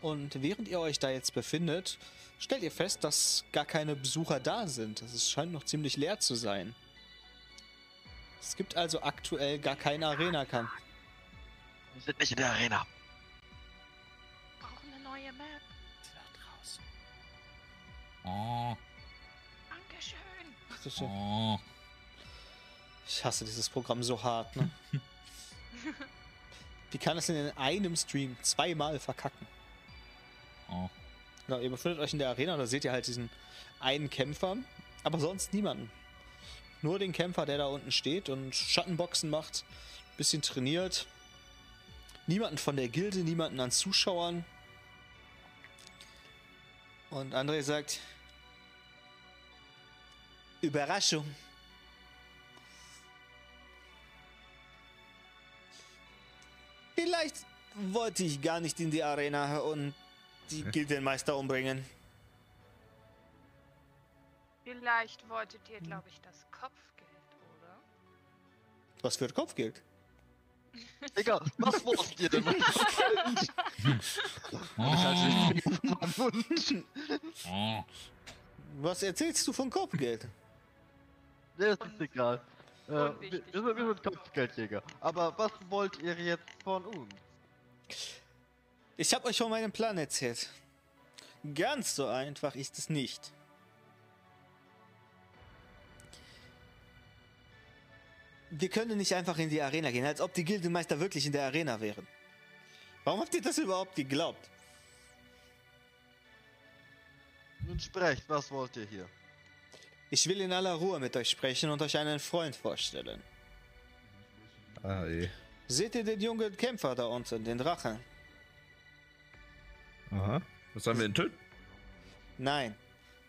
Und während ihr euch da jetzt befindet, stellt ihr fest, dass gar keine Besucher da sind. Es scheint noch ziemlich leer zu sein. Es gibt also aktuell gar keinen Arena-Kampf. Wir sind nicht in der Arena. Brauchen eine neue Map. Oh. Dankeschön. Das ist so- Oh. Ich hasse dieses Programm so hart, ne? Wie kann es denn in einem Stream zweimal verkacken? Oh. Genau, ihr befindet euch in der Arena und da seht ihr halt diesen einen Kämpfer, aber sonst niemanden. Nur den Kämpfer, der da unten steht und Schattenboxen macht, bisschen trainiert. Niemanden von der Gilde, niemanden an Zuschauern. Und André sagt: Überraschung. Vielleicht wollte ich gar nicht in die Arena und die Gildenmeister umbringen. Vielleicht wolltet ihr, glaube ich, das Kopfgeld, oder? Was für Kopfgeld? Egal, was wollt ihr denn? Oh. Was erzählst du von Kopfgeld? Nee, ist nicht egal. Äh, wir, wir, sind, wir sind Kopfgeldjäger. Aber was wollt ihr jetzt von uns? Ich habe euch von meinem Plan erzählt. Ganz so einfach ist es nicht. wir können nicht einfach in die Arena gehen, als ob die Gildenmeister wirklich in der Arena wären. Warum habt ihr das überhaupt geglaubt? Nun sprecht, was wollt ihr hier? Ich will in aller Ruhe mit euch sprechen und euch einen Freund vorstellen. Ah, eh. Seht ihr den jungen Kämpfer da unten, den Drachen? Aha. Was sollen wir denn töten? Nein.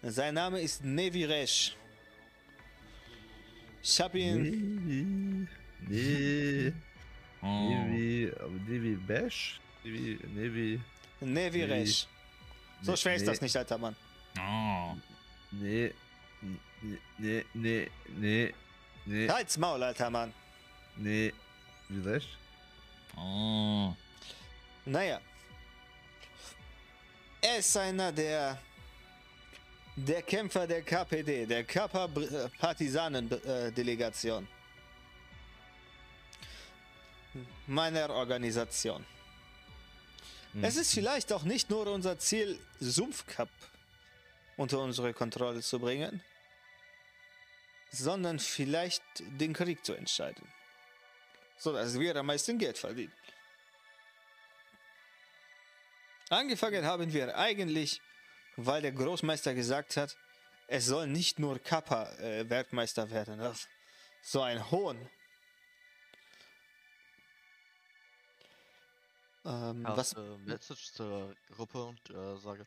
Sein Name ist Neviresh. Ich hab ihn. Nee. Nee. Oh. Nevi. Nevi Bash? Nevi. Nevi. Neviresh. So Nee, schwer ist nee, das nicht, alter Mann. Oh. Nee. Nee. Nee. Nee. Nee. Nee. Halt's Maul, alter Mann. Nee. Wie recht? Oh. Naja. Er ist einer der. Der Kämpfer der KPD, der Kappa Partisanen-Delegation. Meiner Organisation. Es ist vielleicht auch nicht nur unser Ziel, Sumpfkap unter unsere Kontrolle zu bringen, sondern vielleicht den Krieg zu entscheiden. So dass wir am meisten Geld verdienen. Angefangen haben wir eigentlich, weil der Großmeister gesagt hat, es soll nicht nur Kappa äh, Werkmeister werden. Das so ein Hohn. Ähm, was, Was? Äh, Message zur Gruppe und äh, sage: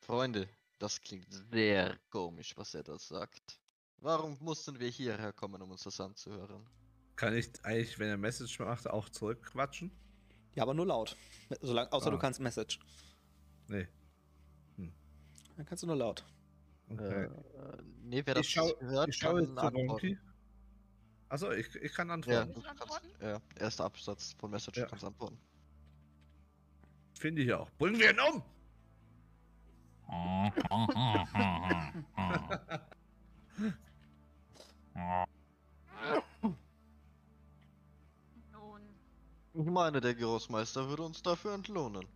Freunde, das klingt sehr komisch, was er da sagt. Warum mussten wir hierher kommen, um uns das anzuhören? Kann ich eigentlich, wenn er Message macht, auch zurückquatschen? ja, aber nur laut. Solang, außer du Ah. kannst Message. Nee. Dann kannst du nur laut. Okay. Äh, nee, wer das ich schau, gehört, ich schau jetzt antworten. Achso, ich, ich kann Ja, antworten. du Kann ich kannst, antworten? ja, erster Absatz von Message, Ja. du kannst antworten. Finde ich auch. Bringen wir ihn um! Nun, Ich meine, der Großmeister würde uns dafür entlohnen.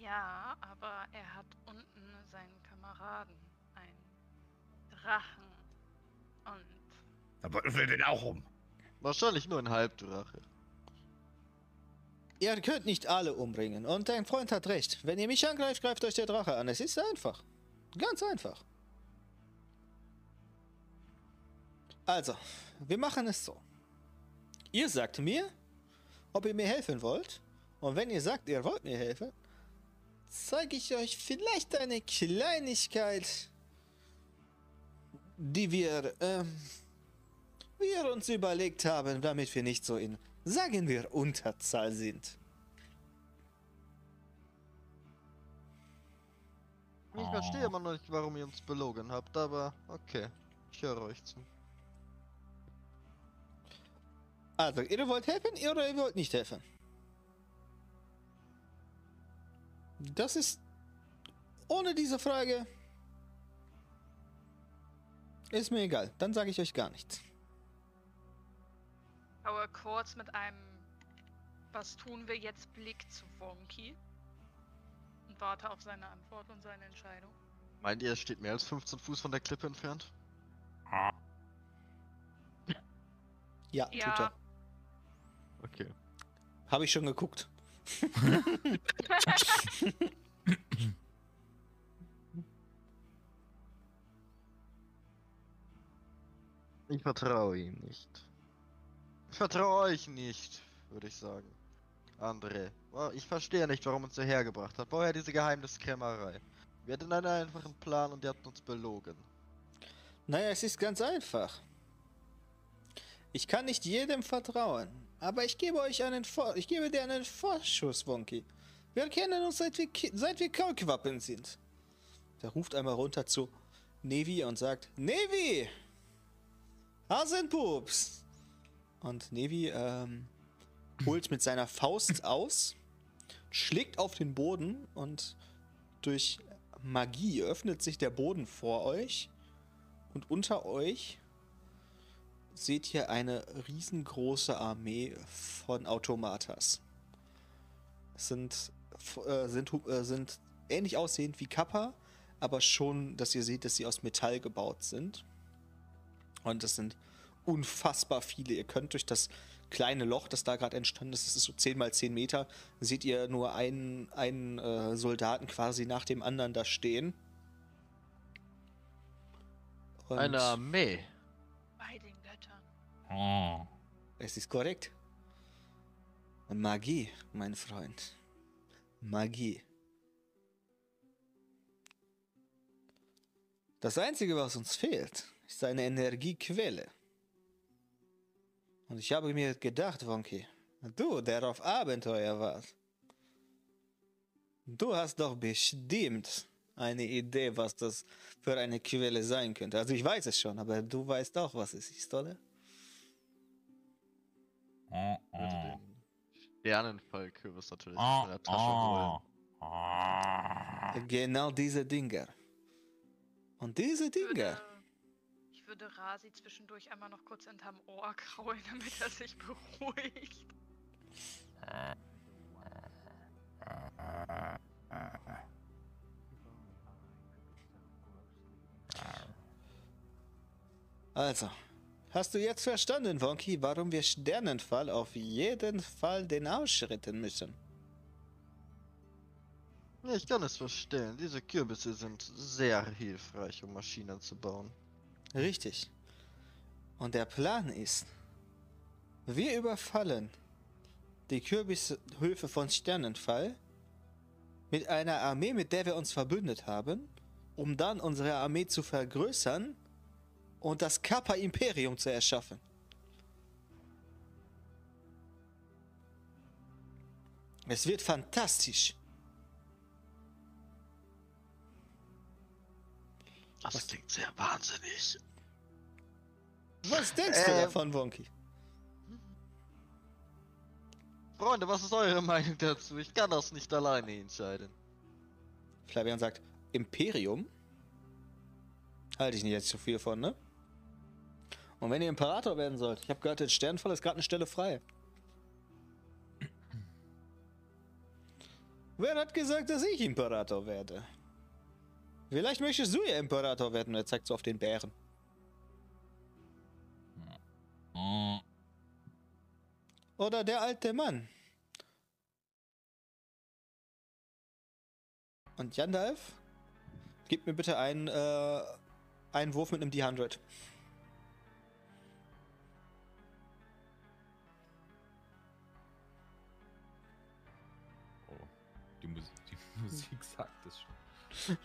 ja, aber er hat unten seinen Kameraden, einen Drachen. Und Da bringen wir den auch um. Wahrscheinlich nur ein Halbdrache. Ihr könnt nicht alle umbringen. Und dein Freund hat recht. Wenn ihr mich angreift, greift euch der Drache an. Es ist einfach. Ganz einfach. Also, wir machen es so. Ihr sagt mir, ob ihr mir helfen wollt. Und wenn ihr sagt, ihr wollt mir helfen, zeige ich euch vielleicht eine Kleinigkeit, die wir, ähm, wir uns überlegt haben, damit wir nicht so in, sagen wir, Unterzahl sind. Ich verstehe immer noch nicht, warum ihr uns belogen habt, aber okay. Ich höre euch zu. Also, ihr wollt helfen oder ihr wollt nicht helfen? Das ist ohne diese Frage. Ist mir egal. Dann sage ich euch gar nichts. schaue kurz mit einem Was tun wir jetzt Blick zu Wonky. Und warte auf seine Antwort und seine Entscheidung. Meint ihr, er steht mehr als 15 Fuß von der Klippe entfernt? Ja, tut Ja, er. Okay. Habe ich schon geguckt. Ich vertraue ihm nicht. Ich vertraue euch nicht, würde ich sagen. André, ich verstehe nicht, warum uns hierher gebracht hat. Woher diese Geheimniskrämerei? Wir hatten einen einfachen Plan und ihr habt uns belogen. Naja, es ist ganz einfach. Ich kann nicht jedem vertrauen, aber ich gebe euch einen Vor ich gebe dir einen Vorschuss, Wonky. Wir kennen uns seit wir, Ki seit wir Kaulquappen sind. Der ruft einmal runter zu Nevi und sagt, Nevi! Hasenpups! Und Nevi ähm, holt mit seiner Faust aus, schlägt auf den Boden und durch Magie öffnet sich der Boden vor euch und unter euch seht ihr eine riesengroße Armee von Automatas. Sind, äh, sind, äh, sind ähnlich aussehend wie Kappa, aber schon, dass ihr seht, dass sie aus Metall gebaut sind. Und es sind unfassbar viele. Ihr könnt durch das kleine Loch, das da gerade entstanden ist, das ist so 10 mal 10 Meter, seht ihr nur einen, einen äh, Soldaten quasi nach dem anderen da stehen. Und Eine Armee. Oh. Es ist korrekt. Magie, mein Freund. Magie. Das Einzige, was uns fehlt, ist eine Energiequelle. Und ich habe mir gedacht, Wonky, du, der auf Abenteuer warst, du hast doch bestimmt eine Idee, was das für eine Quelle sein könnte. Also ich weiß es schon, aber du weißt auch, was es ist, oder? Oh, Würde oh. den Sternenfallkürbis natürlich Oh, in der Tasche oh. holen. Ah. Genau diese Dinger. Und diese Ich Dinger. würde, ich würde Rasi zwischendurch einmal noch kurz hinterm Ohr kraulen, damit er sich beruhigt. Also, hast du jetzt verstanden, Wonky, warum wir Sternenfall auf jeden Fall den ausschritten müssen? Ja, ich kann es verstehen. Diese Kürbisse sind sehr hilfreich, um Maschinen zu bauen. Richtig. Und der Plan ist, wir überfallen die Kürbishöfe von Sternenfall mit einer Armee, mit der wir uns verbündet haben, um dann unsere Armee zu vergrößern und das Kappa Imperium zu erschaffen. Es wird fantastisch. Das Was- klingt sehr wahnsinnig. Was denkst du Ähm. davon, Wonky? Freunde, was ist eure Meinung dazu? Ich kann das nicht alleine entscheiden. Flavian sagt, Imperium? Halte ich nicht jetzt zu viel von, ne? Und wenn ihr Imperator werden sollt, ich habe gehört, in Sternfall ist gerade eine Stelle frei. Wer hat gesagt, dass ich Imperator werde? Vielleicht möchtest du ja Imperator werden, er zeigt so auf den Bären. Oder der alte Mann. Und Jandalf, gib mir bitte einen, äh, einen Wurf mit einem D100.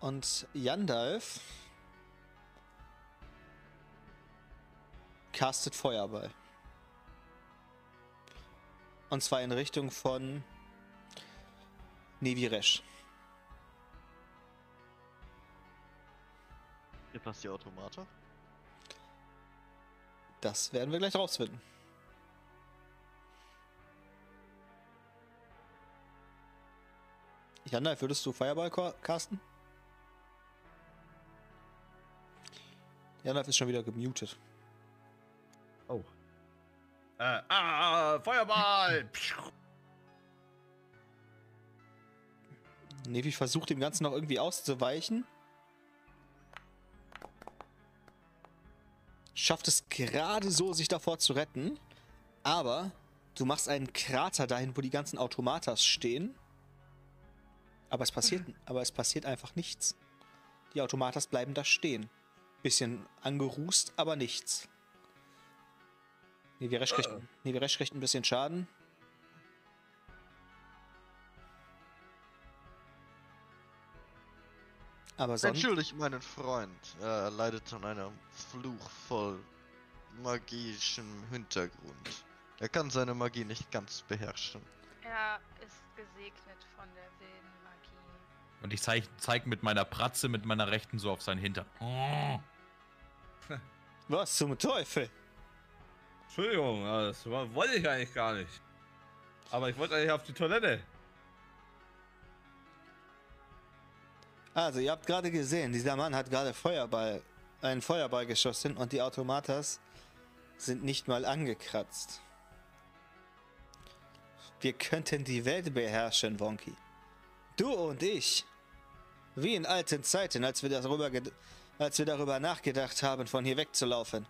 Und Jandalf castet Feuerball. Und zwar in Richtung von Neviresh. Gibt das die Automate? Das werden wir gleich rausfinden. Jandalf, würdest du Feuerball ca- casten? Jandalf ist schon wieder gemutet. Oh. Äh, ah, Feuerball! Nevi versucht dem Ganzen noch irgendwie auszuweichen. Schafft es gerade so, sich davor zu retten. Aber du machst einen Krater dahin, wo die ganzen Automatas stehen. Aber es passiert, aber es passiert einfach nichts. Die Automatas bleiben da stehen. Bisschen angerußt, aber nichts. Neviresh kriegt, Neviresh kriegt ein bisschen Schaden. Aber sonst. Entschuldigt meinen Freund. Er leidet an einem Fluch voll magischem Hintergrund. Er kann seine Magie nicht ganz beherrschen. Er ist gesegnet von der. Und ich zeig, zeig mit meiner Pratze, mit meiner rechten so auf seinen Hintern. Oh. Was zum Teufel? Entschuldigung, das wollte ich eigentlich gar nicht. Aber ich wollte eigentlich auf die Toilette. Also, ihr habt gerade gesehen, dieser Mann hat gerade Feuerball, einen Feuerball geschossen und die Automatas sind nicht mal angekratzt. Wir könnten die Welt beherrschen, Wonky. Du und ich. Wie in alten Zeiten, als wir darüber, als wir darüber nachgedacht haben, von hier wegzulaufen.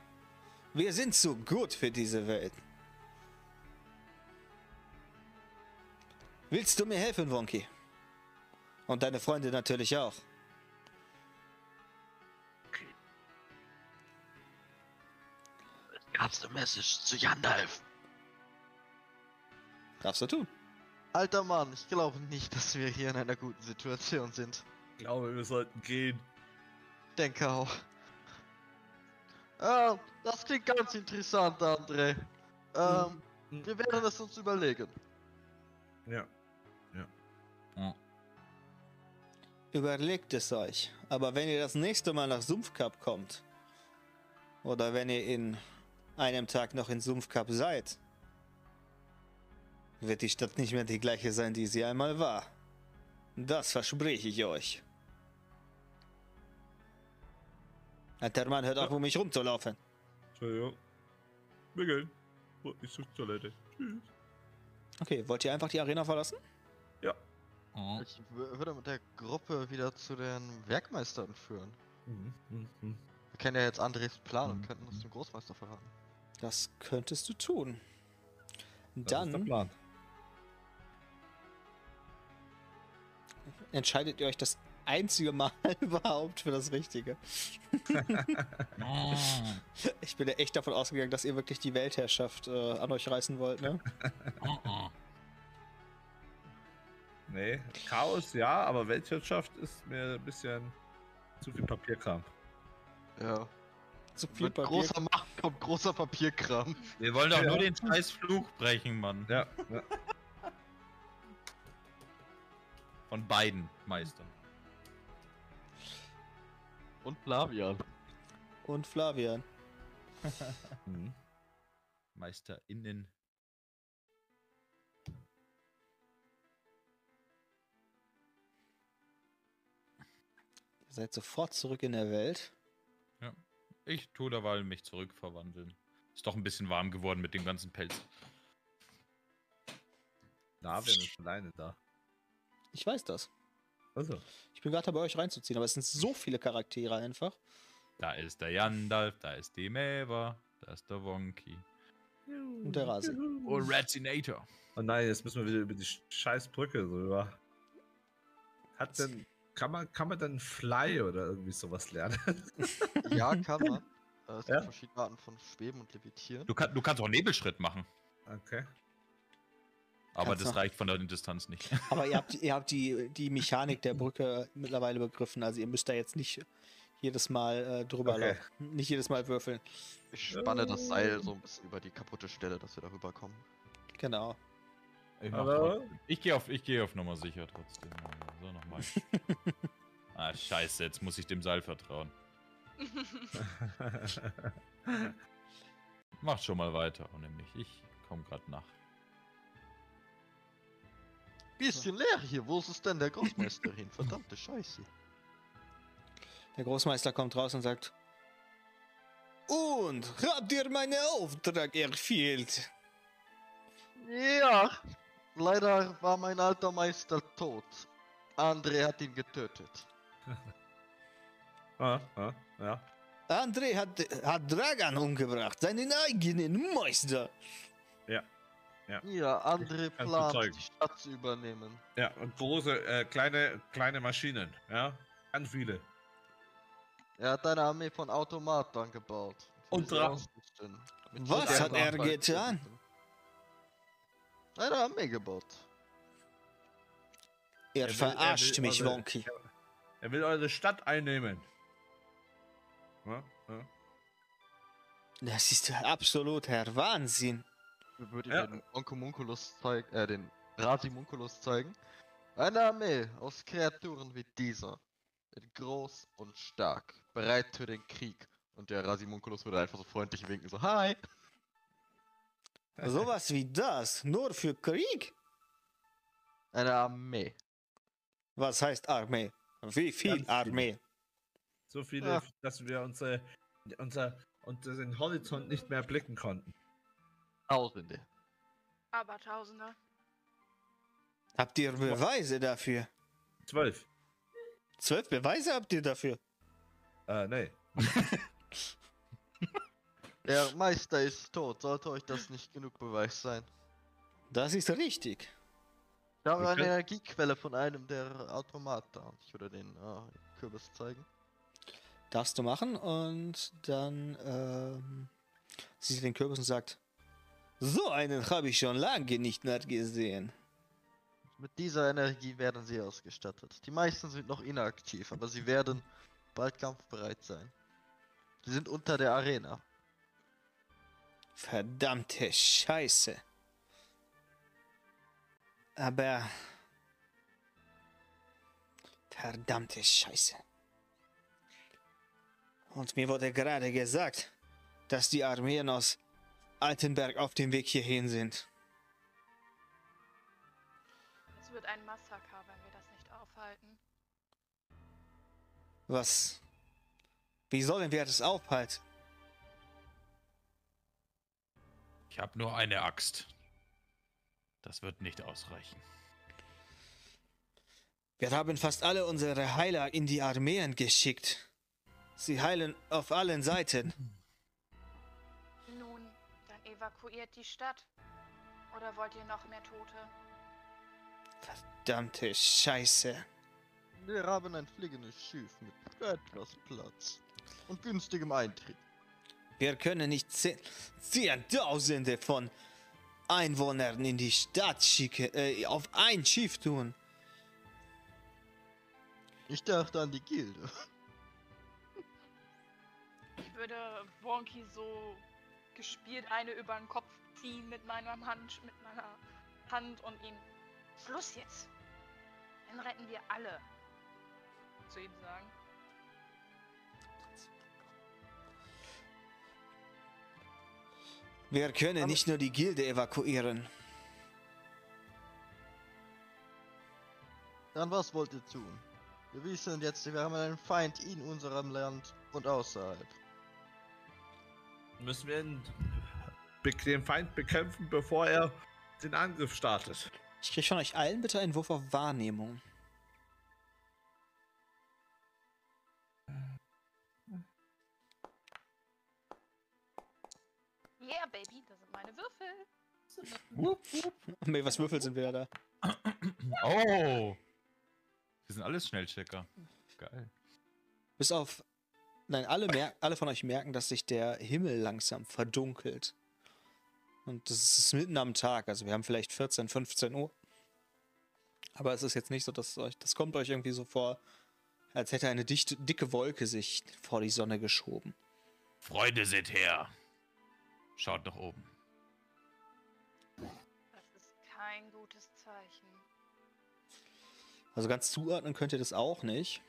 Wir sind zu gut für diese Welt. Willst du mir helfen, Wonky? Und deine Freunde natürlich auch. Gab's eine Message zu Gandalf? Darfst du tun. Alter Mann, ich glaube nicht, dass wir hier in einer guten Situation sind. Ich glaube, wir sollten gehen. Denke auch. Ah, das klingt ganz interessant, André. Ähm, Mhm. wir werden es uns überlegen. Ja. Überlegt es euch. Aber wenn ihr das nächste Mal nach Sumpfkap kommt, oder wenn ihr in einem Tag noch in Sumpfkap seid, wird die Stadt nicht mehr die gleiche sein, die sie einmal war. Das verspreche ich euch. Alter Mann, hört auf, um mich rumzulaufen. Entschuldigung. Wir gehen. Oh, ich zur Toilette. Tschüss. Okay, wollt ihr einfach die Arena verlassen? Oh. Ich würde mit der Gruppe wieder zu den Werkmeistern führen. Mhm. Mhm. Mhm. Wir kennen ja jetzt Andres Plan und Mhm. könnten es dem Großmeister verraten. Das könntest du tun. Das ist der Dann entscheidet ihr euch das einzige Mal überhaupt für das Richtige. Oh. Ich bin ja echt davon ausgegangen, dass ihr wirklich die Weltherrschaft äh, an euch reißen wollt, ne? Nee, Chaos ja, aber Weltwirtschaft ist mir ein bisschen zu viel Papierkram. Ja. Zu viel Mit Papier. großer Macht kommt großer Papierkram. Wir wollen doch Ja. nur den scheiß Fluch brechen, Mann. Ja, ja. Von beiden Meistern. Und Flavian. Und Flavian. Mhm. MeisterInnen. Ihr seid sofort zurück in der Welt. Ich tue derweil mich zurückverwandeln. Ist doch ein bisschen warm geworden mit dem ganzen Pelz. Navian ist alleine da. Ich weiß das. Also. Ich bin gerade dabei, euch reinzuziehen, aber es sind so viele Charaktere einfach. Da ist der Jandalf, da ist die Mäver, da ist der Wonky. Und der Rasi. Und Ratzinator. Oh nein, jetzt müssen wir wieder über die Sch- scheiß Brücke so über. Hat denn. Kann man, kann man dann Fly oder irgendwie sowas lernen? Ja, kann man. Äh, es Ja? gibt verschiedene Arten von Schweben und Levitieren. Du, kann, du kannst auch Nebelschritt machen, Okay. Aber Kannst das reicht von der Distanz nicht. Aber ihr habt, ihr habt die, die Mechanik der Brücke mittlerweile begriffen. Also ihr müsst da jetzt nicht jedes Mal äh, drüber Okay. laufen. Nicht jedes Mal würfeln. Ich spanne das Seil so ein bisschen über die kaputte Stelle, dass wir darüber kommen. Genau. Ich, Aber- ich gehe auf, ich geh auf Nummer sicher trotzdem. So, nochmal. ah, scheiße, jetzt muss ich dem Seil vertrauen. Macht schon mal weiter, und nämlich ich komme gerade nach. Bisschen leer hier, wo ist es denn der Großmeister hin? Verdammte Scheiße. Der Großmeister kommt raus und sagt: Und habt ihr meinen Auftrag erfüllt? Ja, leider war mein alter Meister tot. André hat ihn getötet. ah, ah, ja. André hat, hat Dragan umgebracht, seinen eigenen Meister. Ja, Kannst plant, bezeugen. die Stadt zu übernehmen. Ja, und große, äh, kleine, kleine Maschinen, ja. Ganz viele. Er hat eine Armee von Automaten gebaut. Und Drachen. Was hat er getan? Eine Armee gebaut. Er will- verarscht will mich, eure- Wonky. Er will eure Stadt einnehmen. Ja, ja. Das ist absolut der Wahnsinn. Wir würden Ja. den Onkomunculus zeigen, äh, den Rasimunculus zeigen. Eine Armee aus Kreaturen wie dieser. Groß und stark. Bereit für den Krieg. Und der Rasimunculus würde einfach so freundlich winken, so, hi! Sowas wie das, nur für Krieg? Eine Armee. Was heißt Armee? Wie viel Ganz viele. Armee? So viele, Ja. dass wir unsere, unser, unseren Horizont nicht mehr blicken konnten. Tausende. Aber Tausende. Habt ihr Beweise dafür? Zwölf. Zwölf Beweise habt ihr dafür. Äh, nee. Der Meister ist tot. Sollte euch das nicht genug Beweis sein? Das ist richtig. Ich habe eine. Energiequelle von einem der Automata. Ich würde den äh, Kürbis zeigen. Darfst du machen und dann ähm, sieht sie den Kürbis und sagt: So einen habe ich schon lange nicht mehr gesehen. Mit dieser Energie werden sie ausgestattet. Die meisten sind noch inaktiv, aber sie werden bald kampfbereit sein. Sie sind unter der Arena. Verdammte Scheiße. Aber. Verdammte Scheiße. Und mir wurde gerade gesagt, dass die Armeen aus Altenberg auf dem Weg hierhin sind. Es wird ein Massaker, wenn wir das nicht aufhalten. Was? Wie sollen wir das aufhalten? Ich habe nur eine Axt. Das wird nicht ausreichen. Wir haben fast alle unsere Heiler in die Armeen geschickt. Sie heilen auf allen Seiten. Evakuiert die Stadt. Oder wollt ihr noch mehr Tote? Verdammte Scheiße. Wir haben ein fliegendes Schiff mit etwas Platz und günstigem Eintritt. Wir können nicht ze- Zehntausende von Einwohnern in die Stadt schicken, äh, auf ein Schiff tun. Ich dachte an die Gilde. Ich würde Wonky so gespielt eine über den Kopf ziehen mit meiner Hand, mit meiner Hand und ihm Schluss jetzt. Dann retten wir alle. Zu ihm sagen. Wir können Aber- nicht nur die Gilde evakuieren. Dann was wollt ihr tun? Wir wissen jetzt, wir haben einen Feind in unserem Land und außerhalb. Müssen wir den Feind bekämpfen, bevor er den Angriff startet. Ich kriege von euch allen bitte einen Wurf auf Wahrnehmung. Yeah, Baby, das sind meine Würfel. Nee, was Würfel sind wir da? Oh! Wir sind alles Schnellchecker. Geil. Bis auf. Nein, alle, mer alle von euch merken, dass sich der Himmel langsam verdunkelt. Und das ist mitten am Tag, also wir haben vielleicht 14, 15 Uhr. Aber es ist jetzt nicht so, dass euch. Das kommt euch irgendwie so vor, als hätte eine dichte, dicke Wolke sich vor die Sonne geschoben. Freunde seht her. Schaut nach oben. Das ist kein gutes Zeichen. Also ganz zuordnen könnt ihr das auch nicht.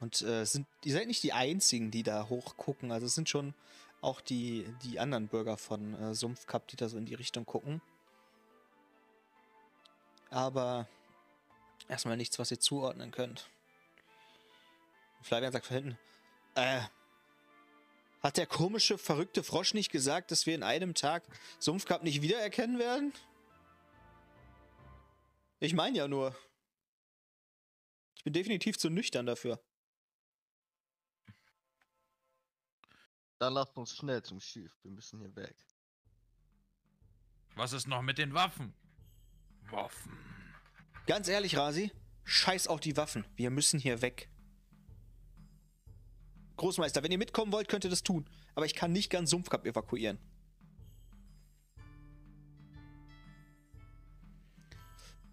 Und äh, sind, ihr seid nicht die einzigen, die da hochgucken. Also es sind schon auch die, die anderen Bürger von äh, Sumpfkap, die da so in die Richtung gucken. Aber erstmal nichts, was ihr zuordnen könnt. Flavian sagt von hinten, äh, hat der komische, verrückte Frosch nicht gesagt, dass wir in einem Tag Sumpfkap nicht wiedererkennen werden? Ich meine ja nur. Ich bin definitiv zu nüchtern dafür. Dann lasst uns schnell zum Schiff. Wir müssen hier weg. Was ist noch mit den Waffen? Waffen. Ganz ehrlich, Rasi, scheiß auf die Waffen. Wir müssen hier weg. Großmeister, wenn ihr mitkommen wollt, könnt ihr das tun. Aber ich kann nicht ganz Sumpfkap evakuieren.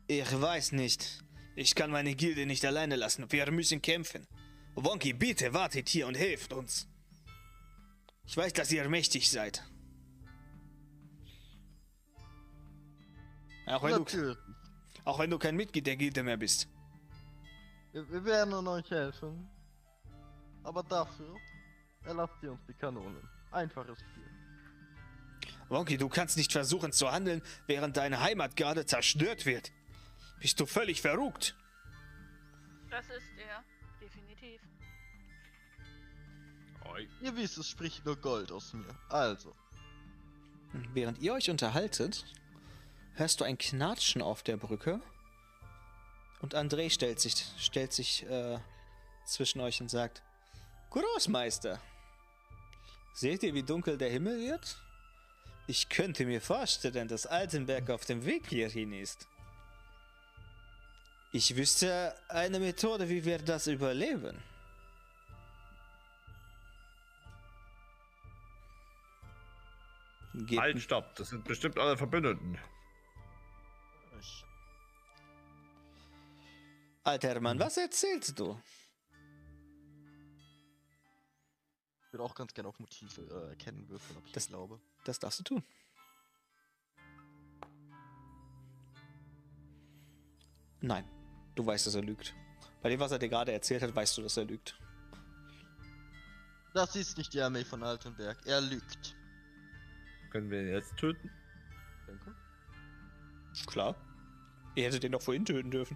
Ich weiß nicht. Ich kann meine Gilde nicht alleine lassen. Wir müssen kämpfen. Wonky, bitte wartet hier und helft uns. Ich weiß, dass ihr mächtig seid. Auch wenn, du, auch wenn du kein Mitglied der Gilde mehr bist. Wir, wir werden euch helfen. Aber dafür erlasst ihr uns die Kanonen. Einfaches Spiel. Wonky, du kannst nicht versuchen zu handeln, während deine Heimat gerade zerstört wird. Bist du völlig verrückt? Das ist Oi. Ihr wisst, es spricht nur Gold aus mir. Also, Während ihr euch unterhaltet, hörst du ein Knatschen auf der Brücke Und André stellt sich, stellt sich äh, zwischen euch und sagt: Großmeister, seht ihr, wie dunkel der Himmel wird? Ich könnte mir vorstellen, dass Altenberg auf dem Weg hierhin ist. Ich wüsste eine Methode, wie wir das überleben. Geht Halt, stopp. Das sind bestimmt eure Verbündeten. Ich, Alter Mann, was erzählst du? würde auch ganz gerne auf Motive äh, erkennen würfeln, ob ich Das- glaube. Das darfst du tun. Nein, du weißt, dass er lügt. Bei dem, was er dir gerade erzählt hat, weißt du, dass er lügt. Das ist nicht die Armee von Altenberg. Er lügt. Können wir ihn jetzt töten? Denke. Klar. Ihr hättet den doch vorhin töten dürfen.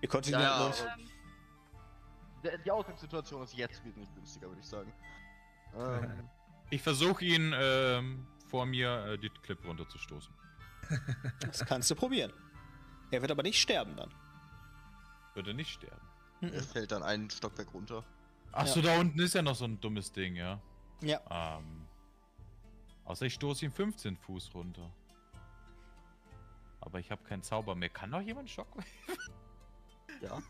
Ihr konntet ihn Ja, halt ja, noch- aber- Der, die Ausgangssituation ist jetzt wesentlich günstiger, würde ich sagen. Ähm, Ich versuche ihn ähm, vor mir äh, die Klippe runterzustoßen. Das kannst du probieren. Er wird aber nicht sterben dann. Würde nicht sterben. er fällt dann einen Stockwerk runter. Achso, da unten ist ja noch so ein dummes Ding, ja. Ja. Ähm, außer ich stoße ihn 15 Fuß runter. Aber ich habe keinen Zauber mehr. Kann noch jemand Shockwave? Ja.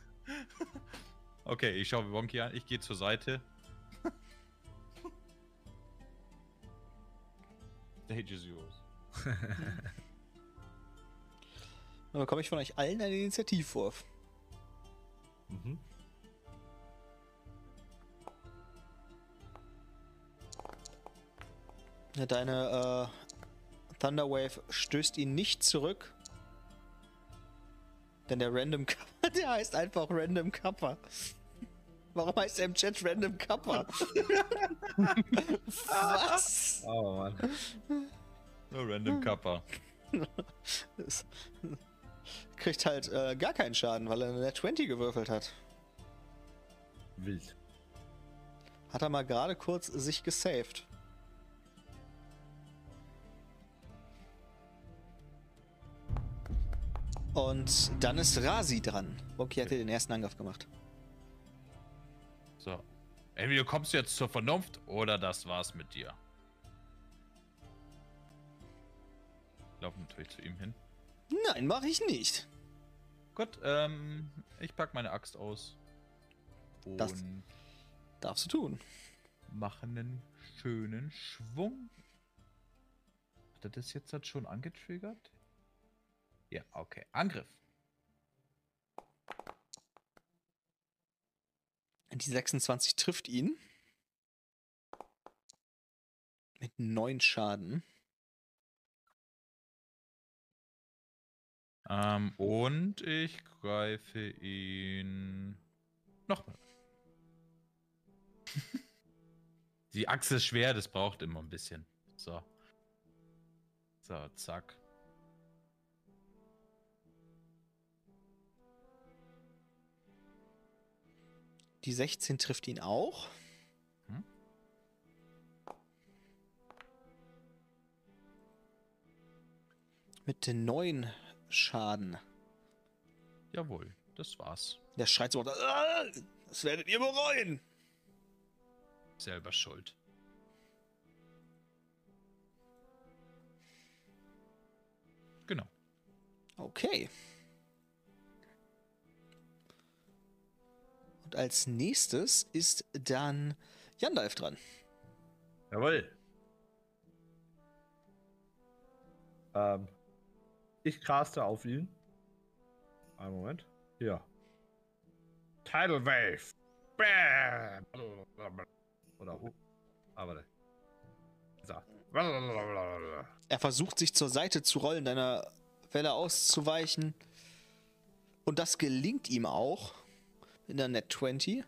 Okay, ich schaue Wonky an. Ich gehe zur Seite. Stage is yours. Dann bekomme ich von euch allen einen Initiativwurf. Mhm. Deine äh, Thunderwave stößt ihn nicht zurück. Denn der Random Kappa, der heißt einfach Random Kappa. Warum heißt er im Chat Random Kappa? Was? Oh Mann. No random Kappa. Kriegt halt äh, gar keinen Schaden, weil er eine Net 20 gewürfelt hat. Wild. Hat er mal gerade kurz sich gesaved. Und dann ist Rasi dran. Wonky hat hier den ersten Angriff gemacht. So. Entweder kommst du jetzt zur Vernunft oder das war's mit dir. Lauf natürlich zu ihm hin. Nein, mache ich nicht. Gut, ähm, ich pack meine Axt aus. Und Das- Darfst du tun. mache einen schönen Schwung. Hat er das jetzt schon angetriggert? Ja, okay. Angriff. Die 26 trifft ihn. Mit 9 Schaden. Ähm, und ich greife ihn nochmal. Die Achse ist schwer, das braucht immer ein bisschen. So. So, zack. Die 16 trifft ihn auch. Hm? Mit den 9 Schaden. Jawohl, das war's. Der schreit so, "Ah, das werdet ihr bereuen. Selber schuld. Genau. Okay. Und als nächstes ist dann Jandalf dran. Jawohl. Ähm, ich caste auf ihn. Einen Moment. Hier. Tidal Wave. Bam. Oder. Ah, warte. So. Er versucht sich zur Seite zu rollen, deiner Welle auszuweichen. Und das gelingt ihm auch. In der Net 20.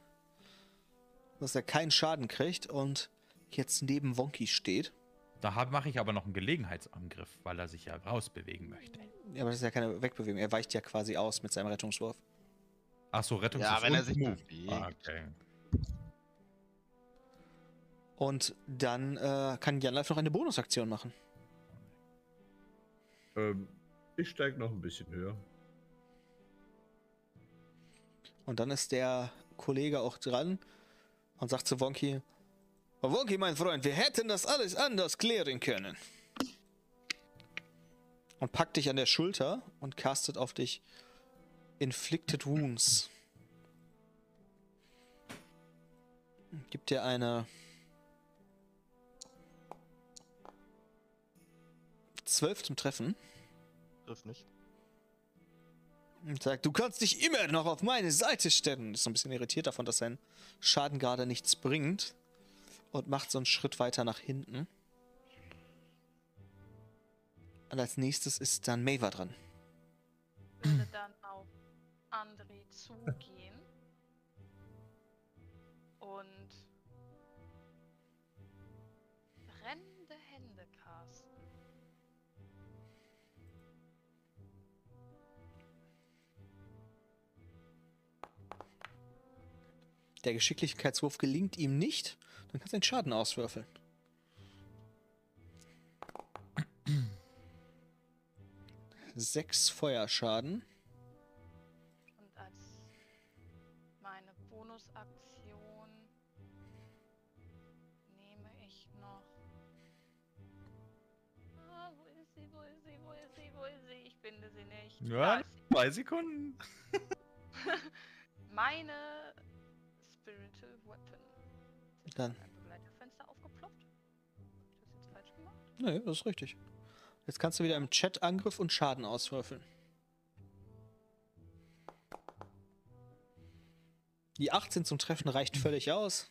Dass er keinen Schaden kriegt und jetzt neben Wonky steht. Da mache ich aber noch einen Gelegenheitsangriff, weil er sich ja rausbewegen möchte. Ja, aber das ist ja keine Wegbewegung. Er weicht ja quasi aus mit seinem Rettungswurf. Ach so, Rettungs Ja, wenn er und sich Move. bewegt. Ah, okay. Und dann äh, kann Janlife noch eine Bonusaktion machen. Ähm, ich steig noch ein bisschen höher. Und dann ist der Kollege auch dran und sagt zu Wonky: "Oh, Wonky, mein Freund, wir hätten das alles anders klären können. Und packt dich an der Schulter und castet auf dich Inflicted Wounds. Gibt dir eine 12 zum Treffen. Trifft nicht. Und sagt, du kannst dich immer noch auf meine Seite stellen. Ist so ein bisschen irritiert davon, dass sein Schaden gerade nichts bringt. Und macht so einen Schritt weiter nach hinten. Und als nächstes ist dann Maver dran. Würde dann auf André zugehen. Und Der Geschicklichkeitswurf gelingt ihm nicht. Dann kannst du den Schaden auswürfeln. Sechs Feuerschaden. Und als meine Bonusaktion nehme ich noch. Ah, wo ist sie? Wo ist sie? Wo ist sie? Wo ist sie? Ich finde sie nicht. Ja, zwei Sekunden. Meine Dann. ein Begleiterfenster aufgeploppt? Hab ich das jetzt falsch gemacht? Nee, das ist richtig. Jetzt kannst du wieder im Chat Angriff und Schaden auswürfeln. Die 18 zum Treffen reicht völlig aus.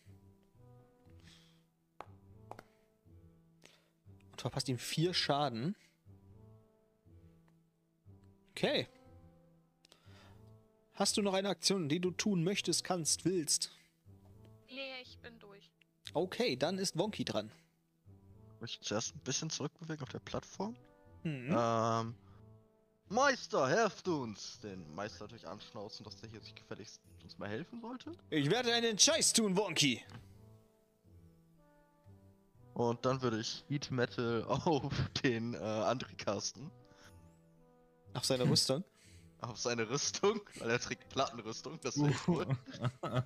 Und verpasst ihm vier Schaden. Okay. Hast du noch eine Aktion, die du tun möchtest, kannst, willst? Nee, ich. Okay, dann ist Wonky dran. Ich möchte zuerst ein bisschen zurückbewegen auf der Plattform. Mhm. Ähm. Meister, helft uns! Den Meister natürlich anschnauzen, dass der hier sich gefälligst uns mal helfen sollte. Ich werde einen Scheiß tun, Wonky. Und dann würde ich Heat Metal auf den äh, André casten. Auf seine Rüstung. Auf seine Rüstung, weil er trägt Plattenrüstung, das hilft wohl.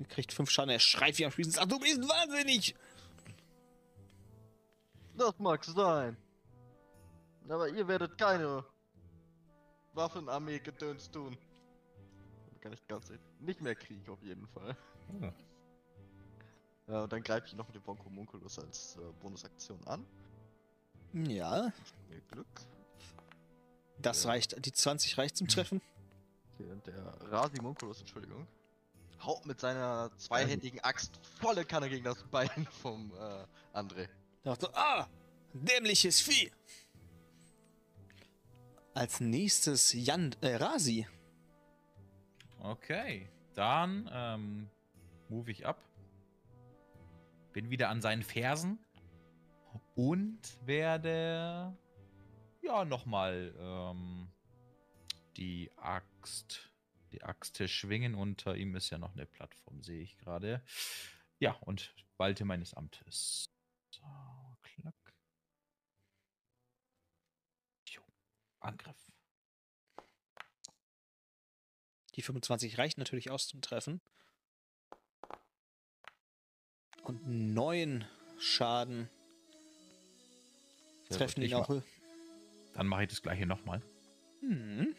Er kriegt fünf Schaden, er schreit wie am Spießen. Ach, du bist wahnsinnig! Das mag sein. Aber ihr werdet keine Waffenarmee gedöns tun. Kann ich ganz nicht mehr Krieg auf jeden Fall. Ja. Ja, und dann greife ich noch den Bonko Munculus als äh, Bonusaktion an. Ja, Glück. das Ja. reicht. Die 20 reicht zum Treffen. Okay, und der Rasimunculus, Entschuldigung, haut mit seiner zweihändigen Axt volle Kanne gegen das Bein vom äh, André. Dachte, ah, dämliches Vieh. Als nächstes Jan, äh, Rasi. Okay, dann ähm, move ich ab. Bin wieder an seinen Fersen und werde ja nochmal ähm, die Axt, die Axt schwingen. Unter ihm ist ja noch eine Plattform, sehe ich gerade. Ja, und walte meines Amtes. So, klack. Jo, Angriff. Die 25 reicht natürlich aus zum Treffen. Und neun Schaden Sehr treffen ihn auch. Dann mache ich das gleiche nochmal. Hm.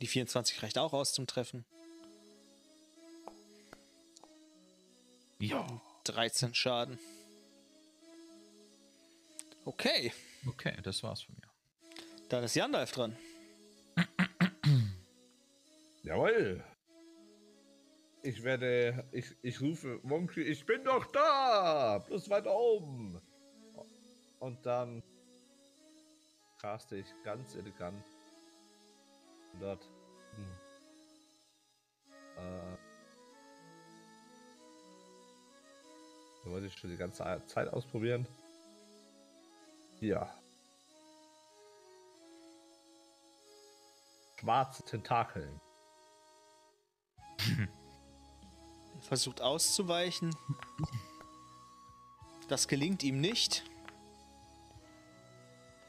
Die 24 reicht auch aus zum Treffen. Ja. 13 Schaden. Okay, Okay, das war's von mir. dann ist Jandalf dran. Jawohl. Ich werde, ich, ich rufe Wonky, ich bin doch da! Bloß weiter oben! Und dann caste ich ganz elegant dort. Hm. Äh, da wollte ich schon die ganze Zeit ausprobieren. Ja. Schwarze Tentakeln. Er versucht auszuweichen. Das gelingt ihm nicht.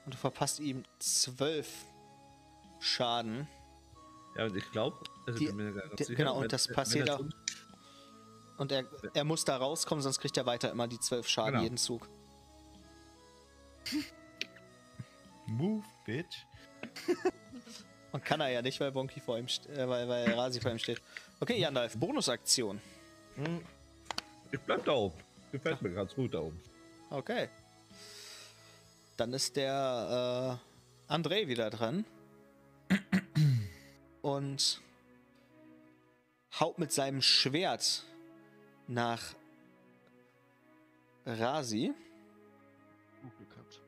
Und du verpasst ihm 12 Schaden. Ja, und ich glaube, also Die- die- sicher, genau, und wenn- das passiert auch- Und er, er muss da rauskommen, sonst kriegt er weiter immer die 12 Schaden Genau. jeden Zug. Move, bitch. Und kann er ja nicht, weil Bonky vor ihm äh, weil, weil Rasi vor ihm steht. Okay, Jandalf, Bonusaktion. Hm, Ich bleib da oben. Gefällt mir ganz gut da oben. Okay. Dann ist der äh, André wieder dran. Und haut mit seinem Schwert nach Rasi. Gut gehabt.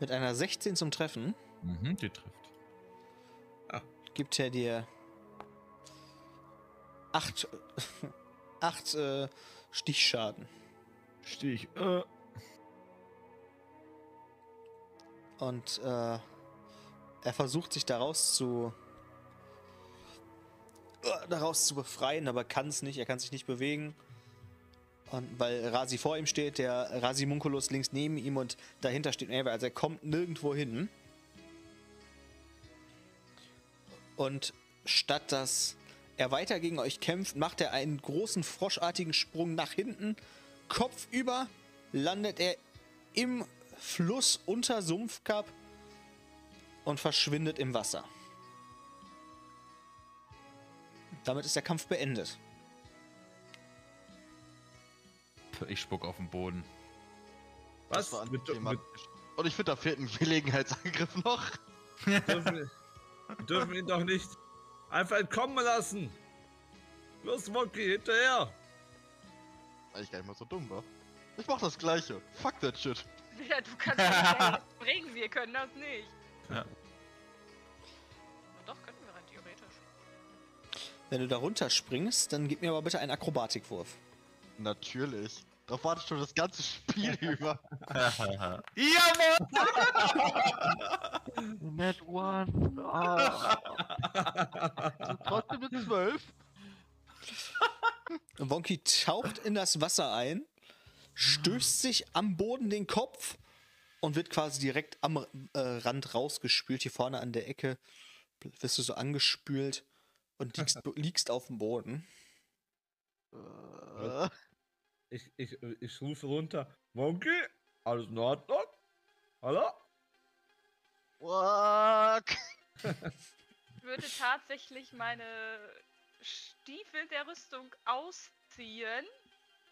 Mit einer 16 zum Treffen Mhm, die trifft. gibt er dir 8 acht, äh, Stichschaden. Stich. Äh. Und äh, er versucht sich daraus zu daraus zu befreien, aber kann es nicht. Er kann sich nicht bewegen. Und weil Rasi vor ihm steht, der Rasimunculus links neben ihm und dahinter steht Maeve, also er kommt nirgendwo hin. Und statt dass er weiter gegen euch kämpft, macht er einen großen froschartigen Sprung nach hinten. Kopfüber landet er im Fluss unter Sumpfkap und verschwindet im Wasser. Damit ist der Kampf beendet. Ich spuck auf den Boden. Was? Wir, antiklimatisch. Und ich finde, da fehlt ein Gelegenheitsangriff noch. dürfen, wir dürfen ihn doch nicht einfach entkommen lassen. Los, Monkey, hinterher. Weil ich gar nicht mal so dumm war. Ich mach das gleiche. Fuck that shit. Ja, du kannst das bringen, wir können das nicht. Ja. Doch, können wir rein theoretisch. Wenn du da runterspringst, dann gib mir aber bitte einen Akrobatikwurf. Natürlich. Darauf warte ich schon das ganze Spiel über. Jawohl! Net one. Ah. Trotzdem mit 12. Wonky taucht in das Wasser ein, stößt sich am Boden den Kopf und wird quasi direkt am äh, Rand rausgespült. Hier vorne an der Ecke wirst du so angespült und liegst, liegst auf dem Boden. Äh, Ich, ich, ich rufe runter. Monkey, alles in Ordnung? Hallo? Fuck. Ich würde tatsächlich meine Stiefel der Rüstung ausziehen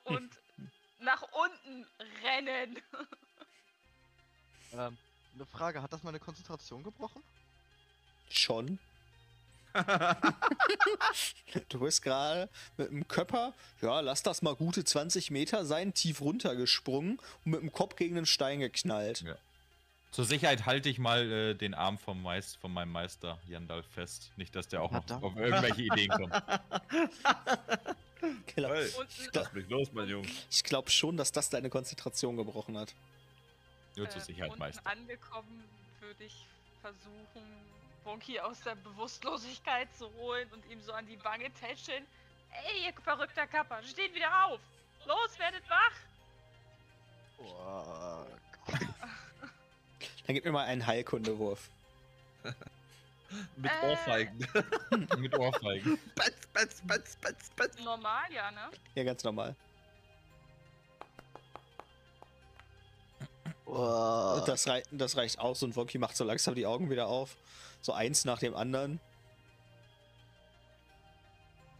und nach unten rennen. Ähm, eine Frage, hat das meine Konzentration gebrochen? Schon. Du bist gerade mit dem Körper, ja, lass das mal gute 20 Meter sein, tief runtergesprungen und mit dem Kopf gegen den Stein geknallt. Ja. Zur Sicherheit halte ich mal äh, den Arm vom Meist, von meinem Meister Jandalf fest. Nicht, dass der auch noch auf irgendwelche Ideen kommt. Klar. Hey, lass mich los, mein Junge. Ich glaube schon, dass das deine Konzentration gebrochen hat. Nur zur äh, Sicherheit, unten Meister. angekommen würde ich versuchen, Bonky aus der Bewusstlosigkeit zu holen und ihm so an die Wange tätscheln. Ey, ihr verrückter Kapper, steht wieder auf! Los, werdet wach! Fuck. Dann gib mir mal einen Heilkundewurf. Mit Äh. Ohrfeigen. Mit Ohrfeigen. Batz, batz, batz, batz, batz. Normal, ja, ne? Ja, ganz normal. Das, rei das reicht aus und Wonky macht so langsam die Augen wieder auf. So eins nach dem anderen.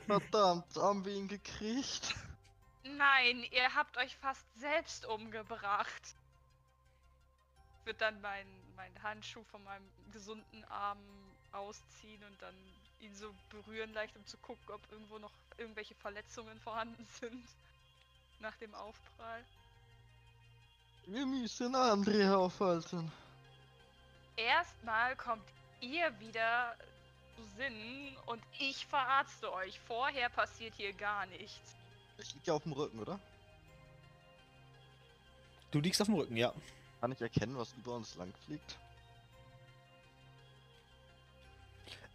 Verdammt, haben wir ihn gekriegt? Nein, ihr habt euch fast selbst umgebracht. Wird dann meinen mein Handschuh von meinem gesunden Arm ausziehen und dann ihn so berühren leicht, um zu gucken, ob irgendwo noch irgendwelche Verletzungen vorhanden sind. Nach dem Aufprall. Wir müssen André aufhalten. Erstmal kommt ihr wieder zu Sinn und ich verarzte euch. Vorher passiert hier gar nichts. Ich lieg ja auf dem Rücken, oder? Du liegst auf dem Rücken, ja. Kann ich erkennen, was über uns lang fliegt?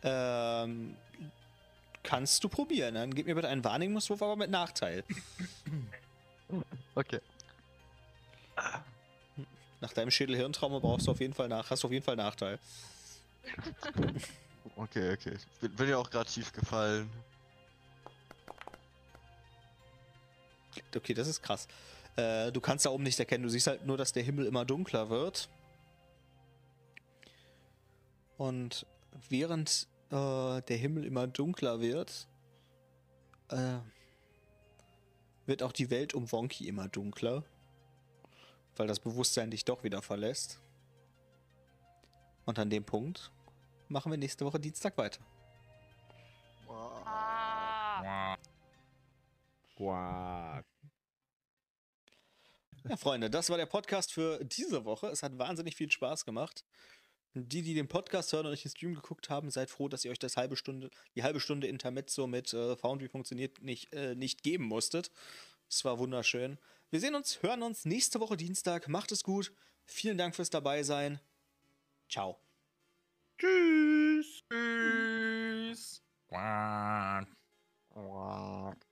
Ähm, kannst du probieren. Dann gib mir bitte einen Wahrnehmungswurf, aber mit Nachteil. Okay. Nach deinem Schädel-Hirntrauma brauchst du auf jeden Fall nach, hast du auf jeden Fall Nachteil. Okay, okay. Bin, bin ja auch gerade tief gefallen. Okay, das ist krass. Äh, du kannst da oben nicht erkennen, du siehst halt nur, dass der Himmel immer dunkler wird. Und während äh, der Himmel immer dunkler wird, äh, wird auch die Welt um Wonky immer dunkler. Weil das Bewusstsein dich doch wieder verlässt. Und an dem Punkt machen wir nächste Woche Dienstag weiter. Ah, Quack. Ja, Freunde, das war der Podcast für diese Woche. Es hat wahnsinnig viel Spaß gemacht. Die, die den Podcast hören und nicht den Stream geguckt haben, seid froh, dass ihr euch das halbe Stunde, die halbe Stunde Intermezzo mit äh, Foundry funktioniert nicht, äh, nicht geben musstet. Es war wunderschön. Wir sehen uns, hören uns nächste Woche Dienstag. Macht es gut. Vielen Dank fürs dabei sein. Ciao. Tschüss. Tschüss. Quack. Quack.